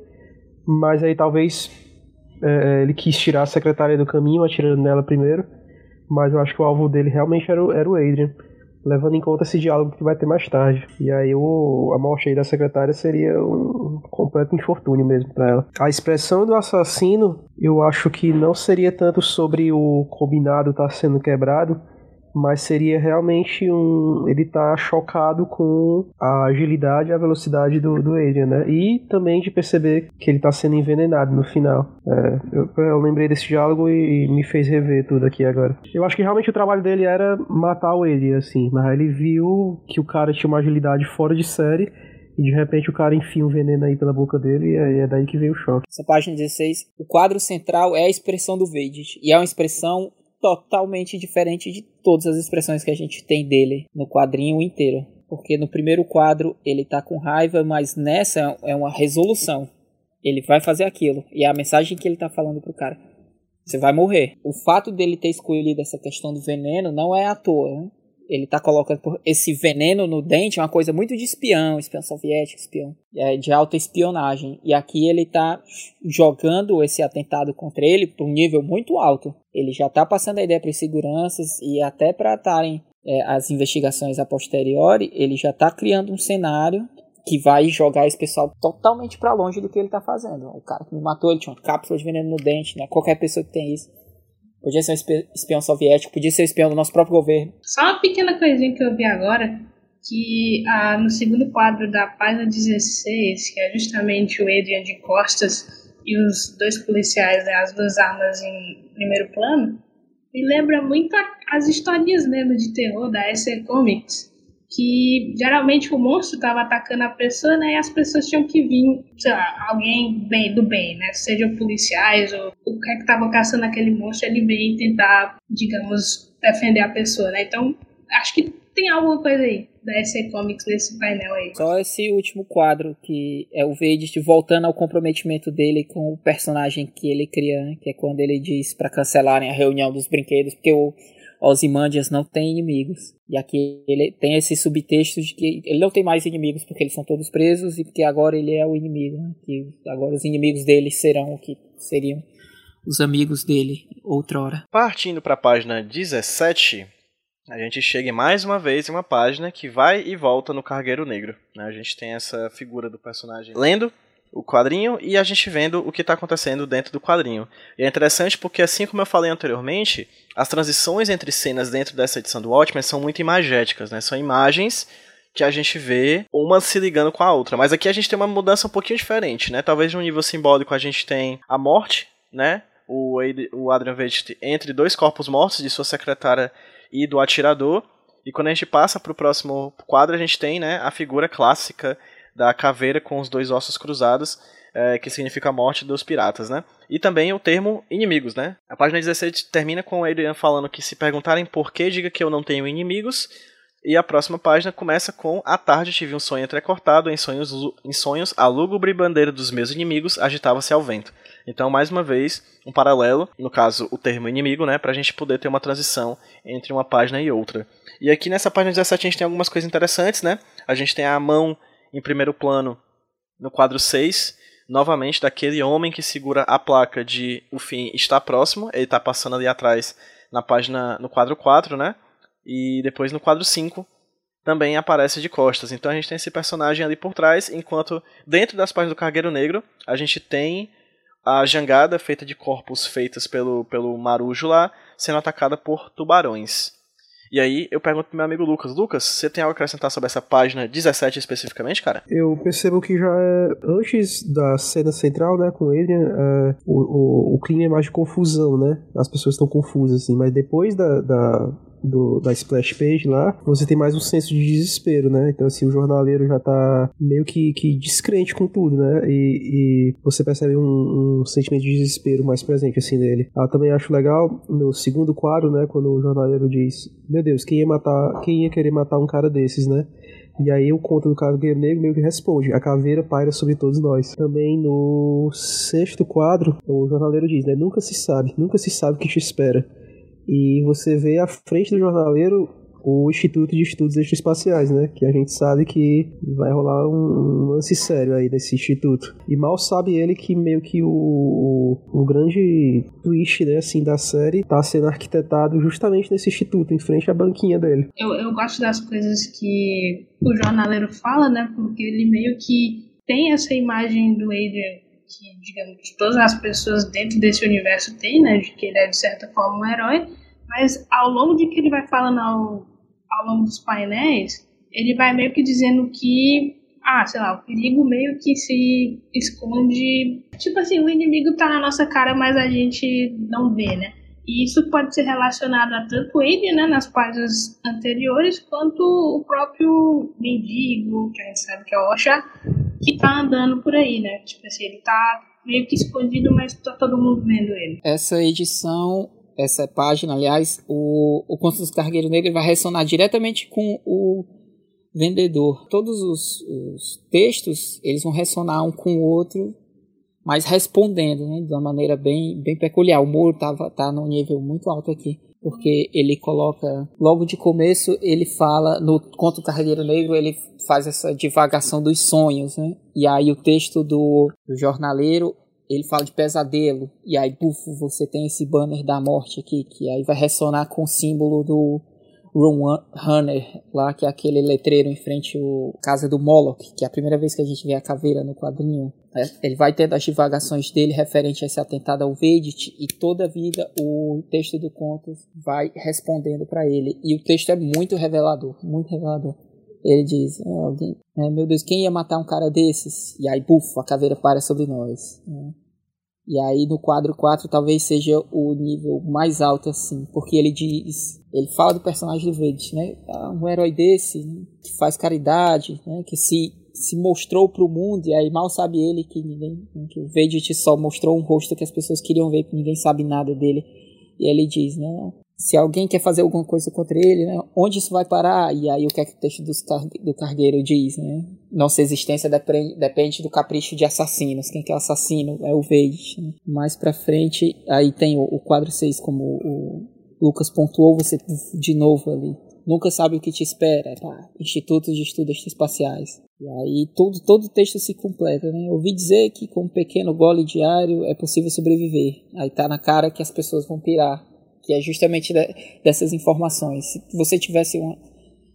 mas aí talvez é, ele quis tirar a secretária do caminho, atirando nela primeiro, mas eu acho que o alvo dele realmente era, o, era o Adrian, levando em conta esse diálogo que vai ter mais tarde. E aí o, a morte aí da secretária seria um completo infortúnio mesmo para ela. A expressão do assassino eu acho que não seria tanto sobre o combinado estar tá sendo quebrado, mas seria realmente um. Ele tá chocado com a agilidade e a velocidade do, do Adrian, né? E também de perceber que ele tá sendo envenenado no final. É, eu, eu, lembrei desse diálogo e, e, me fez rever tudo aqui agora. Eu acho que realmente o trabalho dele era matar o Adrian, assim, mas ele viu que o cara tinha uma agilidade fora de série. E de repente o cara enfia um veneno aí pela boca dele e é, daí que veio o choque. Essa página 16, o quadro central é a expressão do Vedit. E é uma expressão totalmente diferente de todas as expressões que a gente tem dele no quadrinho inteiro. Porque no primeiro quadro ele tá com raiva, mas nessa é uma resolução. Ele vai fazer aquilo. E é a mensagem que ele tá falando pro cara. Você vai morrer. O fato dele ter escolhido essa questão do veneno não é à toa. Né? Ele tá colocando esse veneno no dente, é uma coisa muito de espião, espião soviético, espião é, de alta espionagem. E aqui ele tá jogando esse atentado contra ele para um nível muito alto. Ele já tá passando a ideia para os seguranças e até para estarem é, as investigações a posteriori, ele já tá criando um cenário que vai jogar esse pessoal totalmente para longe do que ele tá fazendo. O cara que me matou, ele tinha uma cápsula de veneno no dente, né? Qualquer pessoa que tem isso Podia ser um espião soviético, podia ser um espião do nosso próprio governo. Só uma pequena coisinha que eu vi agora, que ah, no segundo quadro da página 16, que é justamente o Adrian de costas e os dois policiais, né, as duas armas em primeiro plano, me lembra muito as historinhas mesmo de terror da SC Comics que geralmente o monstro estava atacando a pessoa, né? E as pessoas tinham que vir, sei lá, alguém bem, do bem, né? Sejam policiais ou o que é que estava caçando aquele monstro, ele vem tentar, digamos, defender a pessoa, né? Então, acho que tem alguma coisa aí da SC Comics nesse painel aí. Só esse último quadro que é o Vedist voltando ao comprometimento dele com o personagem que ele cria, né? que é quando ele diz para cancelarem a reunião dos brinquedos, porque o Ozymandias não tem inimigos. E aqui ele tem esse subtexto de que ele não tem mais inimigos porque eles são todos presos e porque agora ele é o inimigo. Né? Que agora os inimigos dele serão o que seriam os amigos dele outrora. Partindo para a página 17, a gente chega mais uma vez em uma página que vai e volta no Cargueiro Negro. Né? A gente tem essa figura do personagem lendo o quadrinho e a gente vendo o que está acontecendo dentro do quadrinho. E é interessante porque, assim como eu falei anteriormente, as transições entre cenas dentro dessa edição do Watchmen são muito imagéticas, né? São imagens que a gente vê uma se ligando com a outra. Mas aqui a gente tem uma mudança um pouquinho diferente, né? Talvez no nível simbólico a gente tem a morte, né? O, o Adrian Vedt entre dois corpos mortos de sua secretária e do atirador. E quando a gente passa para o próximo quadro, a gente tem né, a figura clássica da caveira com os dois ossos cruzados, é, que significa a morte dos piratas, né? E também o termo inimigos, né? A página 16 termina com Adrian falando que se perguntarem por que, diga que eu não tenho inimigos. E a próxima página começa com À tarde tive um sonho entrecortado, em sonhos, em sonhos a lúgubre bandeira dos meus inimigos agitava-se ao vento. Então, mais uma vez, um paralelo, no caso, o termo inimigo, né, para a gente poder ter uma transição entre uma página e outra. E aqui nessa página 17 a gente tem algumas coisas interessantes, né? A gente tem a mão em primeiro plano no quadro 6, novamente daquele homem que segura a placa de o fim está próximo, ele está passando ali atrás na página no quadro 4, né? E depois no quadro 5 também aparece de costas. Então a gente tem esse personagem ali por trás, enquanto dentro das páginas do Cargueiro Negro a gente tem a jangada feita de corpos feitas pelo, pelo Marujo lá, sendo atacada por tubarões. E aí eu pergunto pro meu amigo Lucas, Lucas, você tem algo a acrescentar sobre essa página 17 especificamente, cara? Eu percebo que já é, antes da cena central, né, com ele, é, o, o, o clima é mais de confusão, né? As pessoas estão confusas, assim, mas depois da, da do, da splash page lá, você tem mais um senso de desespero, né? Então, assim, o jornaleiro já tá meio que, que descrente com tudo, né? E, e você percebe um, um, sentimento de desespero mais presente, assim, nele. Eu também acho legal no segundo quadro, né? Quando o jornaleiro diz: Meu Deus, quem ia matar, quem ia querer matar um cara desses, né? E aí o conto do Cargueiro Negro meio que responde, a caveira paira sobre todos nós. Também no sexto quadro, o jornaleiro diz, né, nunca se sabe, nunca se sabe o que te espera e você vê à frente do jornaleiro o Instituto de Estudos Extraespaciais, né? Que a gente sabe que vai rolar um, um lance sério aí nesse instituto. E mal sabe ele que meio que o, o, o, grande twist, né, assim, da série tá sendo arquitetado justamente nesse instituto, em frente à banquinha dele. Eu, eu gosto das coisas que o jornaleiro fala, né? Porque ele meio que tem essa imagem do Adrian que, digamos, todas as pessoas dentro desse universo têm, né, de que ele é de certa forma um herói, mas ao longo de que ele vai falando ao, ao longo dos painéis, ele vai meio que dizendo que, ah, sei lá, o perigo meio que se esconde, tipo assim, o inimigo tá na nossa cara, mas a gente não vê, né? E isso pode ser relacionado a tanto ele, né, nas páginas anteriores, quanto o próprio mendigo, que a gente sabe que é o Osha, que tá andando por aí, né? Tipo assim, ele tá meio que escondido, mas tá todo mundo vendo ele. Essa edição, essa página, aliás, o, o Conto dos Cargueiros Negros vai ressonar diretamente com o vendedor. Todos os, os textos, eles vão ressonar um com o outro mas respondendo, né, de uma maneira bem, bem peculiar. O Moro tava, tá num nível muito alto aqui, porque ele coloca, logo de começo, ele fala, no Conto do Negro, ele faz essa divagação dos sonhos, né, e aí o texto do, do jornaleiro, ele fala de pesadelo, e aí, bufo, você tem esse banner da morte aqui, que aí vai ressonar com o símbolo do, Runner, lá, que é aquele letreiro em frente à casa do Moloch, que é a primeira vez que a gente vê a caveira no quadrinho. Né? Ele vai tendo as divagações dele referente a esse atentado ao Vedit e toda a vida o texto do conto vai respondendo para ele. E o texto é muito revelador, muito revelador. Ele diz, oh, alguém, é, meu Deus, quem ia matar um cara desses? E aí, bufo, a caveira para sobre nós. Né? E aí no quadro 4 talvez seja o nível mais alto assim, porque ele diz, ele fala do personagem do Verde, né? Ah, um herói desse né? que faz caridade, né? Que se se mostrou para o mundo e aí mal sabe ele que ninguém, que o Verde só mostrou um rosto que as pessoas queriam ver, que ninguém sabe nada dele. E ele diz, né? Se alguém quer fazer alguma coisa contra ele, né, onde isso vai parar? E aí o que é que o texto car do cargueiro diz, né? Nossa existência depende, depende do capricho de assassinos. Quem que é assassino? É o Vade. Né? Mais pra frente, aí tem o, o quadro 6, como o Lucas pontuou, você de novo ali. Nunca sabe o que te espera, tá? Instituto de Estudos Espaciais. E aí todo, todo o texto se completa, né? ouvi dizer que com um pequeno gole diário é possível sobreviver. Aí tá na cara que as pessoas vão pirar que é justamente de, dessas informações. Se você tivesse uma,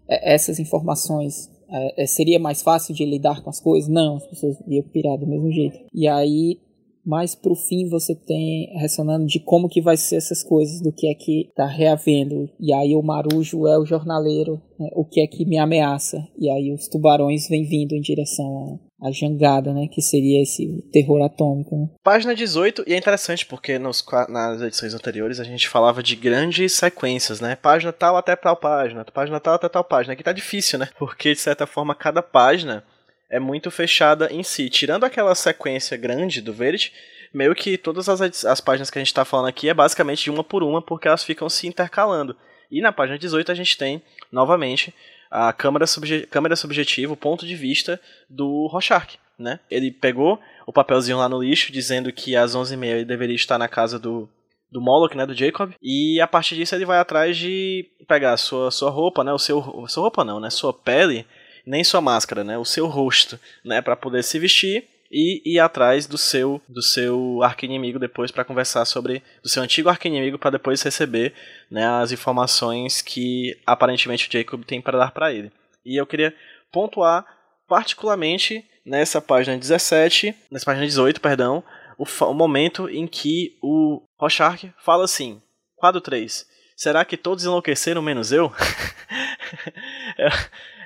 é, essas informações, é, é, seria mais fácil de lidar com as coisas? Não, as pessoas iam pirar do mesmo jeito. E aí, mais pro fim, você tem ressonando de como que vai ser essas coisas, do que é que tá reavendo. E aí o Marujo é o jornaleiro, né, o que é que me ameaça. E aí os tubarões vêm vindo em direção a jangada, né? Que seria esse terror atômico. Né? Página 18, e é interessante porque nos, nas edições anteriores a gente falava de grandes sequências, né? Página tal até tal página, página tal até tal página. Aqui tá difícil, né? Porque de certa forma cada página é muito fechada em si. Tirando aquela sequência grande do Verity, meio que todas as, as páginas que a gente tá falando aqui é basicamente de uma por uma, porque elas ficam se intercalando. E na página 18 a gente tem, novamente, a câmera, subje câmera subjetiva, o ponto de vista do Rorschach, né? Ele pegou o papelzinho lá no lixo dizendo que às 11h30 ele deveria estar na casa do, do Moloch, né, do Jacob, e a partir disso ele vai atrás de pegar a sua, sua roupa, né, o seu, sua roupa não, né, sua pele, nem sua máscara, né, o seu rosto, né, para poder se vestir e ir atrás do seu do seu arqui-inimigo depois para conversar sobre do seu antigo arqui-inimigo para depois receber né, as informações que aparentemente o Jacob tem para dar para ele. E eu queria pontuar particularmente nessa página 17, nessa página 18, perdão, o, o momento em que o Rorschach fala assim, quadro 3, será que todos enlouqueceram menos eu?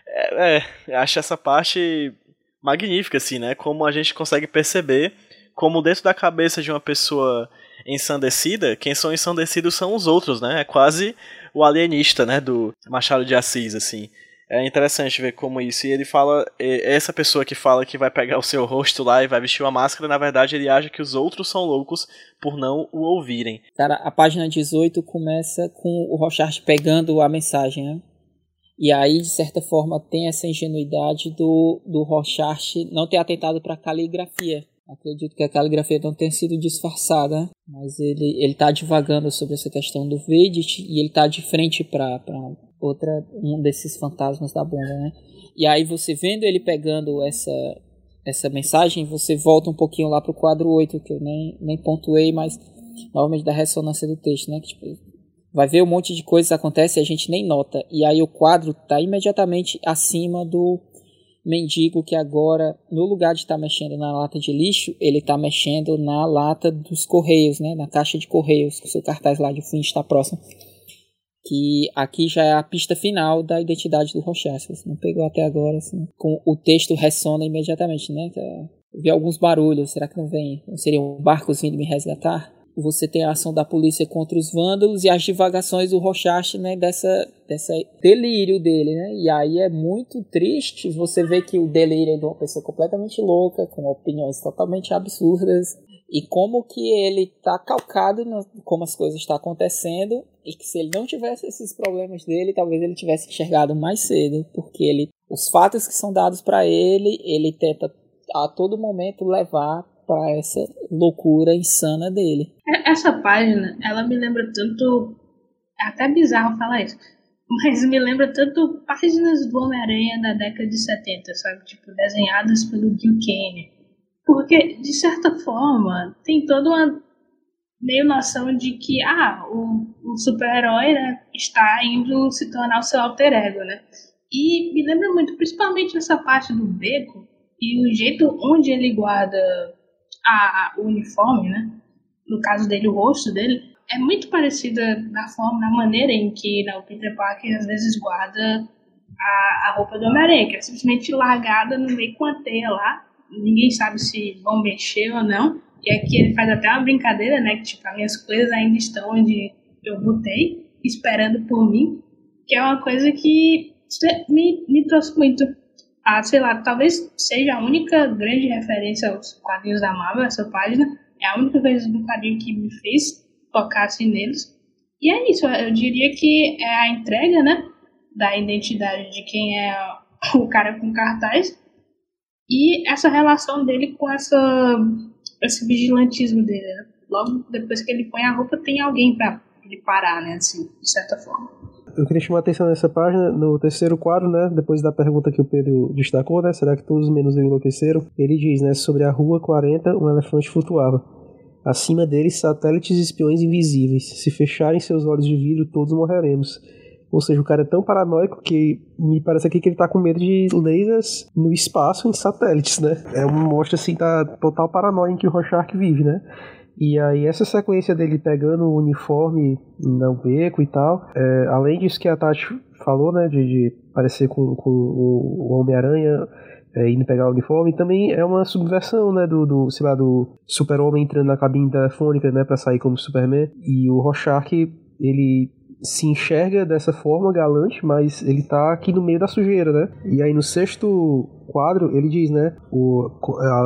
é, é, acho essa parte magnífica, assim, né? Como a gente consegue perceber como dentro da cabeça de uma pessoa ensandecida, quem são ensandecidos são os outros, né? É quase o alienista, né? Do Machado de Assis, assim. É interessante ver como isso. E ele fala, essa pessoa que fala que vai pegar o seu rosto lá e vai vestir uma máscara, na verdade ele acha que os outros são loucos por não o ouvirem. Cara, a página 18 começa com o Rochard pegando a mensagem, né? E aí, de certa forma, tem essa ingenuidade do, do Rorschach não ter atentado para a caligrafia. Acredito que a caligrafia não tenha sido disfarçada, mas ele ele está divagando sobre essa questão do Vedit e ele está de frente para outra um desses fantasmas da bomba, né? E aí você vendo ele pegando essa essa mensagem, você volta um pouquinho lá pro quadro 8, que eu nem, nem pontuei, mas novamente da ressonância do texto, né? Que, tipo, vai ver um monte de coisas acontece e a gente nem nota. E aí o quadro está imediatamente acima do mendigo que agora, no lugar de estar tá mexendo na lata de lixo, ele está mexendo na lata dos correios, né? Na caixa de correios, com seu cartaz lá de fim está próximo. Que aqui já é a pista final da identidade do Rochester. Não pegou até agora, assim. Com o texto ressona imediatamente, né? É, vi alguns barulhos, será que não vem? Não seriam barcos vindo me resgatar? Você tem a ação da polícia contra os vândalos e as divagações do Rochaste, né, dessa, dessa delírio dele, né? E aí é muito triste você ver que o delírio é de uma pessoa completamente louca, com opiniões totalmente absurdas, e como que ele tá calcado no, como as coisas estão acontecendo e que se ele não tivesse esses problemas dele, talvez ele tivesse enxergado mais cedo, porque ele os fatos que são dados para ele, ele tenta a todo momento levar para essa loucura insana dele. É, essa página, ela me lembra tanto. É até bizarro falar isso. Mas me lembra tanto páginas do Homem-Aranha da década de 70, sabe? Tipo, desenhadas pelo Gil Kane. Porque, de certa forma, tem toda uma meio noção de que, ah, o, o super-herói né, está indo se tornar o seu alter ego, né? E me lembra muito, principalmente nessa parte do beco, e o jeito onde ele guarda a, o uniforme, né? No caso dele, o rosto dele, é muito parecida na forma, na maneira em que né, o Peter Parker às vezes guarda a, a roupa do Homem-Aranha, que é simplesmente largada no meio com a teia lá. Ninguém sabe se vão mexer ou não. E aqui ele faz até uma brincadeira, né? Que tipo, as minhas coisas ainda estão onde eu botei, esperando por mim. Que é uma coisa que me, me trouxe muito a, sei lá, talvez seja a única grande referência aos quadrinhos da Marvel, essa página. É a única coisa do quadrinho que me fez tocar assim neles. E é isso, eu diria que é a entrega, né, da identidade de quem é o cara com cartaz e essa relação dele com essa esse vigilantismo dele, né? Logo depois que ele põe a roupa, tem alguém para ele parar, né, assim, de certa forma. Eu queria chamar a atenção nessa página, no terceiro quadro, né? Depois da pergunta que o Pedro destacou, né? Será que todos menos eu enlouqueceram? Ele diz, né? Sobre a rua 40, um elefante flutuava. Acima deles, satélites e espiões invisíveis. Se fecharem seus olhos de vidro, todos morreremos. Ou seja, o cara é tão paranoico que me parece aqui que ele tá com medo de lasers no espaço em satélites, né? É um mostra assim da total paranoia em que o Rorschach vive, né? E aí essa sequência dele pegando o uniforme no beco e tal, é, além disso que a Tati falou, né, de, de parecer com, com o, Homem-Aranha é, indo pegar o uniforme, também é uma subversão, né, do, do sei lá, do super-homem entrando na cabine telefônica, né, pra sair como Superman, e o Rorschach, ele se enxerga dessa forma galante, mas ele tá aqui no meio da sujeira, né? E aí no sexto quadro ele diz, né? O,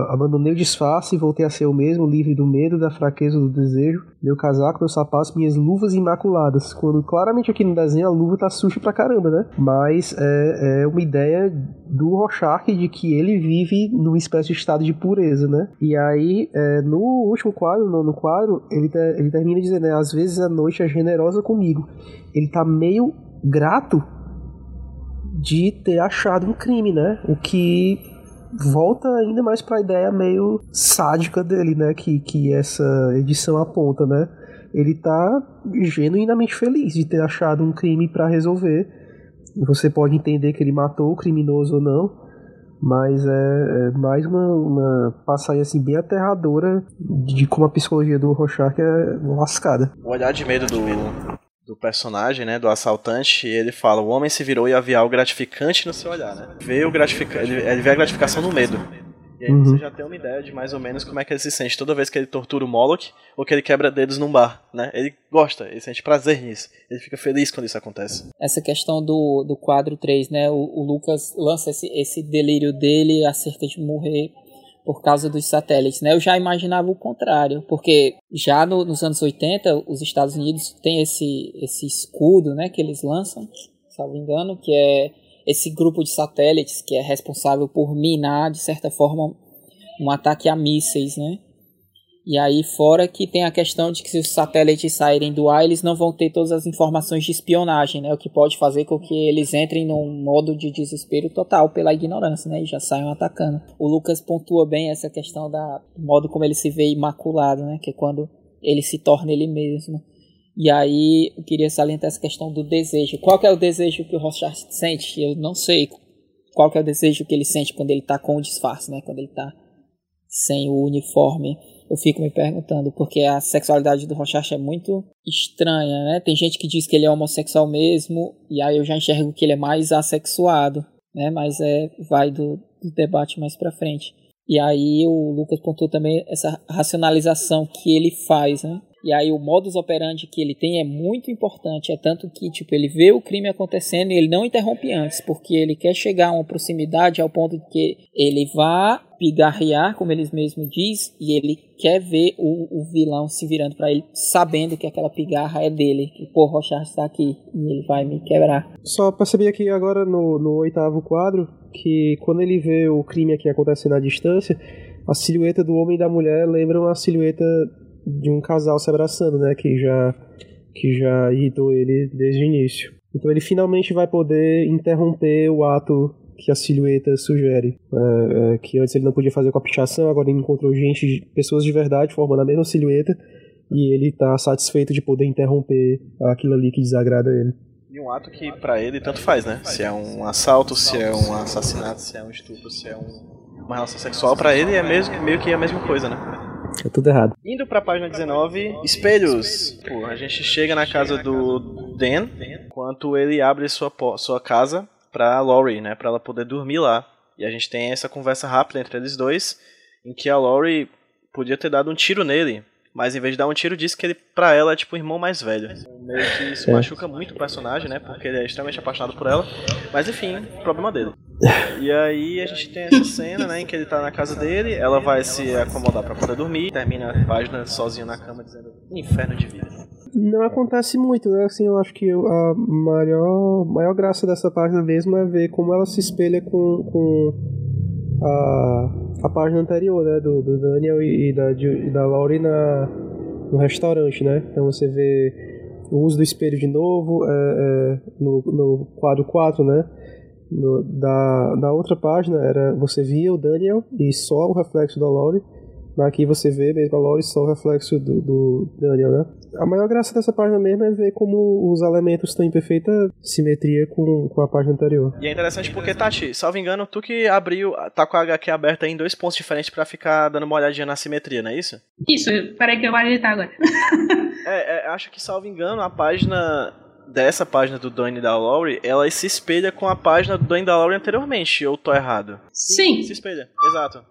abandonei o disfarce e voltei a ser o mesmo, livre do medo, da fraqueza, do desejo. Meu casaco, meus sapatos, minhas luvas imaculadas. Quando claramente aqui no desenho a luva tá suja pra caramba, né? Mas é, é uma ideia do Rorschach de que ele vive numa espécie de estado de pureza, né? E aí, é, no último quadro, no, no quadro, ele, ele termina dizendo, né? Às vezes a noite é generosa comigo. Ele tá meio grato de ter achado um crime, né? O que volta ainda mais para a ideia meio sádica dele, né? Que, que essa edição aponta, né? Ele tá genuinamente feliz de ter achado um crime para resolver. Você pode entender que ele matou o criminoso ou não, mas é, é mais uma, uma passagem assim bem aterradora de como a psicologia do Rorschach é lascada. O olhar de medo do, do personagem, né, do assaltante, ele fala: o homem se virou e havia algo gratificante no seu olhar, né? Vê o gratifica ele, ele vê a gratificação no medo. E aí uhum. você já tem uma ideia de mais ou menos como é que ele se sente toda vez que ele tortura o Moloch ou que ele quebra dedos num bar, né? Ele gosta, ele sente prazer nisso. Ele fica feliz quando isso acontece. Essa questão do, do quadro 3, né? O, o Lucas lança esse, esse delírio dele acerca de morrer por causa dos satélites, né? Eu já imaginava o contrário, porque já no, nos anos 80 os Estados Unidos têm esse, esse escudo, né, que eles lançam, me engano, que é esse grupo de satélites que é responsável por minar, de certa forma, um ataque a mísseis, né? E aí, fora que tem a questão de que se os satélites saírem do ar, eles não vão ter todas as informações de espionagem, né? O que pode fazer com que eles entrem num modo de desespero total pela ignorância, né? E já saiam atacando. O Lucas pontua bem essa questão da, do modo como ele se vê imaculado, né? Que é quando ele se torna ele mesmo. E aí, eu queria salientar essa questão do desejo. Qual que é o desejo que o Rothschild sente? Eu não sei qual que é o desejo que ele sente quando ele tá com o disfarce, né? Quando ele tá sem o uniforme. Eu fico me perguntando, porque a sexualidade do Rochard é muito estranha, né? Tem gente que diz que ele é homossexual mesmo, e aí eu já enxergo que ele é mais assexuado, né? Mas é vai do, do debate mais para frente. E aí o Lucas pontuou também essa racionalização que ele faz, né? E aí o modus operandi que ele tem é muito importante, é tanto que tipo ele vê o crime acontecendo e ele não interrompe antes, porque ele quer chegar a uma proximidade ao ponto de que ele vá pigarrear, como eles mesmos diz, e ele quer ver o, o vilão se virando para ele, sabendo que aquela pigarra é dele, que pô, Rochard está aqui e ele vai me quebrar. Só percebi aqui agora no, no oitavo quadro que quando ele vê o crime aqui acontecendo à distância, a silhueta do homem e da mulher lembram a silhueta de um casal se abraçando, né? Que já, que já irritou ele desde o início. Então ele finalmente vai poder interromper o ato que a silhueta sugere. É, é, que antes ele não podia fazer com a pichação, agora ele encontrou gente, pessoas de verdade formando a mesma silhueta e ele tá satisfeito de poder interromper aquilo ali que desagrada ele. E um ato que para ele tanto faz, né? Se é um assalto, se é um assassinato, se é um estupro, se é um, uma relação sexual, para ele é mesmo, meio que a mesma coisa, né? É tudo errado. Indo pra página 19, espelhos. Pô, a gente chega na casa do Dan, enquanto ele abre sua, sua casa pra Laurie, né? Pra ela poder dormir lá. E a gente tem essa conversa rápida entre eles dois, em que a Laurie podia ter dado um tiro nele, mas em vez de dar um tiro, disse que ele, pra ela, é tipo o irmão mais velho. Meio que isso é. machuca muito o personagem, né? Porque ele é extremamente apaixonado por ela. Mas enfim, problema dele. E aí a gente tem essa cena, né, em que ele tá na casa dele, ela vai se acomodar para poder dormir, termina a página sozinho na cama dizendo inferno de vida. Não acontece muito, né? Assim, eu acho que a maior, maior graça dessa página mesmo é ver como ela se espelha com, com a, a página anterior, né? Do, do Daniel e, da, e da Laurie na, no restaurante, né? Então você vê o uso do espelho de novo é, é, no, no quadro 4, né? No, da, da outra página era você via o Daniel e só o reflexo da Laurie. Aqui você vê mesmo a Laurie só o reflexo do, do Daniel, né? A maior graça dessa página mesmo é ver como os elementos estão em perfeita simetria com, com a página anterior. E é interessante porque, Tati, salvo engano, tu que abriu, tá com a HQ aberta em dois pontos diferentes para ficar dando uma olhadinha na simetria, não é isso? Isso, peraí que eu vou ajeitar agora. é, é, acho que, salvo engano, a página dessa página do Dani da Laurie, ela se espelha com a página do Dani da Laurie anteriormente, eu tô errado? Sim. Se espelha, exato.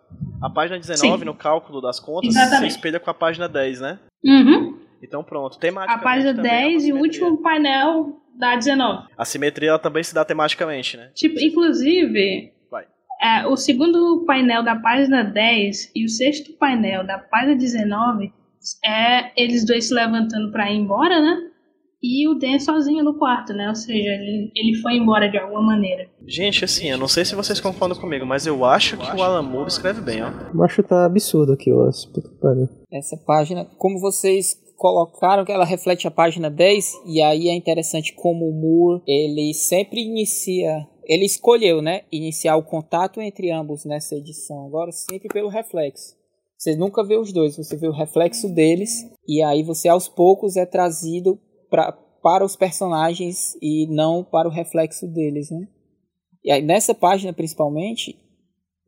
A página 19, Sim. no cálculo das contas, Exatamente. se espelha com a página 10, né? Uhum. Então pronto, temática. A página 10 é e o último painel da 19. A simetria ela também se dá tematicamente, né? Tipo, inclusive. É, o segundo painel da página 10 e o sexto painel da página 19 é eles dois se levantando para ir embora, né? E o Dan sozinho no quarto, né? Ou seja, ele, ele foi embora de alguma maneira. Gente, assim, eu não sei se vocês concordam comigo, mas eu acho que o Alan Moore escreve bem, ó. Eu acho que tá absurdo aqui, acho. Essa página, como vocês colocaram que ela reflete a página 10, e aí é interessante como o Moore, ele sempre inicia ele escolheu, né, iniciar o contato entre ambos nessa edição, agora sempre pelo reflexo. Você nunca vê os dois, você vê o reflexo deles e aí você aos poucos é trazido pra, para os personagens e não para o reflexo deles, né? E aí, nessa página principalmente,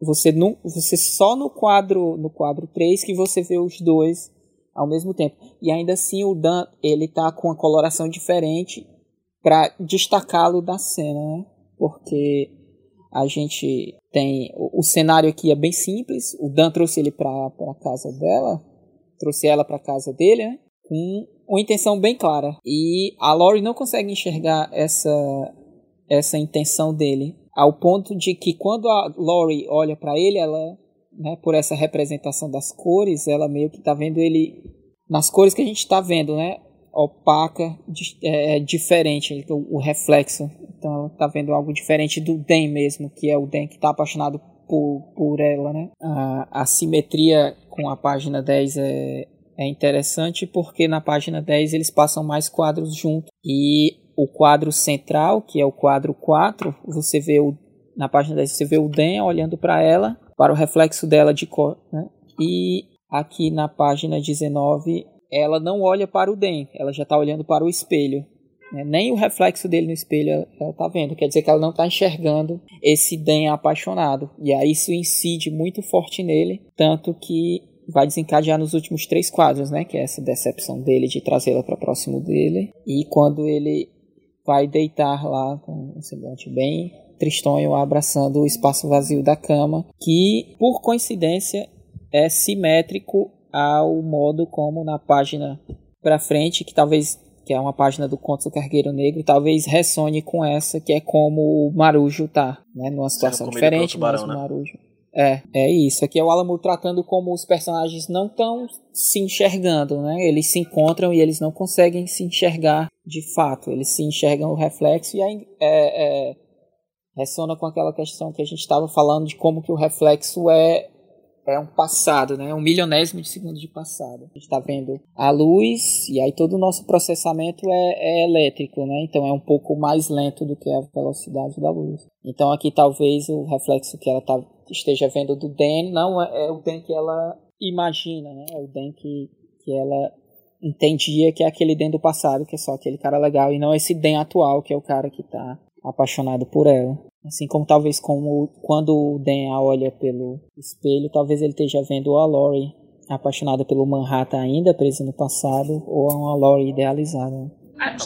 você não, você só no quadro no quadro 3 que você vê os dois ao mesmo tempo. E ainda assim o Dan, ele tá com uma coloração diferente para destacá-lo da cena, né? Porque a gente tem o, o, cenário aqui é bem simples. O Dan trouxe ele para para casa dela, trouxe ela para casa dele, né? Com uma intenção bem clara. E a Lori não consegue enxergar essa, essa intenção dele. Ao ponto de que quando a Lori olha para ele, ela, né, por essa representação das cores, ela meio que está vendo ele nas cores que a gente está vendo, né? Opaca, é, é, diferente, então, o reflexo. Então ela está vendo algo diferente do Den mesmo, que é o Den que está apaixonado por, por ela, né? A, a simetria com a página 10 é, é interessante porque na página 10 eles passam mais quadros juntos. E o quadro central, que é o quadro 4, você vê o, na página 10 você vê o Dan olhando para ela, para o reflexo dela de cor. Né? E aqui na página 19 ela não olha para o Dan, ela já está olhando para o espelho. Né? Nem o reflexo dele no espelho ela, ela tá vendo. Quer dizer que ela não tá enxergando esse Dan apaixonado. E aí isso incide muito forte nele, tanto que vai desencadear nos últimos três quadros, né? Que é essa decepção dele de trazê-la para próximo dele. E quando ele vai deitar lá com um semblante bem tristonho, abraçando o espaço vazio da cama, que por coincidência é simétrico ao modo como na página para frente, que talvez que é uma página do Conto do Cargueiro Negro, talvez ressone com essa, que é como o Marujo tá, né? Numa situação diferente, mas o né? É, é isso. Aqui é o Alamo tratando como os personagens não estão se enxergando, né? Eles se encontram e eles não conseguem se enxergar de fato. Eles se enxergam o reflexo e aí é, é, ressona com aquela questão que a gente estava falando de como que o reflexo é é um passado, né? Um milionésimo de segundo de passado. A gente está vendo a luz e aí todo o nosso processamento é, é, elétrico, né? Então é um pouco mais lento do que a velocidade da luz. Então aqui talvez o reflexo que ela tá, esteja vendo do Dan não é, é o Dan que ela imagina, né? É o Dan que, que ela entendia que é aquele Dan do passado, que é só aquele cara legal, e não esse Dan atual, que é o cara que está apaixonado por ela. Assim como talvez como quando o Dan a olha pelo espelho, talvez ele esteja vendo a Lori apaixonada pelo Manhattan ainda, presa no passado, ou uma Lori idealizada.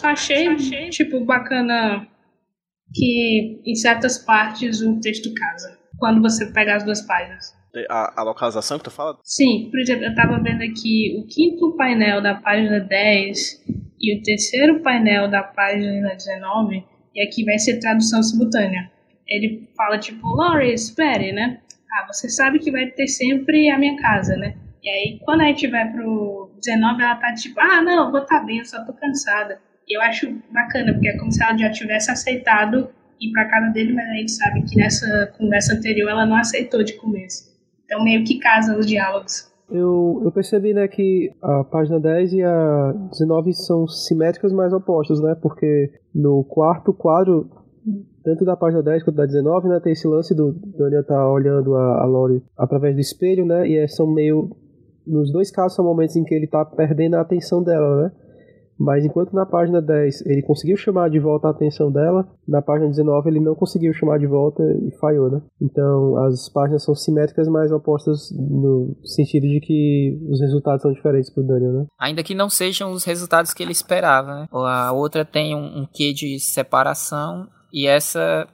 Achei, tipo, bacana que em certas partes o texto casa, quando você pega as duas páginas. A, a, localização que tu fala? Sim, por exemplo, eu tava vendo aqui o quinto painel da página 10 e o terceiro painel da página 19, e aqui vai ser tradução simultânea ele fala tipo, Laurie, espere, né? Ah, você sabe que vai ter sempre a minha casa, né? E aí, quando a gente vai pro 19, ela tá tipo, ah, não, vou tá bem, eu só tô cansada. E eu acho bacana, porque é como se ela já tivesse aceitado ir pra casa dele, mas a gente sabe que nessa conversa anterior ela não aceitou de começo. Então, meio que casa os diálogos. Eu, eu percebi né, que a página 10 e a 19 são simétricas, mas opostas, né? Porque no quarto quadro tanto da página 10 quanto da 19, né, tem esse lance do Daniel tá olhando a, a Lori através do espelho, né, e é, são meio, nos dois casos são momentos em que ele tá perdendo a atenção dela, né, mas enquanto na página 10 ele conseguiu chamar de volta a atenção dela, na página 19 ele não conseguiu chamar de volta e falhou, né? Então as páginas são simétricas, mas opostas no sentido de que os resultados são diferentes pro Daniel, né? Ainda que não sejam os resultados que ele esperava, né? A outra tem um, um quê de separação e essa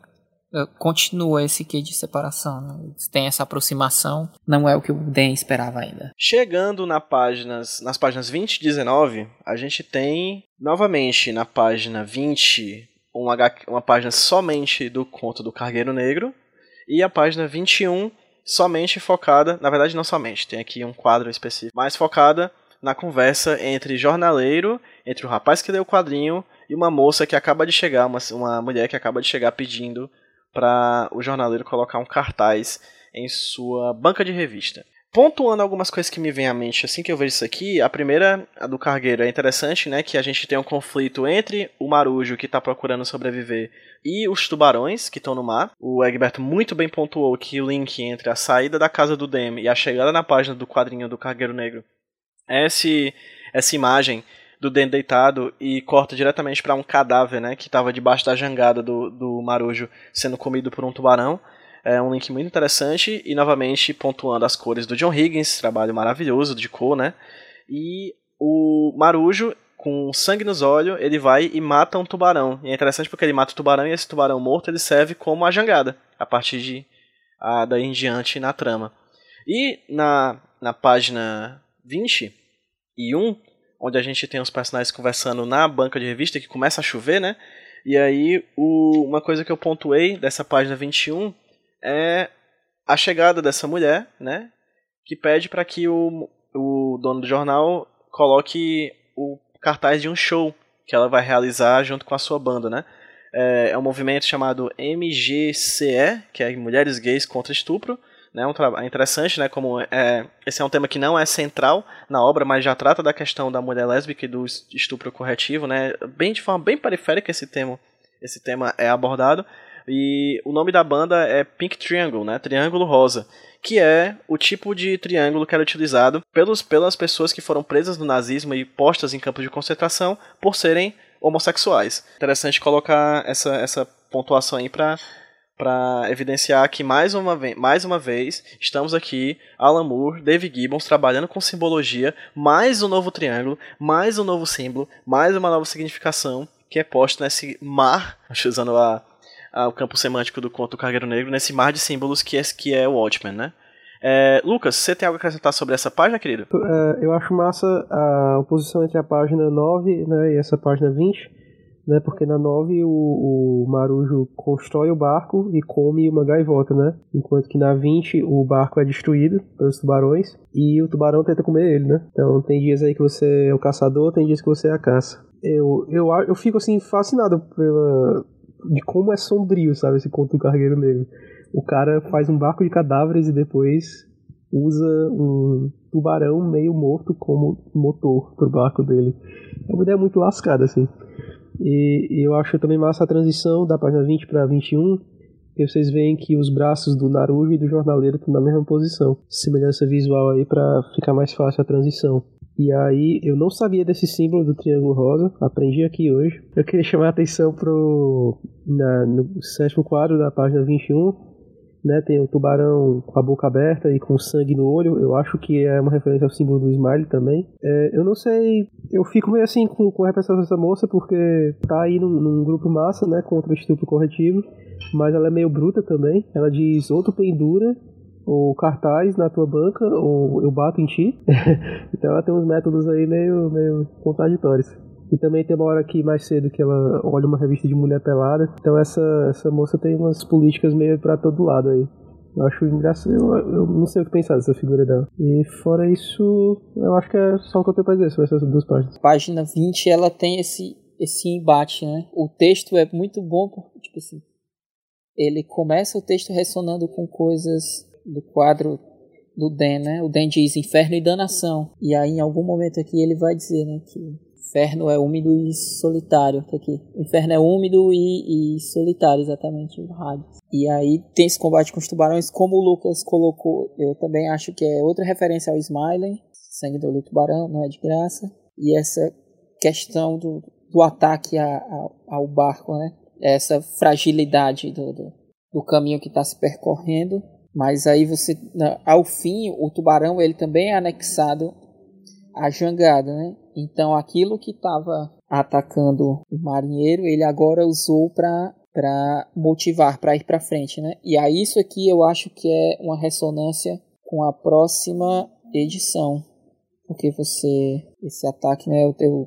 continua esse quê de separação. Né? Tem essa aproximação, não é o que o Dan esperava ainda. Chegando na páginas, nas páginas 20 e 19, a gente tem novamente na página 20 uma, uma página somente do conto do Cargueiro Negro e a página 21 somente focada, na verdade não somente, tem aqui um quadro específico, mais focada na conversa entre jornaleiro, entre o rapaz que leu o quadrinho e uma moça que acaba de chegar, uma, uma mulher que acaba de chegar pedindo para o jornaleiro colocar um cartaz em sua banca de revista. Pontuando algumas coisas que me vêm à mente assim que eu vejo isso aqui, a primeira, a do cargueiro, é interessante, né, que a gente tem um conflito entre o marujo que está procurando sobreviver e os tubarões que estão no mar. O Egberto muito bem pontuou que o link entre a saída da casa do Dem e a chegada na página do quadrinho do Cargueiro Negro é esse, essa imagem do dente deitado e corta diretamente para um cadáver, né, que estava debaixo da jangada do, do marujo sendo comido por um tubarão. É um link muito interessante e novamente pontuando as cores do John Higgins, trabalho maravilhoso de cor, né? E o marujo com sangue nos olhos, ele vai e mata um tubarão. E é interessante porque ele mata o tubarão e esse tubarão morto ele serve como a jangada a partir de a, daí em diante na trama. E na, na página 20 e 1 onde a gente tem os personagens conversando na banca de revista, que começa a chover, né? E aí, o, uma coisa que eu pontuei dessa página 21 é a chegada dessa mulher, né? Que pede para que o, o dono do jornal coloque o cartaz de um show que ela vai realizar junto com a sua banda, né? É, é um movimento chamado MGCE, que é Mulheres Gays contra Estupro, né, um é interessante, né, como é, esse é um tema que não é central na obra, mas já trata da questão da mulher lésbica e do estupro corretivo, né, bem de forma bem periférica esse tema, esse tema é abordado. E o nome da banda é Pink Triangle, né, Triângulo Rosa, que é o tipo de triângulo que era utilizado pelos, pelas pessoas que foram presas no nazismo e postas em campos de concentração por serem homossexuais. Interessante colocar essa, essa pontuação aí para para evidenciar que mais uma, vez, mais uma vez estamos aqui, Alan Moore, David Gibbons trabalhando com simbologia, mais um novo triângulo, mais um novo símbolo, mais uma nova significação que é posta nesse mar, usando a, a, o campo semântico do conto Cargueiro Negro, nesse mar de símbolos que é, que é o Watchmen, né? É, Lucas, você tem algo a acrescentar sobre essa página, querido? É, eu acho massa a oposição entre a página 9 né, e essa página 20, né, porque na 9 o, o Marujo constrói o barco e come uma gaivota, né? Enquanto que na 20 o barco é destruído pelos tubarões e o tubarão tenta comer ele, né? Então tem dias aí que você é o caçador, tem dias que você é a caça. Eu, eu, eu fico assim fascinado pela, de como é sombrio, sabe, esse conto do Cargueiro Negro. O cara faz um barco de cadáveres e depois usa um tubarão meio morto como motor pro barco dele. É uma ideia muito lascada, assim. E, eu acho também massa a transição da página 20 para 21, que vocês veem que os braços do Naruto e do jornaleiro estão na mesma posição. Semelhança visual aí para ficar mais fácil a transição. E aí, eu não sabia desse símbolo do triângulo rosa, aprendi aqui hoje. Eu queria chamar a atenção pro na, no sétimo quadro da página 21, né, tem o tubarão com a boca aberta e com sangue no olho. Eu acho que é uma referência ao símbolo do Smile também. É, eu não sei, eu fico meio assim com, com a representação dessa moça porque tá aí num, num grupo massa, né, contra o estupro corretivo, mas ela é meio bruta também. Ela diz: ou tu pendura ou cartaz na tua banca, ou eu bato em ti. então ela tem uns métodos aí meio, meio contraditórios. E também tem uma hora aqui mais cedo que ela olha uma revista de mulher pelada. Então essa, essa moça tem umas políticas meio para todo lado aí. Eu acho engraçado, eu, eu, não sei o que pensar dessa figura dela. E fora isso, eu acho que é só o que eu tenho pra dizer sobre essas duas páginas. Página 20, ela tem esse, esse embate, né? O texto é muito bom, porque, tipo assim, ele começa o texto ressonando com coisas do quadro do Dan, né? O Dan diz inferno e danação. E aí, em algum momento aqui, ele vai dizer, né, que inferno é úmido e solitário. Tá aqui. Inferno é úmido e, e solitário, exatamente, o. E aí tem esse combate com os tubarões, como o Lucas colocou, eu também acho que é outra referência ao Smiley, sangue do tubarão, não é de graça. E essa questão do, do ataque a, a, ao barco, né? Essa fragilidade do, do, do caminho que está se percorrendo. Mas aí você, ao fim, o tubarão ele também é anexado à jangada, né? Então aquilo que estava atacando o marinheiro, ele agora usou para para motivar, para ir para frente, né? E aí isso aqui eu acho que é uma ressonância com a próxima edição, porque você esse ataque, né? Eu, eu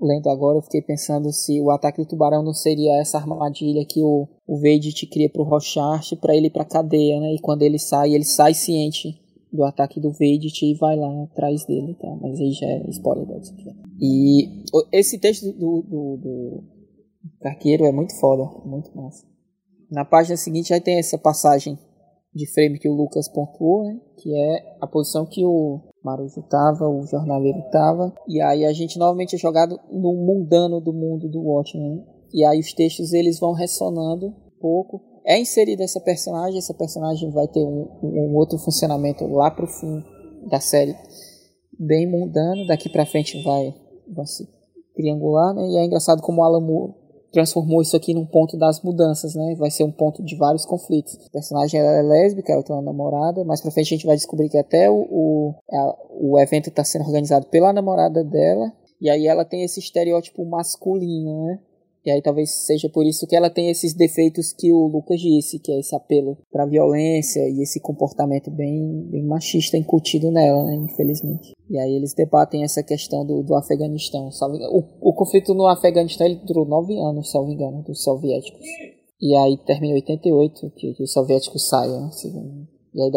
lendo agora, eu fiquei pensando se o ataque do tubarão não seria essa armadilha que o o Vade cria pro Rochart para ele ir pra cadeia, né? E quando ele sai, ele sai ciente do ataque do Vedit e vai lá atrás dele, tá? Mas aí já é spoiler da E esse texto do, do, do Carqueiro é muito foda, muito massa. Na página seguinte aí tem essa passagem de frame que o Lucas pontuou, né? Que é a posição que o Marujo tava, o jornaleiro tava. E aí a gente novamente é jogado no mundano do mundo do Watchmen. E aí os textos eles vão ressonando um pouco é inserida essa personagem, essa personagem vai ter um, um outro funcionamento lá pro fim da série, bem mundano, daqui pra frente vai, vai se triangular, né? E é engraçado como o Alan transformou isso aqui num ponto das mudanças, né? Vai ser um ponto de vários conflitos. A personagem é lésbica, ela tem uma namorada, mas pra frente a gente vai descobrir que até o, o, a, o evento está sendo organizado pela namorada dela, e aí ela tem esse estereótipo masculino, né? E aí talvez seja por isso que ela tem esses defeitos que o Lucas disse, que é esse apelo para violência e esse comportamento bem, bem machista incutido nela, né, infelizmente. E aí eles debatem essa questão do, do Afeganistão. O, o conflito no Afeganistão ele durou nove anos, salvo engano, dos soviéticos. E aí termina em 88, que, que os soviéticos saem. Né, e aí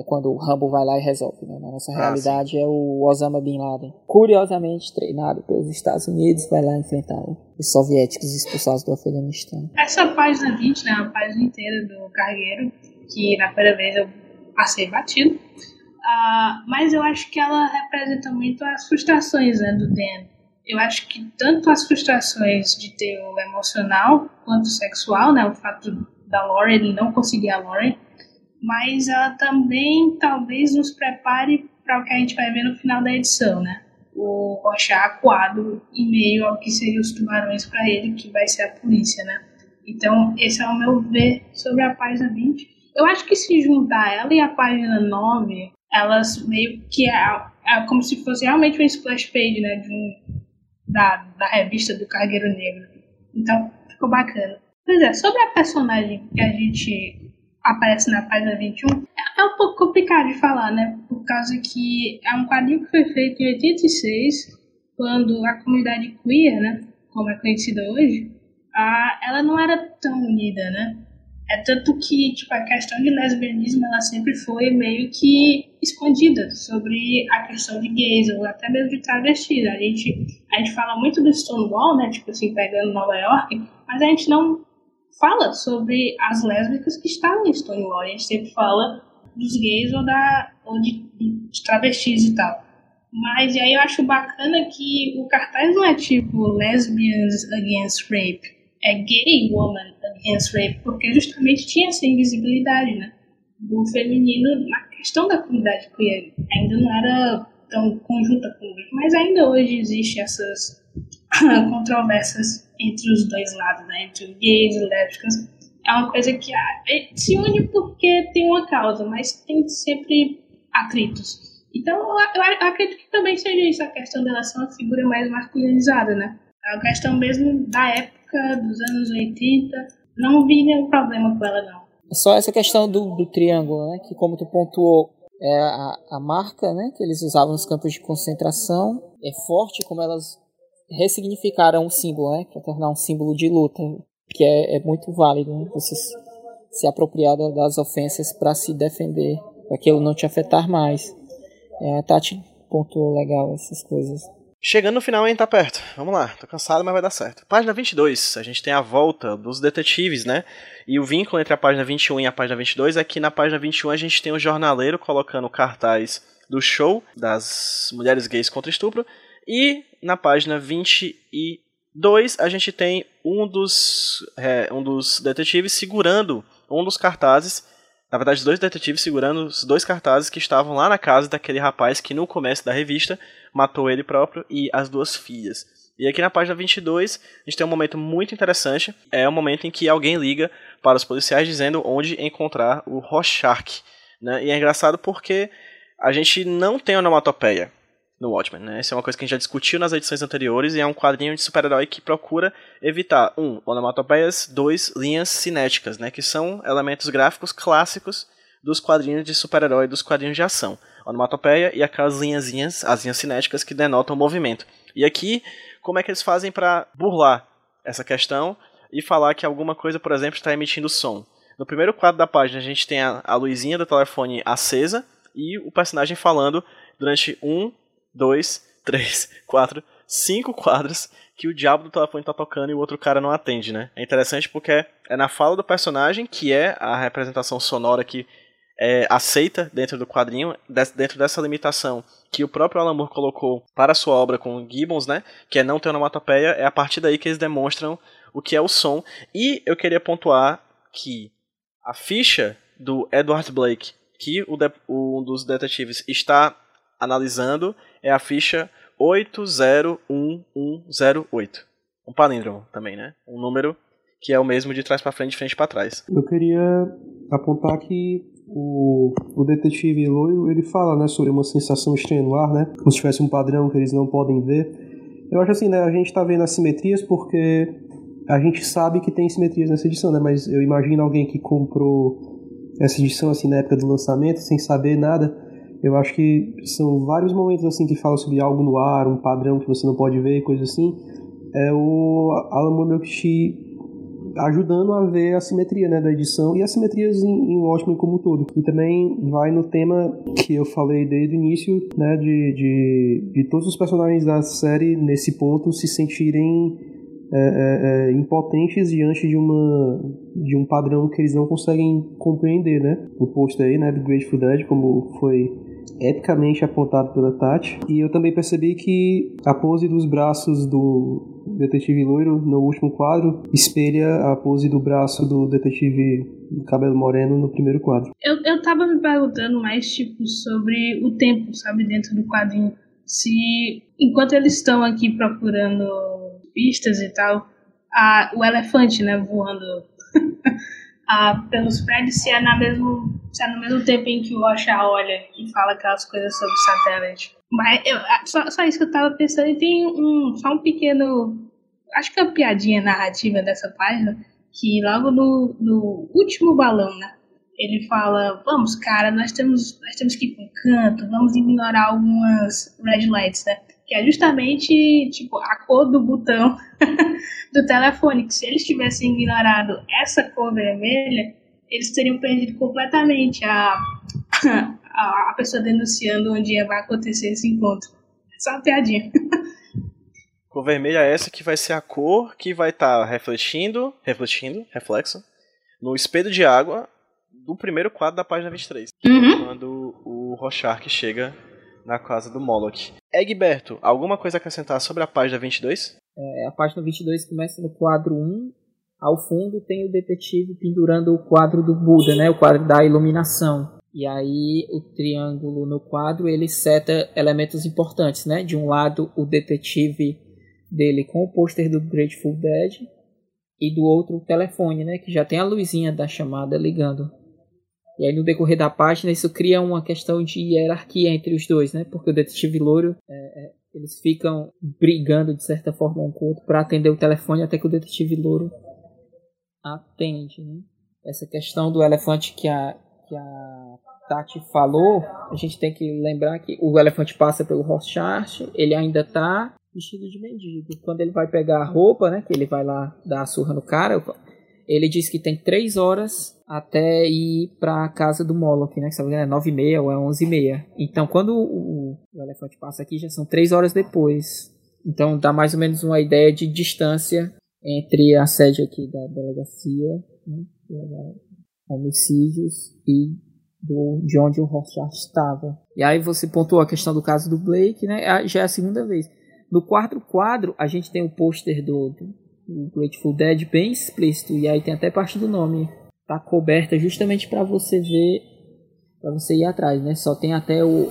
é quando o Rambo vai lá e resolve. Né? Na nossa ah, realidade sim. é o Osama Bin Laden. Curiosamente treinado pelos Estados Unidos, vai lá enfrentar os soviéticos expulsados do Afeganistão. Essa página 20, né, a página inteira do Cargueiro, que na primeira vez eu passei batido. Uh, mas eu acho que ela representa muito as frustrações né, do Dan. Eu acho que tanto as frustrações de ter o emocional quanto o sexual, né, o fato da Lauren não conseguir a Lauren, mas ela também talvez nos prepare para o que a gente vai ver no final da edição, né? o Rocha acuado em meio ao que seriam os tubarões para ele, que vai ser a polícia, né? Então, esse é o meu ver sobre a página 20. Eu acho que se juntar ela e a página 9, elas meio que é, é como se fosse realmente uma splash page, né? De um, da, da revista do Cargueiro Negro. Então, ficou bacana. Pois é, sobre a personagem que a gente aparece na página 21, é, um pouco complicado de falar, né? Por causa que é um quadrinho que foi feito em 86, quando a comunidade queer, né? Como é conhecida hoje, a, ela não era tão unida, né? É tanto que tipo, a questão de lesbianismo ela sempre foi meio que escondida sobre a questão de gays ou até mesmo de travestis. A gente, a gente fala muito do Stonewall, né? Tipo assim, pegando Nova York, mas a gente não fala sobre as lésbicas que estavam em Stonewall. A gente sempre fala dos gays ou, da, ou de, de travestis e tal. Mas e aí eu acho bacana que o cartaz não é tipo Lesbians Against Rape é gay woman against rape, porque justamente tinha essa invisibilidade, né? Do feminino na questão da comunidade queer. Ainda não era tão conjunta com mas ainda hoje existe essas controvérsias entre os dois lados, né? Entre gays e lésbicas. É uma coisa que ah, é, se une porque tem uma causa, mas tem sempre atritos. Então, eu, eu acredito que também seja isso, a questão dela ser uma figura mais masculinizada, né? É uma questão mesmo da época época dos anos 80, não vi nenhum problema com ela, não. É só essa questão do, do triângulo, né? Que como tu pontuou, é a, a marca né, que eles usavam nos campos de concentração é forte como elas ressignificaram o símbolo, né? Para tornar um símbolo de luta, que é, é muito válido, né? Você se, apropriar das ofensas para se defender, para aquilo não te afetar mais. É, a Tati pontuou legal essas coisas. Chegando no final, a gente tá perto. Vamos lá, tô cansado, mas vai dar certo. Página 22, a gente tem a volta dos detetives, né? E o vínculo entre a página 21 e a página 22 é que na página 21 a gente tem o jornaleiro colocando cartaz do show das mulheres gays contra estupro. E na página 22 a gente tem um dos, é, um dos detetives segurando um dos cartazes na verdade, dois detetives segurando os dois cartazes que estavam lá na casa daquele rapaz que no começo da revista matou ele próprio e as duas filhas. E aqui na página 22, a gente tem um momento muito interessante. É o momento em que alguém liga para os policiais dizendo onde encontrar o Rorschach. Né? E é engraçado porque a gente não tem onomatopeia no Watchmen, né? Isso é uma coisa que a gente já discutiu nas edições anteriores e é um quadrinho de super-herói que procura evitar, um, onomatopeias, dois, linhas cinéticas, né? Que são elementos gráficos clássicos dos quadrinhos de super-herói, dos quadrinhos de ação. Onomatopeia e aquelas linhazinhas, as linhas cinéticas que denotam movimento. E aqui, como é que eles fazem para burlar essa questão e falar que alguma coisa, por exemplo, está emitindo som? No primeiro quadro da página, a gente tem a, a luzinha do telefone acesa e o personagem falando durante um, dois, três, quatro, cinco quadros que o diabo do telefone tá tocando e o outro cara não atende, né? É interessante porque é na fala do personagem, que é a representação sonora que é aceita dentro do quadrinho, dentro dessa limitação que o próprio Alan Moore colocou para a sua obra com Gibbons, né? Que é não ter onomatopeia, é a partir daí que eles demonstram o que é o som. E eu queria pontuar que a ficha do Edward Blake, que o um dos detetives está analisando, é a ficha 801108. Um palíndromo também, né? Um número que é o mesmo de trás para frente, de frente para trás. Eu queria apontar que o, o detetive loiro ele fala né, sobre uma sensação estranha no ar, né? Como se tivesse um padrão que eles não podem ver. Eu acho assim, né? A gente está vendo as simetrias porque a gente sabe que tem simetrias nessa edição, né? Mas eu imagino alguém que comprou essa edição assim na época do lançamento sem saber nada eu acho que são vários momentos assim que fala sobre algo no ar, um padrão que você não pode ver, coisa assim. É o Alan te ajudando a ver a simetria né, da edição e as simetrias em, em Watchmen como um todo. E também vai no tema que eu falei desde o início, né, de, de, de todos os personagens da série nesse ponto se sentirem é, é, é, impotentes diante de uma de um padrão que eles não conseguem compreender, né? O post aí, né, do Grateful Dead, como foi epicamente apontado pela Tati. E eu também percebi que a pose dos braços do detetive loiro no último quadro espelha a pose do braço do detetive cabelo moreno no primeiro quadro. Eu, eu tava me perguntando mais, tipo, sobre o tempo, sabe, dentro do quadrinho. se, enquanto eles estão aqui procurando pistas e tal, a, o elefante, né, voando a, pelos prédios, se é, na mesmo, se é no mesmo tempo em que o Rocha olha e fala aquelas coisas sobre satélite. Mas eu, só, só isso que eu tava pensando, e tem um, só um pequeno. Acho que é uma piadinha narrativa dessa página, que logo no, no último balão, né? Ele fala, vamos, cara, nós temos, nós temos que ir para um canto, vamos ignorar algumas red lights, né? Que é justamente, tipo, a cor do botão do telefone. Que se eles tivessem ignorado essa cor vermelha, eles teriam perdido completamente a, a, a pessoa denunciando onde vai acontecer esse encontro. É só uma piadinha. Cor vermelha é essa que vai ser a cor que vai estar tá refletindo, refletindo, reflexo, no espelho de água do primeiro quadro da página 23. Uhum. Quando o Rochark chega na casa do Moloch. Egberto, alguma coisa a acrescentar sobre a página 22? É, a página 22 começa no quadro 1. Ao fundo tem o detetive pendurando o quadro do Buda, né? O quadro da iluminação. E aí o triângulo no quadro ele seta elementos importantes, né? De um lado o detetive dele com o pôster do Grateful Dead e do outro o telefone, né, que já tem a luzinha da chamada ligando. E aí no decorrer da página isso cria uma questão de hierarquia entre os dois, né, porque o detetive louro é, é, eles ficam brigando de certa forma um com o outro para atender o telefone até que o detetive louro atende, né? Essa questão do elefante que a que a Tati falou, a gente tem que lembrar que o elefante passa pelo Rorschach, ele ainda está vestido de mendigo. Quando ele vai pegar a roupa, né, que ele vai lá dar a surra no cara, ele diz que tem três horas até ir para a casa do Moloch, né, que se é nove e meia ou é onze e meia. Então, quando o, o elefante passa aqui, já são três horas depois. Então, dá mais ou menos uma ideia de distância entre a sede aqui da delegacia, né, homicídios e do, de onde o Rorschach estava. E aí você pontuou a questão do caso do Blake, né? Já é a segunda vez. No quarto quadro, a gente tem o pôster do, do Grateful Dead bem explícito, e aí tem até parte do nome. Tá coberta justamente para você ver, para você ir atrás, né? Só tem até o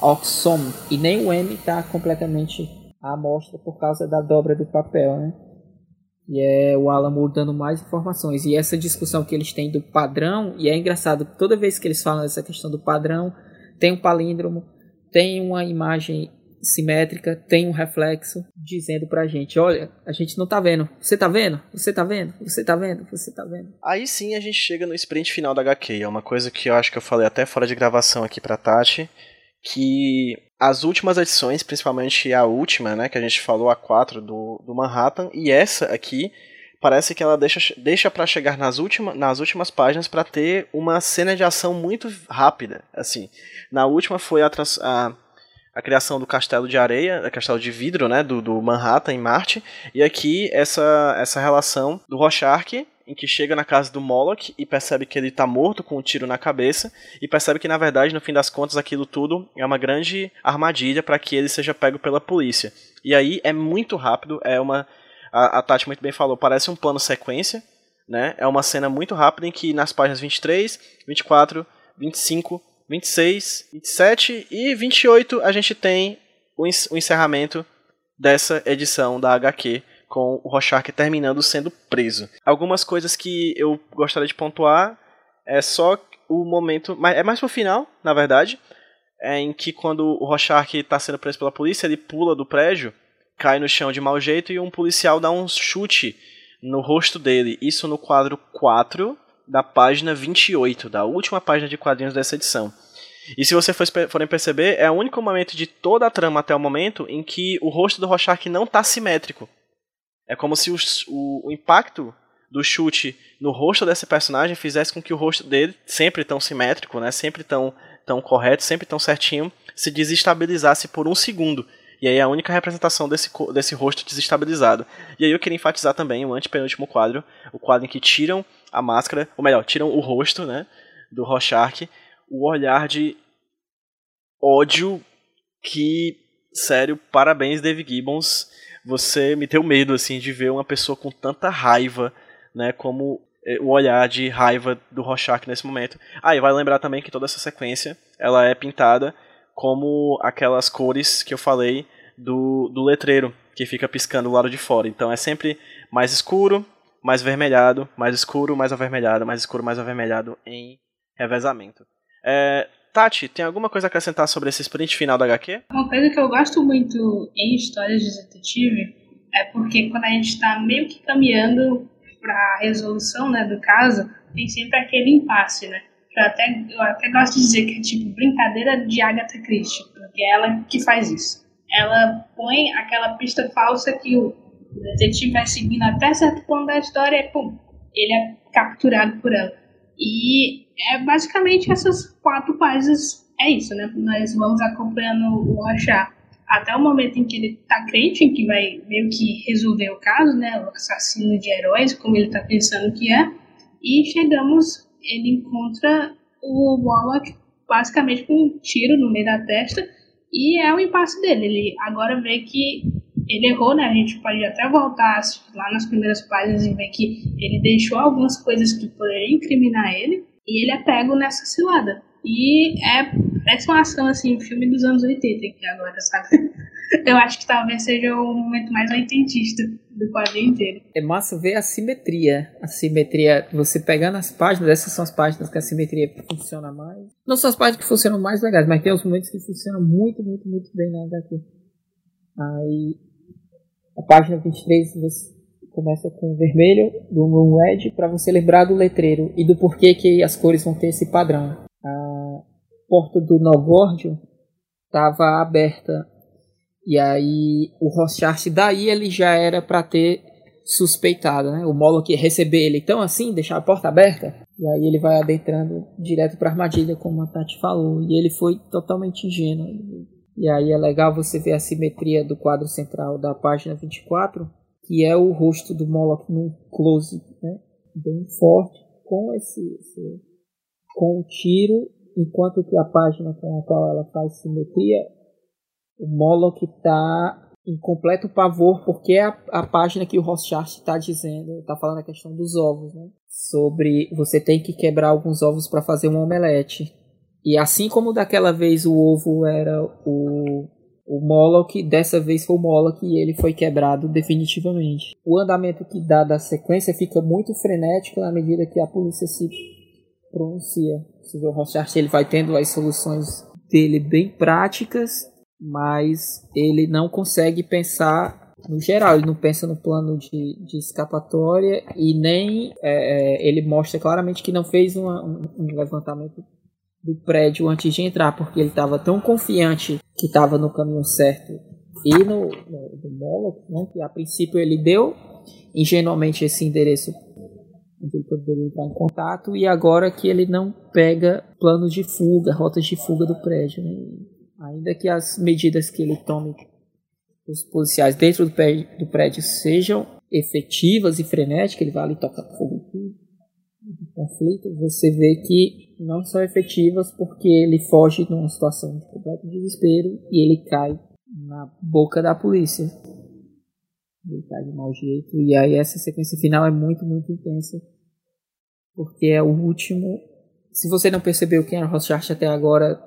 Oxom, e nem o M tá completamente à mostra por causa da dobra do papel, né? E é o Alan Moore dando mais informações. E essa discussão que eles têm do padrão, e é engraçado, toda vez que eles falam dessa questão do padrão, tem um palíndromo, tem uma imagem simétrica, tem um reflexo dizendo pra gente, olha, a gente não tá vendo. Você tá vendo? Você tá vendo? Você tá vendo? Você tá vendo? Aí sim a gente chega no sprint final da HQ. É uma coisa que eu acho que eu falei até fora de gravação aqui pra Tati, que as últimas edições, principalmente a última, né, que a gente falou, a 4 do, do Manhattan, e essa aqui, parece que ela deixa, deixa para chegar nas, última, nas últimas páginas para ter uma cena de ação muito rápida. assim Na última foi a, a a criação do castelo de areia, o castelo de vidro, né, do, do, Manhattan em Marte, e aqui essa, essa relação do Rorschach, em que chega na casa do Moloch e percebe que ele está morto com um tiro na cabeça, e percebe que na verdade, no fim das contas, aquilo tudo é uma grande armadilha para que ele seja pego pela polícia. E aí é muito rápido, é uma a, a Tati muito bem falou, parece um plano sequência, né? É uma cena muito rápida em que nas páginas 23, 24, 25 26, 27 e 28 a gente tem o encerramento dessa edição da HQ com o Rorschach terminando sendo preso. Algumas coisas que eu gostaria de pontuar é só o momento, é mais pro final, na verdade, é em que quando o Rorschach está sendo preso pela polícia, ele pula do prédio, cai no chão de mau jeito e um policial dá um chute no rosto dele. Isso no quadro 4 da página 28, da última página de quadrinhos dessa edição. E se vocês forem perceber, é o único momento de toda a trama até o momento em que o rosto do Rorschach não está simétrico. É como se o, o, o, impacto do chute no rosto desse personagem fizesse com que o rosto dele, sempre tão simétrico, né, sempre tão, tão correto, sempre tão certinho, se desestabilizasse por um segundo. E aí é a única representação desse, desse rosto desestabilizado. E aí eu queria enfatizar também o antepenúltimo quadro, o quadro em que tiram a máscara, ou melhor, tiram o rosto, né, do Rorschach, o olhar de ódio que, sério, parabéns Dave Gibbons, você me deu medo assim de ver uma pessoa com tanta raiva, né, como eh, o olhar de raiva do Rorschach nesse momento. Ah, e vai lembrar também que toda essa sequência, ela é pintada como aquelas cores que eu falei do, do letreiro, que fica piscando do lado de fora. Então é sempre mais escuro, mais avermelhado, mais escuro, mais avermelhado, mais escuro, mais avermelhado em revezamento. É, Tati, tem alguma coisa a acrescentar sobre esse sprint final da HQ? Uma coisa que eu gosto muito em histórias de detetive é porque quando a gente está meio que caminhando para a resolução né, do caso, tem sempre aquele impasse, né? Eu até, eu até gosto de dizer que é tipo brincadeira de Agatha Christie, porque é ela que faz isso. Ela põe aquela pista falsa que o detetive vai seguindo até certo ponto da história pum, ele é capturado por ela. E é basicamente essas quatro páginas, é isso, né? Nós vamos acompanhando o Rachar até o momento em que ele tá crente em que vai meio que resolver o caso, né? O assassino de heróis, como ele tá pensando que é. E chegamos, ele encontra o Warlock basicamente com um tiro no meio da testa e é o impasse dele. Ele agora vê que ele errou, né? A gente pode até voltar lá nas primeiras páginas e ver que ele deixou algumas coisas que poderiam incriminar ele e ele é pego nessa cilada. E é, parece uma ação assim, um filme dos anos 80 aqui agora, sabe? Eu acho que talvez seja o momento mais oitentista do quadrinho inteiro. É massa ver a simetria. A simetria, você pegando as páginas, essas são as páginas que a simetria funciona mais. Não são as páginas que funcionam mais legais, mas tem os momentos que funcionam muito, muito, muito bem na HQ. Aí, a página 23 você começa com o vermelho, do Moon Red, para você lembrar do letreiro e do porquê que as cores vão ter esse padrão. A porta do Nogórdio estava aberta e aí o Rothschild daí ele já era para ter suspeitado, né? O Moloch receber ele tão assim, deixar a porta aberta, e aí ele vai adentrando direto para armadilha, como a Tati falou, e ele foi totalmente ingênuo. E aí é legal você ver a simetria do quadro central da página 24, que é o rosto do Moloch num close, né? Bem forte, com esse, esse com o tiro, enquanto que a página com a qual ela faz simetria o Moloch está em completo pavor porque é a, a página que o Rothschild está dizendo, está falando a questão dos ovos, né? Sobre você tem que quebrar alguns ovos para fazer um omelete. E assim como daquela vez o ovo era o, o Moloch, dessa vez foi o Moloch e ele foi quebrado definitivamente. O andamento que dá da sequência fica muito frenético na medida que a polícia se pronuncia. Você vê o Rothschild, ele vai tendo as soluções dele bem práticas mas ele não consegue pensar no geral, ele não pensa no plano de, de escapatória e nem é, é ele mostra claramente que não fez uma, um, um, levantamento do prédio antes de entrar, porque ele estava tão confiante que estava no caminho certo e no, no do Moloch, né, que a princípio ele deu ingenuamente esse endereço onde ele poderia entrar em contato e agora que ele não pega planos de fuga, rotas de fuga do prédio. Né? Ainda que as medidas que ele tome, os policiais dentro do prédio, do prédio sejam efetivas e frenéticas, ele vai ali tocar fogo em conflito, você vê que não são efetivas porque ele foge de uma situação de completo desespero e ele cai na boca da polícia. Ele cai de mau jeito. E aí essa sequência final é muito, muito intensa. Porque é o último. Se você não percebeu quem era o Rothschild até agora,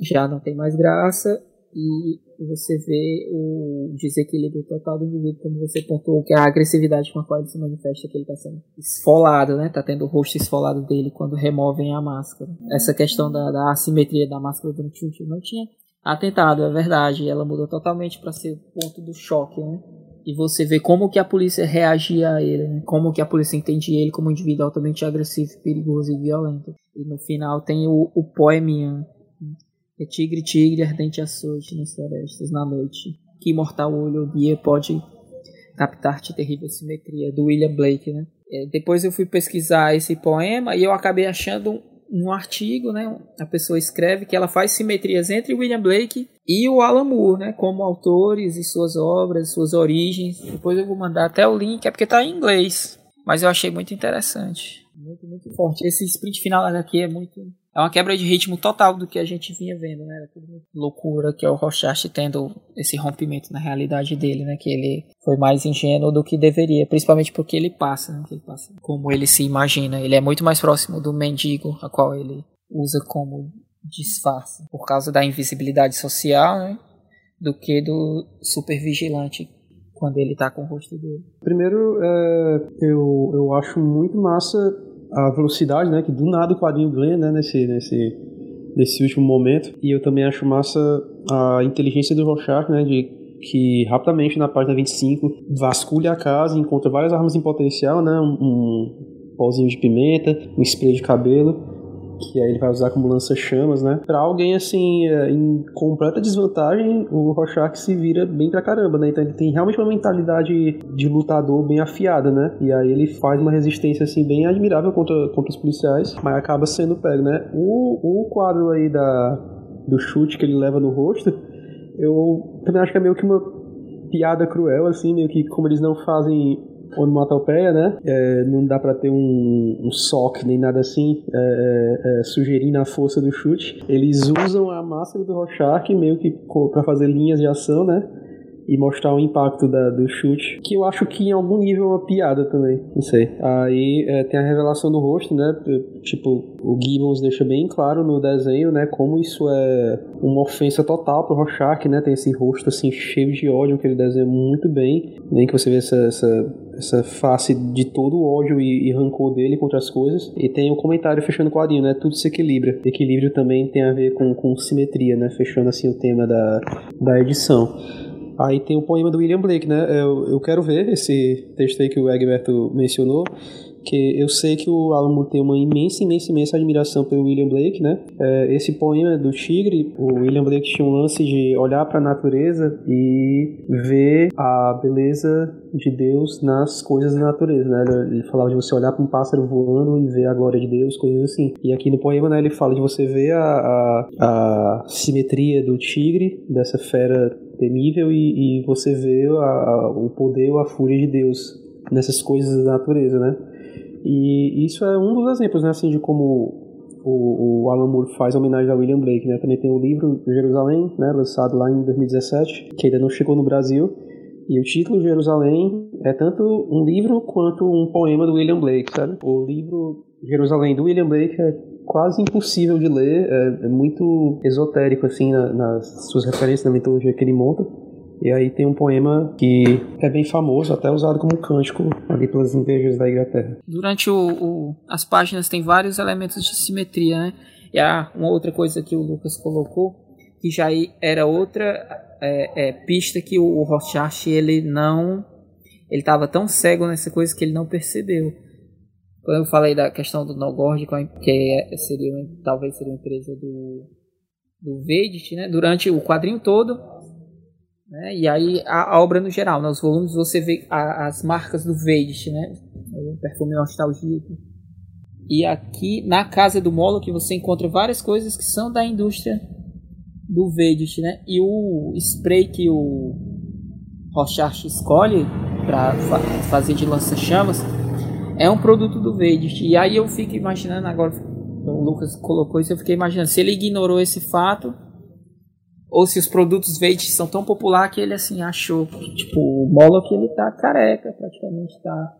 já não tem mais graça e você vê o desequilíbrio total do indivíduo, como você pontuou, que a agressividade com a qual ele se manifesta, que ele está sendo esfolado, né? Tá tendo o rosto esfolado dele quando removem a máscara. Essa questão da, da assimetria da máscara do Chuchu não tinha atentado, é verdade. Ela mudou totalmente para ser o ponto do choque, né? E você vê como que a polícia reagia a ele, né? Como que a polícia entendia ele como um indivíduo altamente agressivo, perigoso e violento. E no final tem o, o poeminha é tigre, tigre, ardente açoite nas florestas na noite. Que imortal olho o dia pode captar-te terrível simetria, do William Blake, né? É, depois eu fui pesquisar esse poema e eu acabei achando um, um, artigo, né? A pessoa escreve que ela faz simetrias entre William Blake e o Alan Moore, né? Como autores e suas obras, suas origens. Depois eu vou mandar até o link, é porque está em inglês. Mas eu achei muito interessante. Muito, muito forte. Esse sprint final aqui é muito é uma quebra de ritmo total do que a gente vinha vendo, né? Loucura que é o Rorschach tendo esse rompimento na realidade dele, né? Que ele foi mais ingênuo do que deveria, principalmente porque ele passa, né? Ele passa como ele se imagina. Ele é muito mais próximo do mendigo, a qual ele usa como disfarce por causa da invisibilidade social, né? Do que do super vigilante quando ele tá com o rosto dele. Primeiro, é, eu, eu acho muito massa a velocidade, né? Que do nada o quadrinho ganha, né? Nesse, nesse, nesse último momento. E eu também acho massa a inteligência do Rorschach, né? De que rapidamente na página 25 vasculha a casa, encontra várias armas em potencial, né? Um, um pozinho de pimenta, um spray de cabelo que aí ele vai usar como lança-chamas, né? Pra alguém, assim, é, em completa desvantagem, o Rorschach se vira bem pra caramba, né? Então ele tem realmente uma mentalidade de lutador bem afiada, né? E aí ele faz uma resistência, assim, bem admirável contra, contra os policiais, mas acaba sendo pego, né? O, o quadro aí da, do chute que ele leva no rosto, eu também acho que é meio que uma piada cruel, assim, meio que como eles não fazem onomatopeia, né? É, não dá para ter um, um nem nada assim, é, é, é, sugerindo a força do chute. Eles usam a máscara do Rorschach meio que para fazer linhas de ação, né? e mostrar o impacto da, do chute, que eu acho que em algum nível é uma piada também, não sei. Aí é, tem a revelação do rosto, né? Tipo, o Gibbons deixa bem claro no desenho, né? Como isso é uma ofensa total pro Rorschach, né? Tem esse rosto assim cheio de ódio que ele desenha muito bem, nem que você vê essa, essa, essa face de todo o ódio e, e, rancor dele contra as coisas. E tem o comentário fechando o quadrinho, né? Tudo se equilibra. Equilíbrio também tem a ver com, com simetria, né? Fechando assim o tema da, da edição. Aí tem o poema do William Blake, né? Eu, eu quero ver esse texto aí que o Egberto mencionou, que eu sei que o Alan Moore tem uma imensa, imensa, imensa admiração pelo William Blake, né? É, esse poema do Tigre, o William Blake tinha um lance de olhar para a natureza e ver a beleza de Deus nas coisas da natureza, né? Ele falava de você olhar para um pássaro voando e ver a glória de Deus, coisas assim. E aqui no poema, né, ele fala de você ver a, a, a simetria do tigre, dessa fera temível, e, e você vê a, o poder a fúria de Deus nessas coisas da natureza, né? E isso é um dos exemplos, né, assim, de como o, o Alan Moore faz homenagem a William Blake, né? Também tem o livro Jerusalém, né, lançado lá em 2017, que ainda não chegou no Brasil. E o título Jerusalém é tanto um livro quanto um poema do William Blake, sabe? O livro Jerusalém do William Blake é quase impossível de ler, é, é muito esotérico assim na, nas suas referências na mitologia que ele monta. E aí tem um poema que é bem famoso, até usado como cântico ali pelas igrejas da Inglaterra. Durante o, o, as páginas tem vários elementos de simetria, né? E há uma outra coisa que o Lucas colocou, que já era outra é, é, pista que o, o ele não... Ele estava tão cego nessa coisa que ele não percebeu. Quando eu falei da questão do Nogord, que é, seria, talvez seria uma empresa do, do Vedit, né? Durante o quadrinho todo, né? E aí a, a, obra no geral, nos volumes você vê a, as marcas do Veidist, né? O perfume nostalgíaco. E aqui na casa do Moloch você encontra várias coisas que são da indústria do Veidist, né? E o spray que o Rorschach escolhe para fa fazer de lança-chamas é um produto do Veidist. E aí eu fico imaginando agora, o Lucas colocou isso, eu fiquei imaginando se ele ignorou esse fato ou se os produtos Veit são tão popular que ele assim achou que tipo o Moloch ele tá careca praticamente tá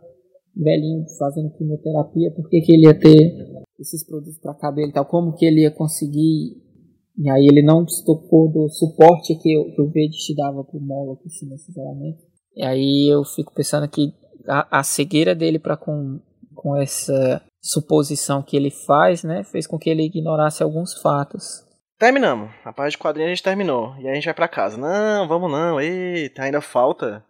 velhinho fazendo quimioterapia. Por que, que ele ia ter esses produtos para cabelo e tal? Como que ele ia conseguir? E aí ele não se tocou do suporte que, que o Veit dava pro Moloch assim, necessariamente e aí eu fico pensando que a, a cegueira dele para com com essa suposição que ele faz né fez com que ele ignorasse alguns fatos Terminamos. A parte de quadrinho a gente terminou. E aí a gente vai para casa. Não, vamos não. Eita, ainda falta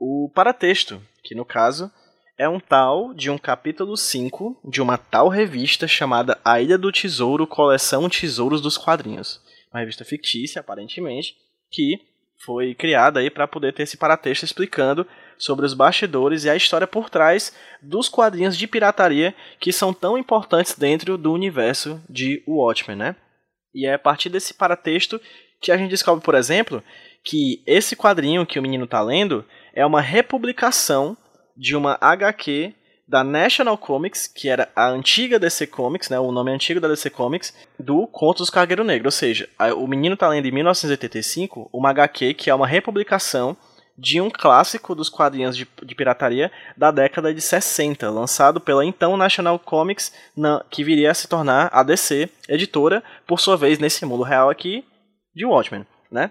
o paratexto, que no caso é um tal de um capítulo 5 de uma tal revista chamada A Ilha do Tesouro Coleção Tesouros dos Quadrinhos. Uma revista fictícia, aparentemente, que foi criada aí para poder ter esse paratexto explicando sobre os bastidores e a história por trás dos quadrinhos de pirataria que são tão importantes dentro do universo de Watchmen, né? E é a partir desse paratexto que a gente descobre, por exemplo, que esse quadrinho que o menino está lendo é uma republicação de uma HQ da National Comics, que era a antiga DC Comics, né, o nome antigo da DC Comics, do Contos do Cargueiro Negro. Ou seja, o menino está lendo em 1985 uma HQ que é uma republicação de um clássico dos quadrinhos de, de, pirataria da década de 60, lançado pela então National Comics, na, que viria a se tornar a DC editora, por sua vez, nesse mundo real aqui, de Watchmen, né?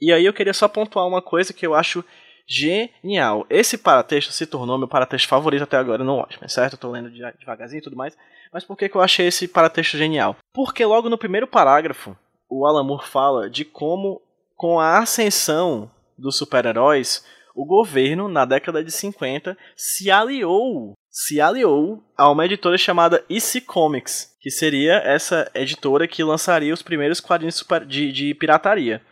E aí eu queria só pontuar uma coisa que eu acho genial. Esse paratexto se tornou meu paratexto favorito até agora no Watchmen, certo? Eu tô lendo devagarzinho e tudo mais. Mas por que, que eu achei esse paratexto genial? Porque logo no primeiro parágrafo, o Alan Moore fala de como, com a ascensão dos super-heróis, o governo, na década de 50, se aliou se aliou a uma editora chamada EC Comics, que seria essa editora que lançaria os primeiros quadrinhos de, de pirataria.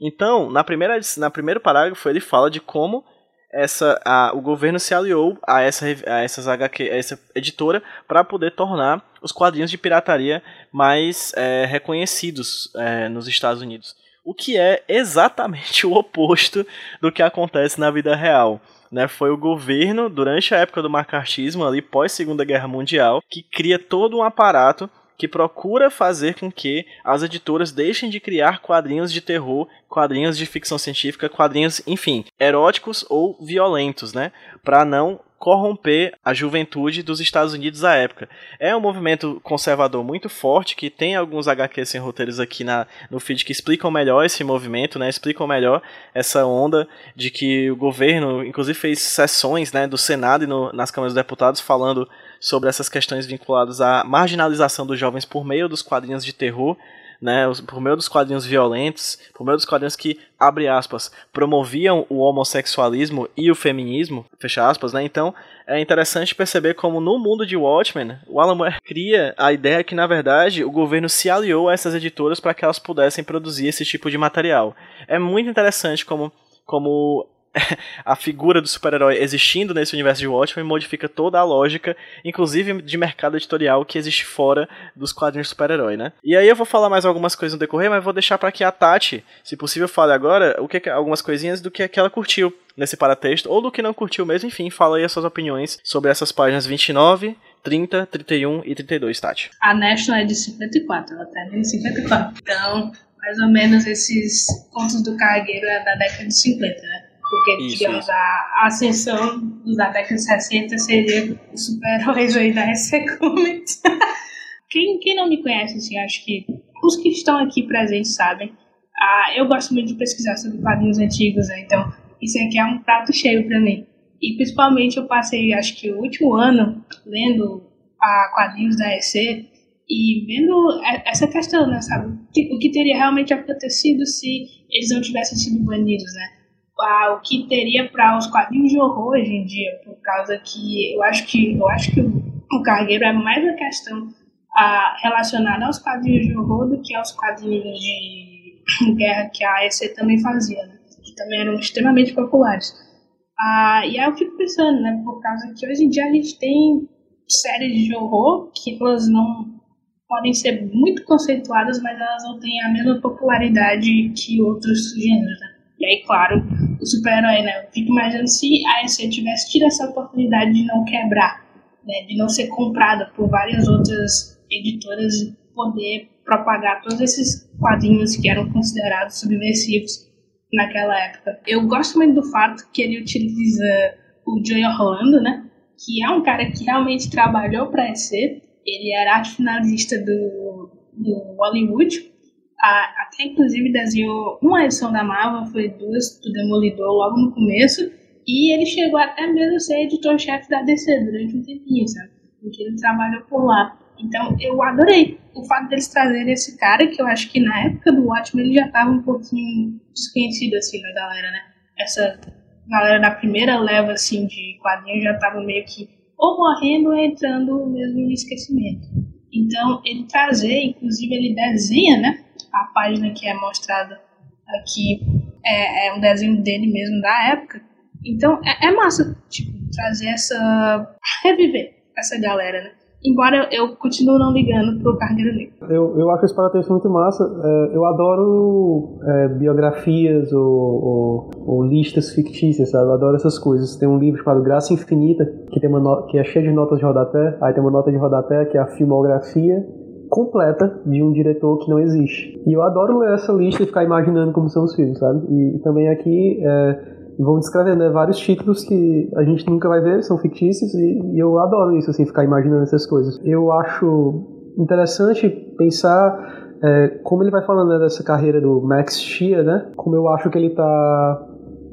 Então, na primeira, na primeiro parágrafo, ele fala de como essa, a, o governo se aliou a essa, a essas HQ, a essa editora para poder tornar os quadrinhos de pirataria mais é, reconhecidos é, nos Estados Unidos. O que é exatamente o oposto do que acontece na vida real. Né, foi o governo, durante a época do macartismo, ali pós Segunda Guerra Mundial, que cria todo um aparato que procura fazer com que as editoras deixem de criar quadrinhos de terror, quadrinhos de ficção científica, quadrinhos, enfim, eróticos ou violentos, né? Para não corromper a juventude dos Estados Unidos à época. É um movimento conservador muito forte, que tem alguns HQs sem roteiros aqui na, no feed que explicam melhor esse movimento, né, explicam melhor essa onda de que o governo, inclusive, fez sessões né, do Senado e no, nas câmaras dos deputados falando sobre essas questões vinculadas à marginalização dos jovens por meio dos quadrinhos de terror, né, por meio dos quadrinhos violentos, por meio dos quadrinhos que, abre aspas, promoviam o homossexualismo e o feminismo, fecha aspas, né, então é interessante perceber como no mundo de Watchmen, o Alan Moore cria a ideia que, na verdade, o governo se aliou a essas editoras para que elas pudessem produzir esse tipo de material. É muito interessante como como a figura do super-herói existindo nesse universo de Watchmen modifica toda a lógica, inclusive de mercado editorial que existe fora dos quadrinhos super-herói, né? E aí eu vou falar mais algumas coisas no decorrer, mas vou deixar para que a Tati, se possível, fale agora o que algumas coisinhas do que, que ela curtiu nesse paratexto, ou do que não curtiu mesmo, enfim, fala aí as suas opiniões sobre essas páginas 29, 30, 31 e 32, Tati. A National é de 54, ela termina em 54. Então, mais ou menos esses contos do cargueiro é da década de 50, né? Porque, isso, digamos, isso. A, ascensão da década de 60 seria os super-heróis aí da SC Comics. quem, quem não me conhece, assim, acho que os que estão aqui presentes sabem. Ah, eu gosto muito de pesquisar sobre quadrinhos antigos, né? então isso aqui é um prato cheio para mim. E principalmente eu passei, acho que o último ano, lendo a quadrinhos da EC e vendo essa questão, né, sabe? O que teria realmente acontecido se eles não tivessem sido banidos, né? O que teria para os quadrinhos de horror hoje em dia, por causa que eu acho que eu acho que o, cargueiro é mais uma questão a, relacionada aos quadrinhos de horror do que aos quadrinhos de guerra que a EC também fazia, né? que também eram extremamente populares. Ah, e aí eu fico pensando, né, por causa que hoje em dia a gente tem séries de horror que elas não podem ser muito conceituadas, mas elas não têm a mesma popularidade que outros gêneros, né? E aí, claro, o super-herói, né? Eu fico imaginando se a EC tivesse tido essa oportunidade de não quebrar, né? De não ser comprada por várias outras editoras e poder propagar todos esses quadrinhos que eram considerados subversivos naquela época. Eu gosto muito do fato que ele utiliza o Joey Orlando, né? Que é um cara que realmente trabalhou para a EC. Ele era finalista do, do Hollywood até inclusive desenhou uma edição da Marvel, foi duas do Demolidor logo no começo, e ele chegou até mesmo a ser editor-chefe da DC durante um tempinho, sabe? Porque ele trabalhou por lá. Então eu adorei o fato deles trazerem esse cara, que eu acho que na época do Watchmen ele já estava um pouquinho desconhecido assim na galera, né? Essa galera da primeira leva assim de quadrinhos já estava meio que ou morrendo ou entrando mesmo em esquecimento. Então ele trazer, inclusive ele desenha, né? A página que é mostrada aqui é, é um desenho dele mesmo da época. Então é, é massa, tipo, trazer essa. reviver essa galera, né? Embora eu continue não ligando pro Cargueiro Negro. Eu, eu acho esse paradoxo muito massa. É, eu adoro é, biografias ou, ou, ou, listas fictícias, sabe? Eu adoro essas coisas. Tem um livro chamado Graça Infinita, que, tem uma no... que é cheio de notas de rodapé. Aí tem uma nota de rodapé que é a filmografia completa de um diretor que não existe. E eu adoro ler essa lista e ficar imaginando como são os filmes, sabe? E, e também aqui é, vão descrevendo né, vários títulos que a gente nunca vai ver, são fictícios, e, e eu adoro isso, assim, ficar imaginando essas coisas. Eu acho interessante pensar é, como ele vai falando né, dessa carreira do Max Shea, né? Como eu acho que ele está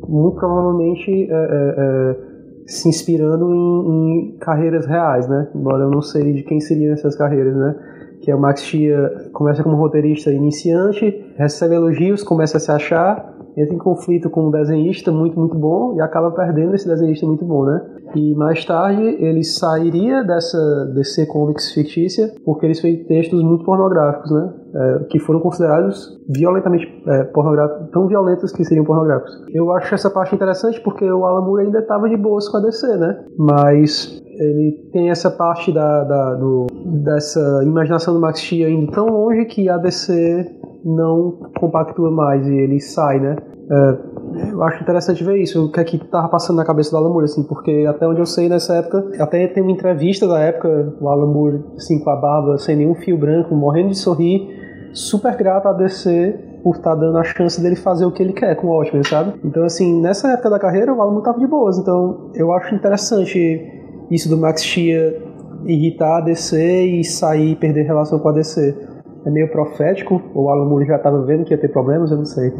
muito provavelmente é, é, é, se inspirando em, em, carreiras reais, né? Embora eu não sei de quem seriam essas carreiras, né? Que é o Max Shea começa como roteirista iniciante, recebe elogios, começa a se achar, entra em conflito com um desenhista muito, muito bom e acaba perdendo esse desenhista muito bom, né? E mais tarde ele sairia dessa DC Comics fictícia porque eles fez textos muito pornográficos, né? É, que foram considerados violentamente é, pornográficos, tão violentos que seriam pornográficos. Eu acho essa parte interessante porque o Alan Moore ainda estava de boas com a DC, né? Mas ele tem essa parte da, da do, dessa imaginação do Max Chia indo tão longe que a DC não compactua mais e ele sai, né? É, eu acho interessante ver isso, o que é que tava passando na cabeça do Alan Moore, assim, porque até onde eu sei nessa época, até tem uma entrevista da época, o Alan Moore, assim, com a barba, sem nenhum fio branco, morrendo de sorrir, super grato a DC por estar tá dando a chance dele fazer o que ele quer com o Watchmen, sabe? Então, assim, nessa época da carreira, o Alan tava de boas, então eu acho interessante isso do Max Chia irritar a DC e sair e perder relação com a DC é meio profético, o Alan Moore já estava vendo que ia ter problemas, eu não sei.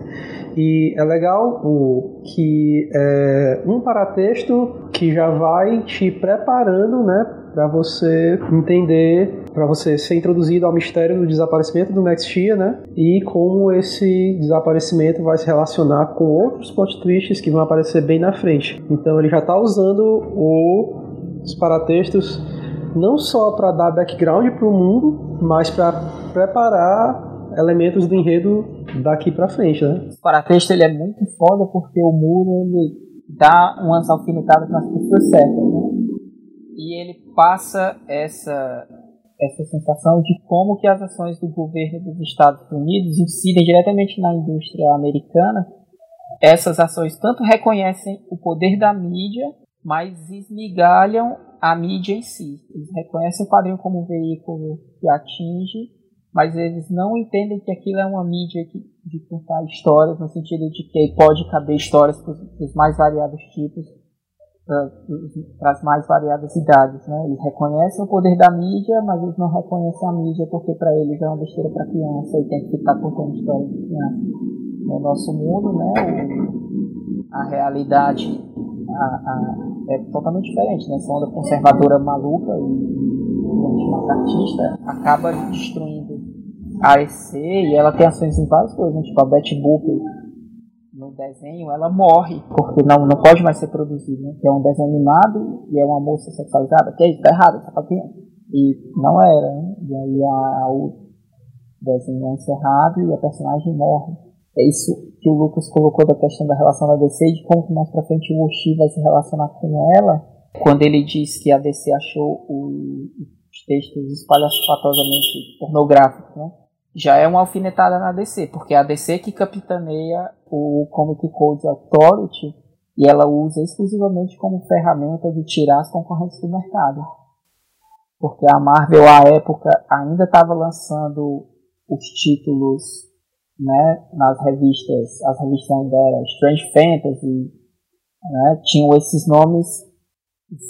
E é legal o, que é um paratexto que já vai te preparando, né, para você entender, para você ser introduzido ao mistério do desaparecimento do Max Chia, né? E como esse desaparecimento vai se relacionar com outros plot twists que vão aparecer bem na frente. Então ele já está usando o, os paratextos não só para dar background para o mundo, mas para preparar elementos do enredo daqui para frente, né? O paratexto ele é muito foda porque o muro ele dá umas alfinetadas nas pessoas certas, né? E ele passa essa essa sensação de como que as ações do governo dos Estados Unidos incidem diretamente na indústria americana. Essas ações tanto reconhecem o poder da mídia, mas esmigalham a mídia em si. Eles reconhecem o quadrinho como um veículo que atinge, mas eles não entendem que aquilo é uma mídia que, de contar histórias, no sentido de que pode caber histórias para os mais variados tipos, para as mais variadas idades. Né? Eles reconhecem o poder da mídia, mas eles não reconhecem a mídia porque para eles é uma besteira para criança e tem que ficar contando histórias de criança. No nosso mundo, né, a realidade a, a, é totalmente diferente, né? Essa onda conservadora maluca e macartista acaba destruindo a EC e ela tem ações em várias coisas, né? tipo a Betty Boop no desenho, ela morre porque não, não pode mais ser produzido, né? Que é um desenho animado e é uma moça sexualizada, que é isso, tá errado, papinha. E não era, né? E aí a, o desenho é encerrado e a personagem morre. É isso que o Lucas colocou da questão da relação da DC e de como mais pra frente o Oshi vai se relacionar com ela, quando ele diz que a DC achou os textos espalhafatosamente pornográficos, né? Já é uma alfinetada na DC, porque é a DC que capitaneia o Comic Code Authority e ela usa exclusivamente como ferramenta de tirar as concorrentes do mercado. Porque a Marvel, à época, ainda estava lançando os títulos né, nas revistas, as revistas ainda eram Strange Fantasy, né, tinham esses nomes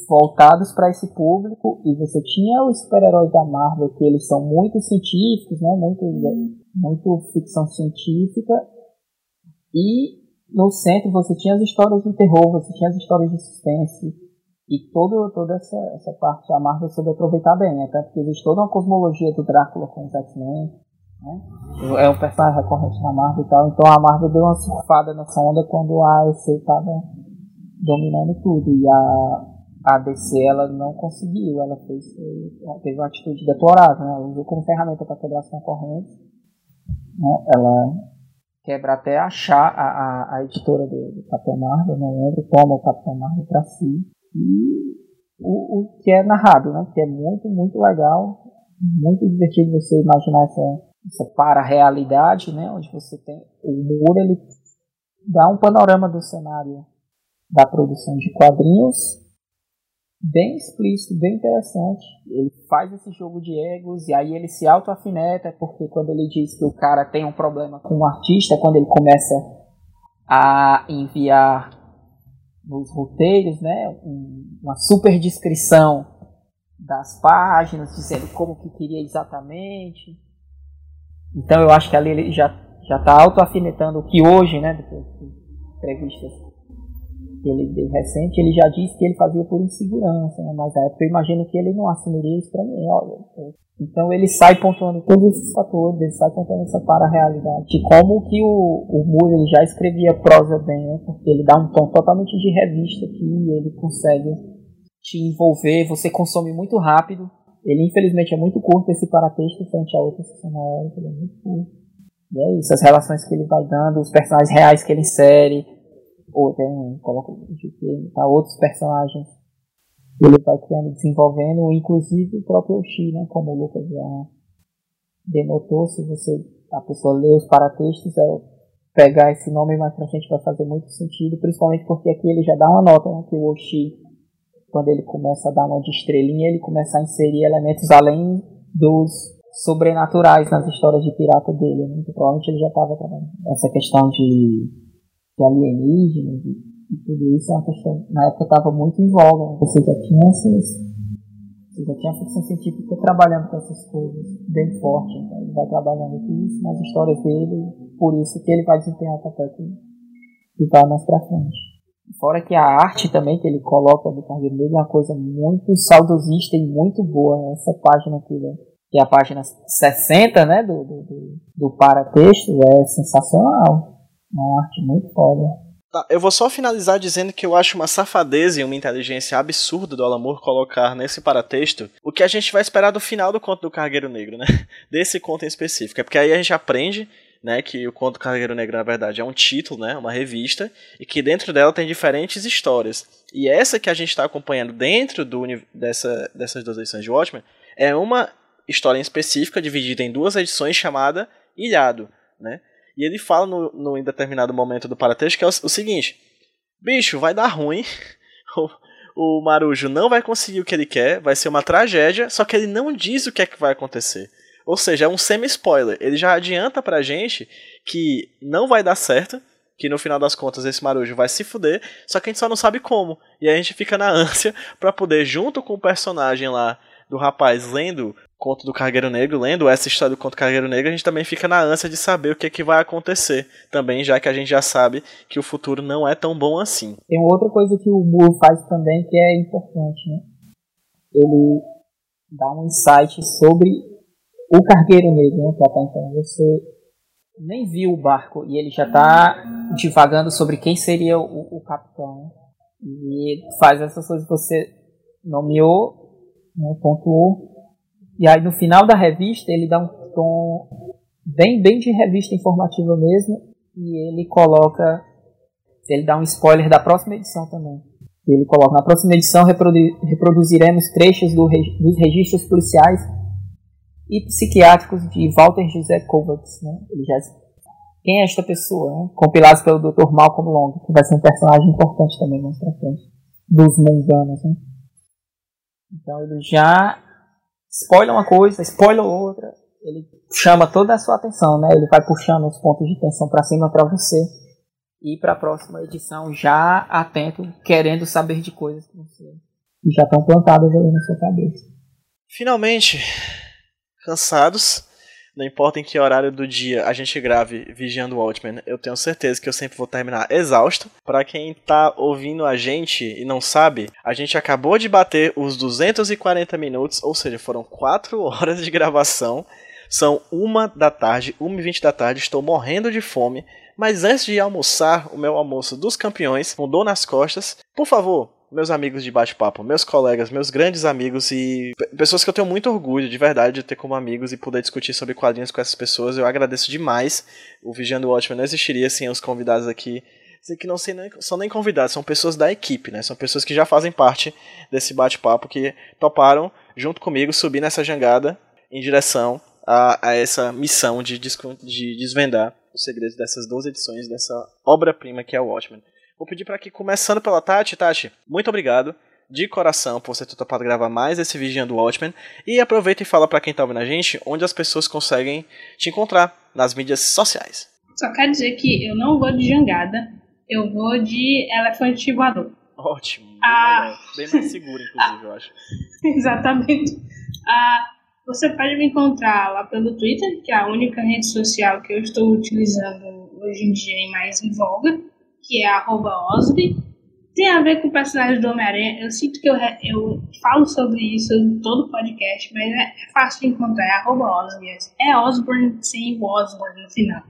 voltados para esse público e você tinha os super-heróis da Marvel que eles são muito científicos, né, muito, muito ficção científica e no centro você tinha as histórias de terror, você tinha as histórias de suspense e todo, toda essa, essa parte a Marvel soube aproveitar bem, né? tanto que existe toda uma cosmologia do Drácula com os X-Men, né? É um personagem recorrente na Marvel e tal. Então a Marvel deu uma surfada nessa onda quando a AC estava dominando tudo. E a, a DC ela não conseguiu. Ela fez, teve uma atitude deplorável. Né? Ela usou como ferramenta para quebrar as concorrentes. Né? Ela quebra até achar a, a, a editora do, do Capitão Marvel, não lembro, toma o Capitão Marvel para si. E o, o que é narrado, né? Que é muito, muito legal. Muito divertido você imaginar essa essa para-realidade, né, onde você tem o muro, ele dá um panorama do cenário da produção de quadrinhos bem explícito, bem interessante. Ele faz esse jogo de egos e aí ele se auto-afineta, porque quando ele diz que o cara tem um problema com o artista, quando ele começa a enviar nos roteiros, né, uma super descrição das páginas, dizendo como que queria exatamente. Então eu acho que ali ele já já está autoafinetando o que hoje, né, depois de entrevistas que ele deu recente, ele já disse que ele fazia por insegurança, né, mas na época eu imagino que ele não assumiria isso para mim. Olha, então ele sai pontuando todos esses fatores, ele sai pontuando essa para-realidade. De como que o, o Moore ele já escrevia prosa bem, né? Porque ele dá um tom totalmente de revista que ele consegue te envolver, você consome muito rápido. Ele infelizmente é muito curto esse paratexto frente a outros cenários, ele é muito curto. E é isso, as relações que ele vai dando, os personagens reais que ele insere, ou tem, coloca tá, outros personagens ele vai criando, desenvolvendo, inclusive o próprio Oshi, né, como o Lucas já denotou, se você, a pessoa lê os paratextos, é pegar esse nome mais pra frente vai fazer muito sentido, principalmente porque aqui ele já dá uma nota, né, que o Oshi, quando ele começa a dar uma de estrelinha, ele começa a inserir elementos além dos sobrenaturais nas histórias de pirata dele, né, então, provavelmente ele já estava trabalhando essa questão de, de alienígenas, de e tudo isso é uma questão, na época estava muito em voga. Né? Você já tinha esses, você já tinha a ficção científica trabalhando com essas coisas bem forte. Então ele vai trabalhando com isso nas histórias dele, por isso que ele vai desempenhar o papel que, que vai mais pra frente. Fora que a arte também que ele coloca do Cargueiro Negro é uma coisa muito saudosista e muito boa. Essa página aqui, né? que é a página 60 né, do, do, do, do paratexto, é sensacional. Uma arte muito foda. Tá, eu vou só finalizar dizendo que eu acho uma safadeza e uma inteligência absurda do Alan colocar nesse paratexto o que a gente vai esperar do final do conto do Cargueiro Negro, né? Desse conto em específico. É porque aí a gente aprende né, que o Conto Cargueiro Negro, na verdade, é um título, né, uma revista, e que dentro dela tem diferentes histórias. E essa que a gente está acompanhando dentro do, dessa, dessas duas edições de Watchmen é uma história em específica, dividida em duas edições, chamada Ilhado. Né? E ele fala no, no em determinado momento do paratexto que é o, o seguinte: bicho, vai dar ruim. o Marujo não vai conseguir o que ele quer, vai ser uma tragédia, só que ele não diz o que é que vai acontecer. Ou seja, é um semi-spoiler. Ele já adianta pra gente que não vai dar certo, que no final das contas esse Marujo vai se fuder, só que a gente só não sabe como. E a gente fica na ânsia para poder, junto com o personagem lá do rapaz lendo conto do Cargueiro Negro, lendo essa história do conto do Cargueiro Negro, a gente também fica na ânsia de saber o que, é que vai acontecer. Também, já que a gente já sabe que o futuro não é tão bom assim. Tem outra coisa que o Moore faz também que é importante, né? Ele dá um insight sobre o Cargueiro Negro, né? Que até então você nem viu o barco e ele já está divagando sobre quem seria o, o capitão. E faz essas coisas que você nomeou, né, pontuou, e aí no final da revista ele dá um tom bem, bem de revista informativa mesmo. E ele coloca. Ele dá um spoiler da próxima edição também. Ele coloca: na próxima edição reprodu reproduziremos trechos do dos registros policiais e psiquiátricos de Walter José Kovacs. Né? Ele já quem é esta pessoa, né? compilados pelo Dr. Malcolm Long, que vai ser um personagem importante também mais pra frente, dos mundanos. Né? Então ele já spoiler uma coisa, spoiler outra, ele chama toda a sua atenção, né? Ele vai puxando os pontos de tensão para cima para você ir para a próxima edição já atento, querendo saber de coisas que você já estão plantadas ali na sua cabeça. Finalmente, cansados, não importa em que horário do dia a gente grave Vigiando o Watchmen, eu tenho certeza que eu sempre vou terminar exausto. Para quem tá ouvindo a gente e não sabe, a gente acabou de bater os 240 minutos, ou seja, foram 4 horas de gravação. São uma da tarde, 1h20 da tarde, estou morrendo de fome. Mas antes de almoçar, o meu almoço dos campeões, dor nas costas, por favor, meus amigos de bate-papo, meus colegas, meus grandes amigos e pessoas que eu tenho muito orgulho de verdade de ter como amigos e poder discutir sobre quadrinhos com essas pessoas. Eu agradeço demais. O Vigiando Watchmen não existiria sem os convidados aqui. Que não são nem convidados, são pessoas da equipe, né? São pessoas que já fazem parte desse bate-papo, que toparam, junto comigo, subir nessa jangada em direção a, a essa missão de, de desvendar os segredos dessas duas edições dessa obra-prima que é o Watchmen. Vou pedir para que, começando pela Tati, Tati, muito obrigado de coração por você ter topado gravar mais esse Vigiando Watchmen. E aproveita e fala para quem tá ouvindo a gente onde as pessoas conseguem te encontrar nas mídias sociais. Só quero dizer que eu não vou de jangada, eu vou de elefante voador. Ótimo. Bem, Ah. melhor. bem mais seguro, inclusive, eu acho. Exatamente. Ah, você pode me encontrar lá pelo Twitter, que é a única rede social que eu estou utilizando hoje em dia e mais em voga, que é arroba Osby. Tem a ver com o personagem do Homem-Aranha. Eu sinto que eu, eu falo sobre isso em todo podcast, mas é, é fácil de encontrar. É arroba Osby. É Osborne sem o Osborne no final.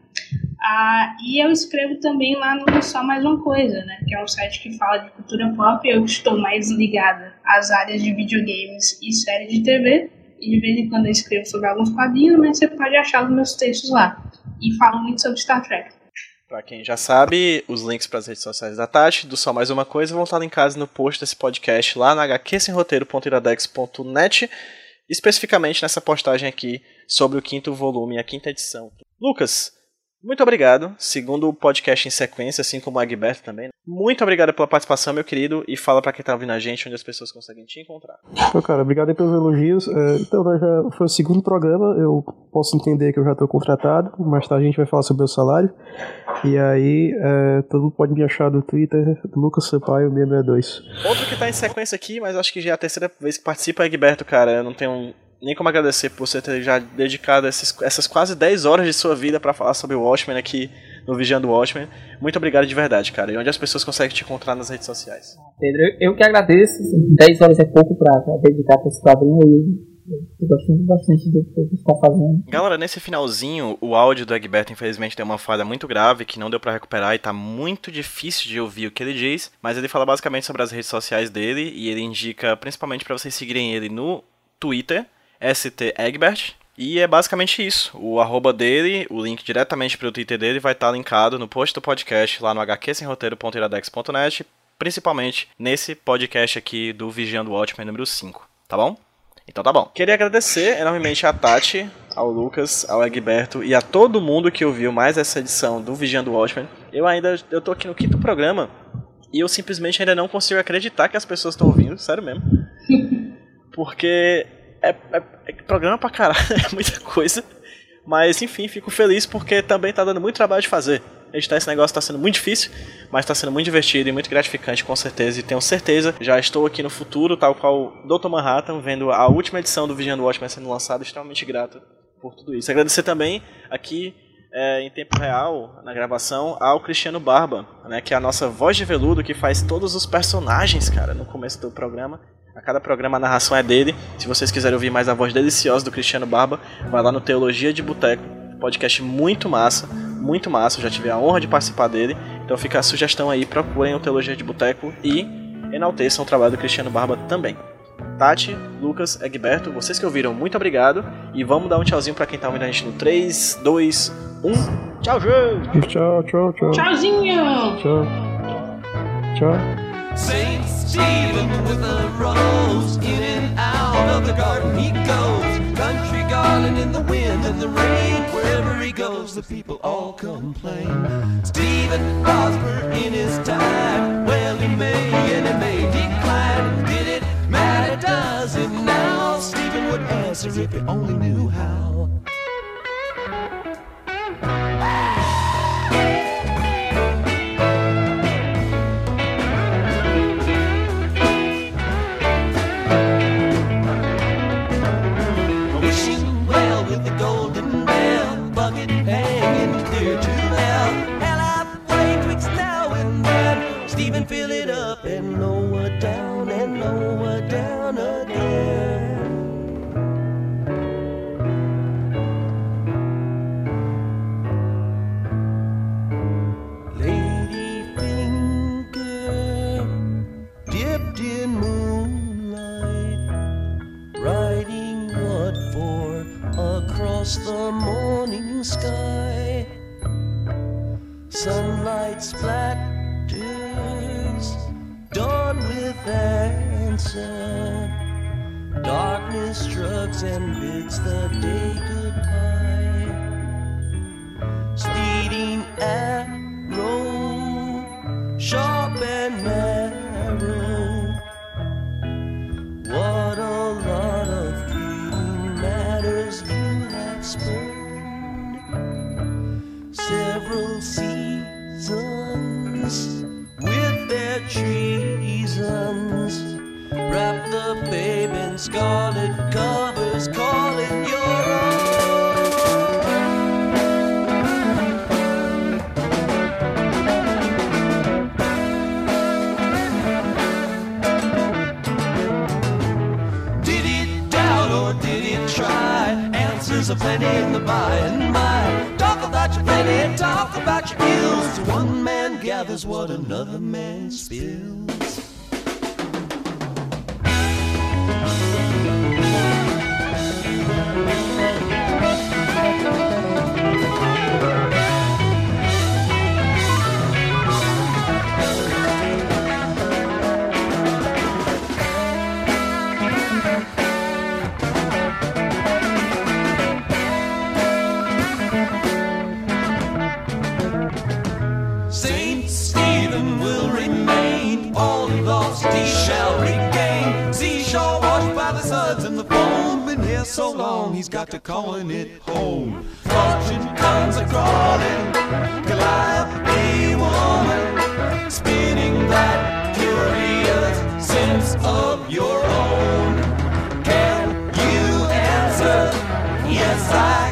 Ah, e eu escrevo também lá no Só Mais Uma Coisa, né? Que é um site que fala de cultura pop. Eu estou mais ligada às áreas de videogames e série de TV. E de vez em quando eu escrevo sobre alguns quadrinhos, mas você pode achar os meus textos lá. E falo muito sobre Star Trek. Pra quem já sabe, os links para as redes sociais da Tati, do Só Mais Uma Coisa, vão estar linkados no post desse podcast lá na hqsemroteiro.iradex.net, especificamente nessa postagem aqui sobre o quinto volume, a quinta edição. Lucas, muito obrigado. Segundo o podcast em sequência, assim como o Agberto também. né? Muito obrigado pela participação, meu querido, e fala pra quem tá ouvindo a gente onde as pessoas conseguem te encontrar. Pô, cara, obrigado aí pelos elogios. É, então, já foi o segundo programa. Eu posso entender que eu já estou contratado. Mais tarde a gente vai falar sobre o salário. E aí, é, todo mundo pode me achar no Twitter, Lucas Sampaio 662. Outro que tá em sequência aqui, mas acho que já é a terceira vez que participa, é Egberto, cara. Eu não tenho nem como agradecer por você ter já dedicado esses, essas quase 10 horas de sua vida pra falar sobre o Watchmen aqui no Vigiando o Watchmen. Muito obrigado de verdade, cara. E onde as pessoas conseguem te encontrar nas redes sociais? Pedro, eu, eu que agradeço. assim, 10 horas é pouco pra, pra dedicar pra esse quadrinho aí. Eu gosto bastante do que você está fazendo. Galera, nesse finalzinho, o áudio do Egberto infelizmente tem uma falha muito grave que não deu pra recuperar e tá muito difícil de ouvir o que ele diz, mas ele fala basicamente sobre as redes sociais dele e ele indica principalmente pra vocês seguirem ele no Twitter, ST Egbert, e é basicamente isso. O arroba dele, o link diretamente pro Twitter dele vai estar linkado no post do podcast lá no hqsemroteiro.iradex.net, principalmente nesse podcast aqui do Vigiando o Watchmen número 5, tá bom? Então tá bom. Queria agradecer enormemente a Tati, ao Lucas, ao Egberto e a todo mundo que ouviu mais essa edição do Vigiando o Watchmen. Eu ainda eu tô aqui no quinto programa e eu simplesmente ainda não consigo acreditar que as pessoas estão ouvindo, sério mesmo. Porque é, é- é programa pra caralho, é muita coisa. Mas enfim, fico feliz porque também tá dando muito trabalho de fazer. Editar esse negócio tá sendo muito difícil, mas tá sendo muito divertido e muito gratificante, com certeza. E tenho certeza, já estou aqui no futuro, tal qual Dr. Manhattan, vendo a última edição do Vigiando Watchmen sendo lançada, extremamente grato por tudo isso. Agradecer também aqui é, em tempo real, na gravação, ao Cristiano Barba, né, que é a nossa voz de veludo que faz todos os personagens, cara, no começo do programa. A cada programa a narração é dele. Se vocês quiserem ouvir mais a voz deliciosa do Cristiano Barba, vai lá no Teologia de Boteco, podcast muito massa, muito massa. Eu já tive a honra de participar dele. Então fica a sugestão aí, procurem o Teologia de Boteco e enalteçam o trabalho do Cristiano Barba também. Tati, Lucas, Egberto, vocês que ouviram, muito obrigado. E vamos dar um tchauzinho pra quem tá ouvindo a gente no 3, 2, 1. Tchau, gente! Tchau, tchau, tchau. Tchauzinho! Tchau. Tchau. Saint Stephen with a rose, in and out of the garden he goes. Country garland in the wind and the rain, wherever he goes, the people all complain. Stephen prospered in his time, well he may and he may decline. Did it matter? Does it now? Stephen would answer if he only knew how. Sky. Sunlight splatters, dawn with answer. Darkness shrugs and bids the day goodbye. Speeding arrow, a in the by and by. Talk about your penny, talk about your ills. One man gathers what another man spills. he's got to calling it home. Fortune comes a crawling, Goliath be woman, spinning that curious sense of your own. Can you answer? Yes, I.